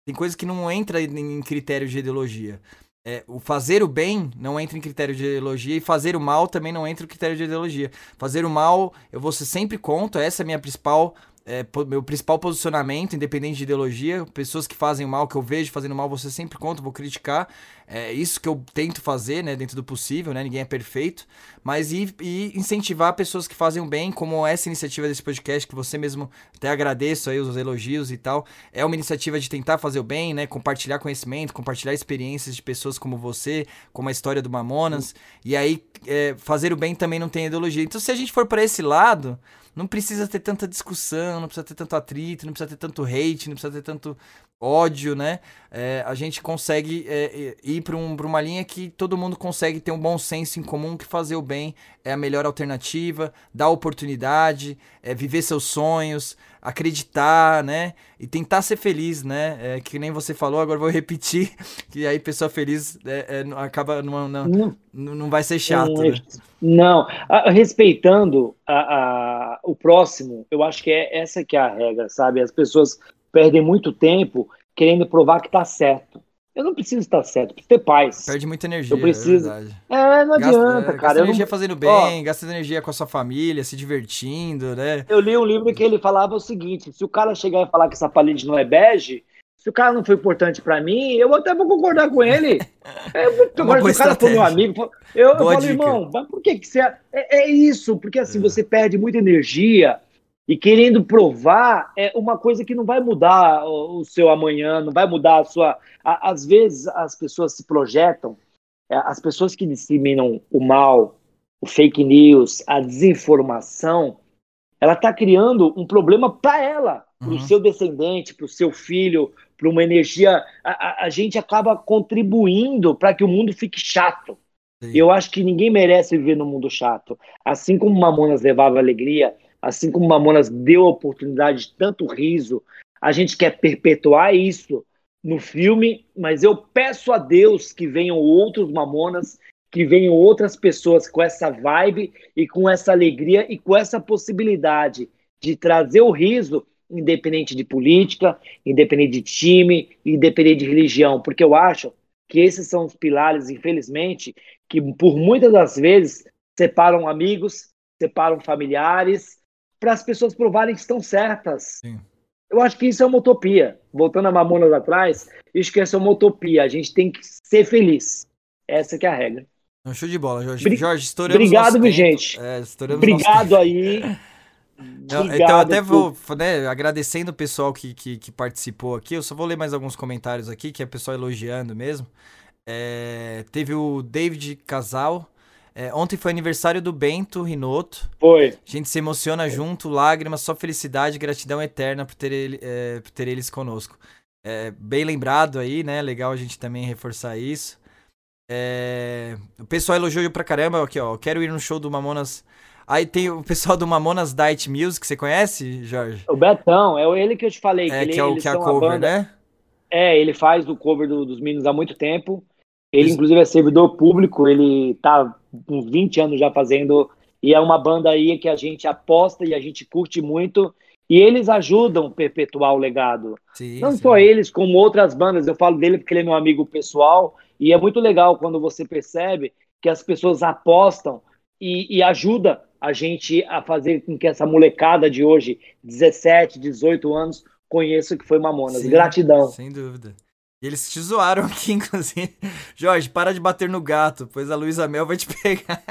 tem coisas que não entra em, critério de ideologia. É, o fazer o bem não entra em critério de ideologia e fazer o mal também não entra em critério de ideologia. Fazer o mal, eu vou ser sempre contra, essa é a minha principal, é, meu principal posicionamento, independente de ideologia. Pessoas que fazem o mal, que eu vejo fazendo mal, ser sempre contra, vou criticar. É isso que eu tento fazer, né, dentro do possível, né, ninguém é perfeito. Mas e, e incentivar pessoas que fazem o bem, como essa iniciativa desse podcast, que você mesmo até agradeço aí os elogios e tal. É uma iniciativa de tentar fazer o bem, né, compartilhar conhecimento, compartilhar experiências de pessoas como você, como a história do Mamonas. E aí, é, fazer o bem também não tem ideologia. Então, se a gente for para esse lado, não precisa ter tanta discussão, não precisa ter tanto atrito, não precisa ter tanto hate, não precisa ter tanto ódio, né? É, a gente consegue é, ir para um, uma linha que todo mundo consegue ter um bom senso em comum, que fazer o bem é a melhor alternativa, dar oportunidade, é, viver seus sonhos, acreditar, né? E tentar ser feliz, né? É, que nem você falou, agora vou repetir, que aí pessoa feliz é, é, acaba, não, não, Não, não vai ser chato, não, né? não. A- respeitando a- a- o próximo, eu acho que é essa que é a regra, sabe? As pessoas perdem muito tempo querendo provar que tá certo. Eu não preciso estar certo, preciso ter paz. Perde muita energia, Eu preciso- é. É, não Gasta, adianta, é, cara. Gasta Eu, não- energia fazendo bem, gasta energia com a sua família, se divertindo, né? eu li um livro que ele falava o seguinte: se o cara chegar e falar que essa parede não é bege, se o cara não foi importante pra mim, eu até vou concordar com ele. É, É agora, se o cara for meu amigo, eu, eu falo, dica. irmão, mas por que, que você. É, é isso, porque assim, É. você perde muita energia e querendo provar é uma coisa que não vai mudar o, o seu amanhã, não vai mudar a sua. a- às vezes as pessoas se projetam, é, as pessoas que disseminam o mal, o fake news, a desinformação, ela está criando um problema para ela, para o Uhum. seu descendente, para o seu filho, para uma energia. A, a- a gente acaba contribuindo para que o mundo fique chato. Sim. Eu acho que ninguém merece viver num mundo chato. Assim como Mamonas levava alegria, assim como Mamonas deu a oportunidade de tanto riso, a gente quer perpetuar isso no filme, mas eu peço a Deus que venham outros Mamonas, que venham outras pessoas com essa vibe e com essa alegria e com essa possibilidade de trazer o riso, independente de política, independente de time, independente de religião, porque eu acho que esses são os pilares, infelizmente, que por muitas das vezes separam amigos, separam familiares, para as pessoas provarem que estão certas. Sim. Eu acho que isso é uma utopia. Voltando a Mamonas atrás, acho que essa é uma utopia. A gente tem que ser feliz. Essa que é a regra. Não, show de bola, Jorge. Bri- Jorge, estouramos Obrigado, nosso gente. É, estouramos Obrigado aí. Não, Obrigado então, até vou, né, agradecendo o pessoal que, que, que participou aqui. Eu só vou ler mais alguns comentários aqui, que é o pessoal elogiando mesmo. É, teve o David Casal. É, ontem foi aniversário do Bento Rinoto. Foi. A gente se emociona junto, lágrimas, só felicidade e gratidão eterna por ter, ele, é, por ter eles conosco. É, bem lembrado aí, né? Legal a gente também reforçar isso. É, o pessoal elogiou pra caramba aqui, ó. Quero ir no show do Mamonas. Aí tem o pessoal do Mamonas Diet Music, você conhece, Jorge? O Betão, é ele que eu te falei. É, ele, que é o que é a cover, né? É, ele faz o cover do- dos Meninos há muito tempo. Ele, Isso. inclusive, é servidor público, ele tá uns 20 anos já fazendo. E é uma banda aí que a gente aposta e a gente curte muito. E eles ajudam a perpetuar o legado. Sim, Não sim. só eles, como outras bandas. Eu falo dele porque ele é meu amigo pessoal. E é muito legal quando você percebe que as pessoas apostam e, e ajuda a gente a fazer com que essa molecada de hoje, 17, 18 anos, conheça o que foi Mamonas. Sim, Gratidão. Sem dúvida. E eles te zoaram aqui, inclusive. Jorge, para de bater no gato, pois a Luísa Mel vai te pegar.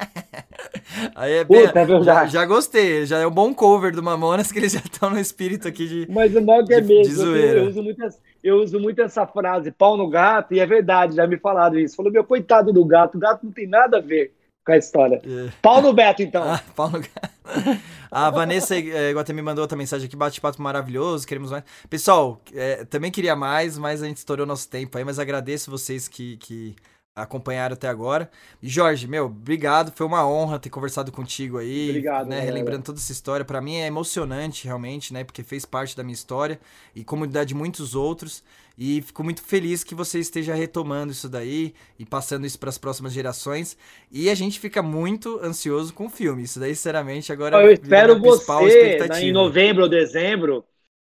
Aí é bem, Puta, é já, já gostei, já é um bom cover do Mamonas que eles já estão no espírito aqui de. Mas o mal que é mesmo, eu, eu uso muito, eu uso muito essa frase, pau no gato, e é verdade, já me falaram isso. Falou, meu, coitado do gato, o gato não tem nada a ver com a história. É. Pau no Beto, então. Ah, pau no. A Vanessa é, Guatemi mandou outra mensagem aqui, bate-papo maravilhoso, queremos mais. Pessoal, é, também queria mais, mas a gente estourou nosso tempo aí, mas agradeço vocês que, que acompanharam até agora. Jorge, meu, obrigado, foi uma honra ter conversado contigo aí, Obrigado, né, relembrando toda essa história. Pra mim é emocionante, realmente, né, porque fez parte da minha história e como da de muitos outros. E fico muito feliz que você esteja retomando isso daí e passando isso para as próximas gerações. E a gente fica muito ansioso com o filme. Isso daí, sinceramente, agora Eu espero você, né, em novembro ou dezembro,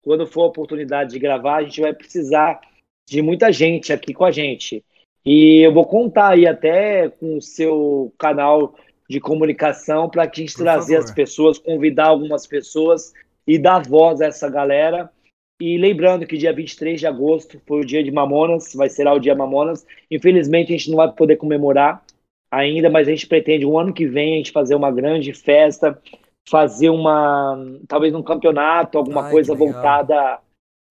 quando for a oportunidade de gravar, a gente vai precisar de muita gente aqui com a gente. E eu vou contar aí até com o seu canal de comunicação para a gente trazer as pessoas, convidar algumas pessoas e dar voz a essa galera. E lembrando que dia 23 de agosto foi o dia de Mamonas, vai ser lá o dia Mamonas. Infelizmente a gente não vai poder comemorar ainda, mas a gente pretende um ano que vem a gente fazer uma grande festa, fazer uma talvez um campeonato, alguma Ai, coisa voltada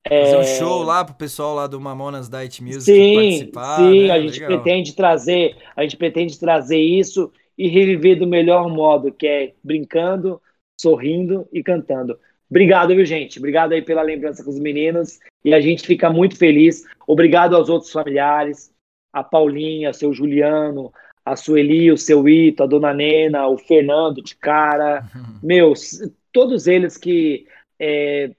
Fazer um é, show lá pro pessoal lá do Mamonas Diet Music Sim, participar. sim, né? a gente Legal. pretende trazer, a gente pretende trazer isso e reviver do melhor modo, que é brincando, sorrindo e cantando. Obrigado, viu, gente? Obrigado aí pela lembrança com os meninos e a gente fica muito feliz. Obrigado aos outros familiares, a Paulinha, seu Juliano, a Sueli, o seu Ito, a Dona Nena, o Fernando de cara, meus, todos eles que é,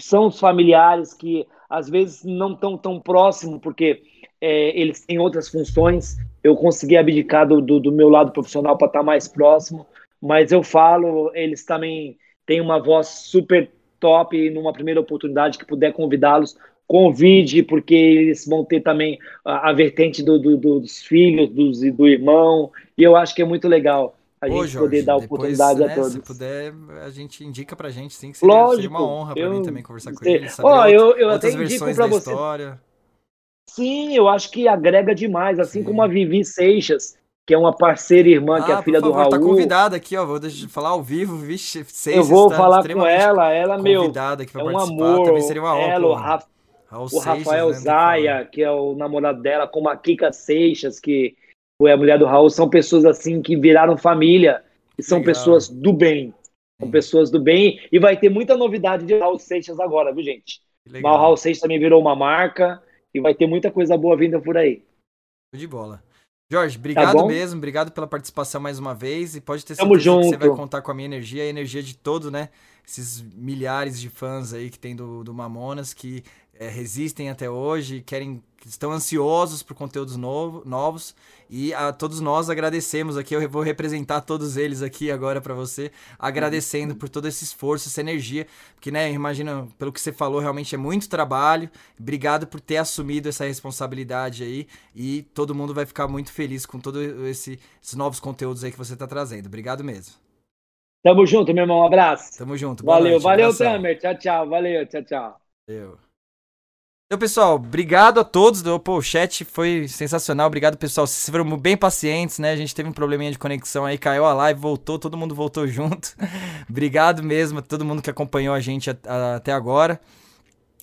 são os familiares que às vezes não estão tão próximo porque é, eles têm outras funções. Eu consegui abdicar do, do, do meu lado profissional para estar mais próximo, mas eu falo, eles também têm uma voz super top e numa primeira oportunidade que puder convidá-los, convide, porque eles vão ter também a, a vertente do- do- dos filhos, dos, do irmão, e eu acho que é muito legal a Ô, gente Jorge, poder dar depois, oportunidade né, a todos. Se puder, a gente indica pra gente, sim, que seria, Lógico, seria uma honra pra eu- mim também conversar com ele. saber Ó, eu, eu até outras indico versões da você. história. Sim, eu acho que agrega demais, assim Sim. como a Vivi Seixas, que é uma parceira irmã, que é Ah, a filha por do favor, Raul. tá convidada aqui, ó. Vou deixar- falar ao vivo, vixe, seis eu vou está falar com ela, ela, meu, convidada aqui pra é um participar. amor. Também seria uma honra. ela, o, pô. Ra- Raul o Seixas, Rafael né, Zaya, que é o namorado dela, como a Kika Seixas, que foi a mulher do Raul, são pessoas assim que viraram família e são Legal. pessoas do bem. São pessoas do bem. E vai ter muita novidade de Raul Seixas agora, viu, gente? falar. Mas Legal. o Raul Seixas também virou uma marca e vai ter muita coisa boa vinda por aí. De bola. Jorge, obrigado bom? mesmo, obrigado pela participação mais uma vez e pode ter Tamo certeza que você vai contar com a minha energia e a energia de todo, né? Esses milhares de fãs aí que tem do, do Mamonas que é, resistem até hoje, querem, que estão ansiosos por conteúdos novo, novos. E a todos nós agradecemos aqui, eu vou representar todos eles aqui agora pra você, agradecendo por todo esse esforço, essa energia, porque, né, imagina, pelo que você falou, realmente é muito trabalho, obrigado por ter assumido essa responsabilidade aí. E todo mundo vai ficar muito feliz com todos esse, esses novos conteúdos aí que você tá trazendo, obrigado mesmo. Tamo junto, meu irmão. Um abraço. Tamo junto, Valeu, noite, valeu, abração. Tamer. Tchau, tchau. Valeu, tchau, tchau. Valeu. Então, pessoal, obrigado a todos. do- Pô, o chat foi sensacional. Obrigado, pessoal. Vocês foram bem pacientes, né? A gente teve um probleminha de conexão aí, caiu a live, voltou, todo mundo voltou junto. obrigado mesmo a todo mundo que acompanhou a gente até agora.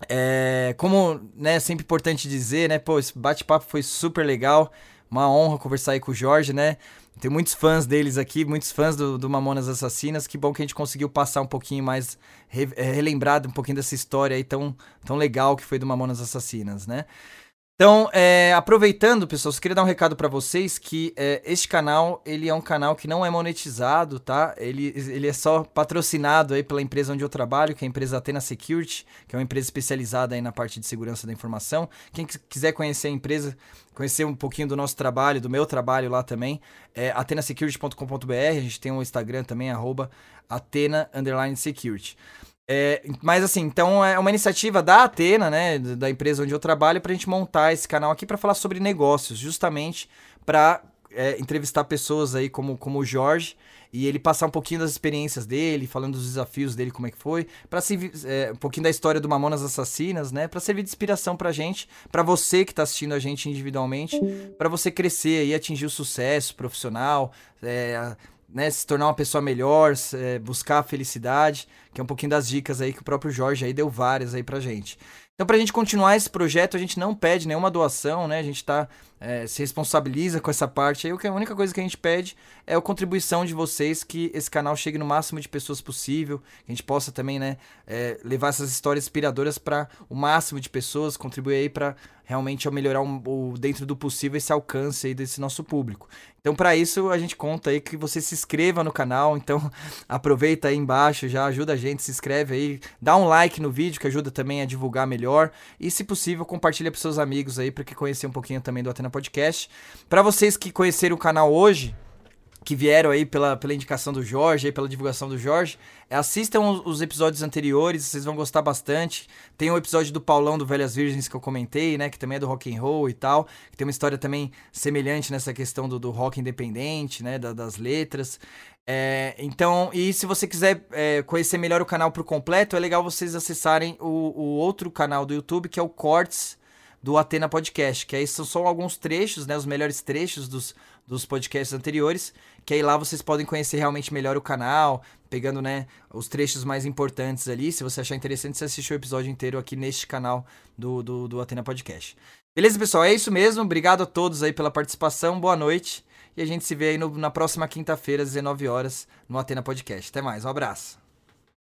É, como, né, sempre importante dizer, né, pô, esse bate-papo foi super legal, uma honra conversar aí com o Jorge, né, tem muitos fãs deles aqui, muitos fãs do, do Mamonas Assassinas, que bom que a gente conseguiu passar um pouquinho mais, re, é, relembrar um pouquinho dessa história aí tão, tão legal que foi do Mamonas Assassinas, né. Então, é, aproveitando, pessoal, eu queria dar um recado para vocês que é, este canal, ele é um canal que não é monetizado, tá? Ele, ele é só patrocinado aí pela empresa onde eu trabalho, que é a empresa Atena Security, que é uma empresa especializada aí na parte de segurança da informação. Quem quiser conhecer a empresa, conhecer um pouquinho do nosso trabalho, do meu trabalho lá também, é atenasecurity.com.br, a gente tem um Instagram também, arroba Atena Security. É, mas assim, então é uma iniciativa da Atena, né, da empresa onde eu trabalho, para a gente montar esse canal aqui para falar sobre negócios, justamente para é, entrevistar pessoas aí como, como o Jorge e ele passar um pouquinho das experiências dele, falando dos desafios dele, como é que foi, para é, um pouquinho da história do Mamonas Assassinas, né, para servir de inspiração pra gente, para você que tá assistindo a gente individualmente, para você crescer e atingir o sucesso profissional, é, né, se tornar uma pessoa melhor, é, buscar a felicidade, que é um pouquinho das dicas aí que o próprio Jorge aí deu várias aí pra gente. Então, pra gente continuar esse projeto, a gente não pede nenhuma doação, né? A gente tá, é, se responsabiliza com essa parte aí. A única coisa que a gente pede é a contribuição de vocês, que esse canal chegue no máximo de pessoas possível, que a gente possa também, né, é, levar essas histórias inspiradoras para o máximo de pessoas, contribuir aí para realmente melhorar um, o, dentro do possível esse alcance aí desse nosso público. Então, para isso, a gente conta aí que você se inscreva no canal. Então, aproveita aí embaixo, já ajuda a gente, se inscreve aí, dá um like no vídeo que ajuda também a divulgar melhor e, se possível, compartilha para seus amigos aí para que conhecer um pouquinho também do Atena Podcast. Para vocês que conheceram o canal hoje, que vieram aí pela, pela indicação do Jorge, aí pela divulgação do Jorge, assistam os, os, episódios anteriores, vocês vão gostar bastante. Tem o episódio do Paulão do Velhas Virgens que eu comentei, né, que também é do rock and roll e tal, que tem uma história também semelhante nessa questão do, do rock independente, né, da, das letras. É, então, e se você quiser é, conhecer melhor o canal por completo, é legal vocês acessarem o, o outro canal do YouTube, que é o Cortes do Atena Podcast, que aí são só alguns trechos, né, os melhores trechos dos, dos podcasts anteriores, que aí lá vocês podem conhecer realmente melhor o canal, pegando, né, os trechos mais importantes ali. Se você achar interessante, você assiste o episódio inteiro aqui neste canal do, do, do Atena Podcast. Beleza, pessoal? É isso mesmo. Obrigado a todos aí pela participação. Boa noite. E a gente se vê aí no, na próxima quinta-feira, às 19 horas, no Atena Podcast. Até mais. Um abraço.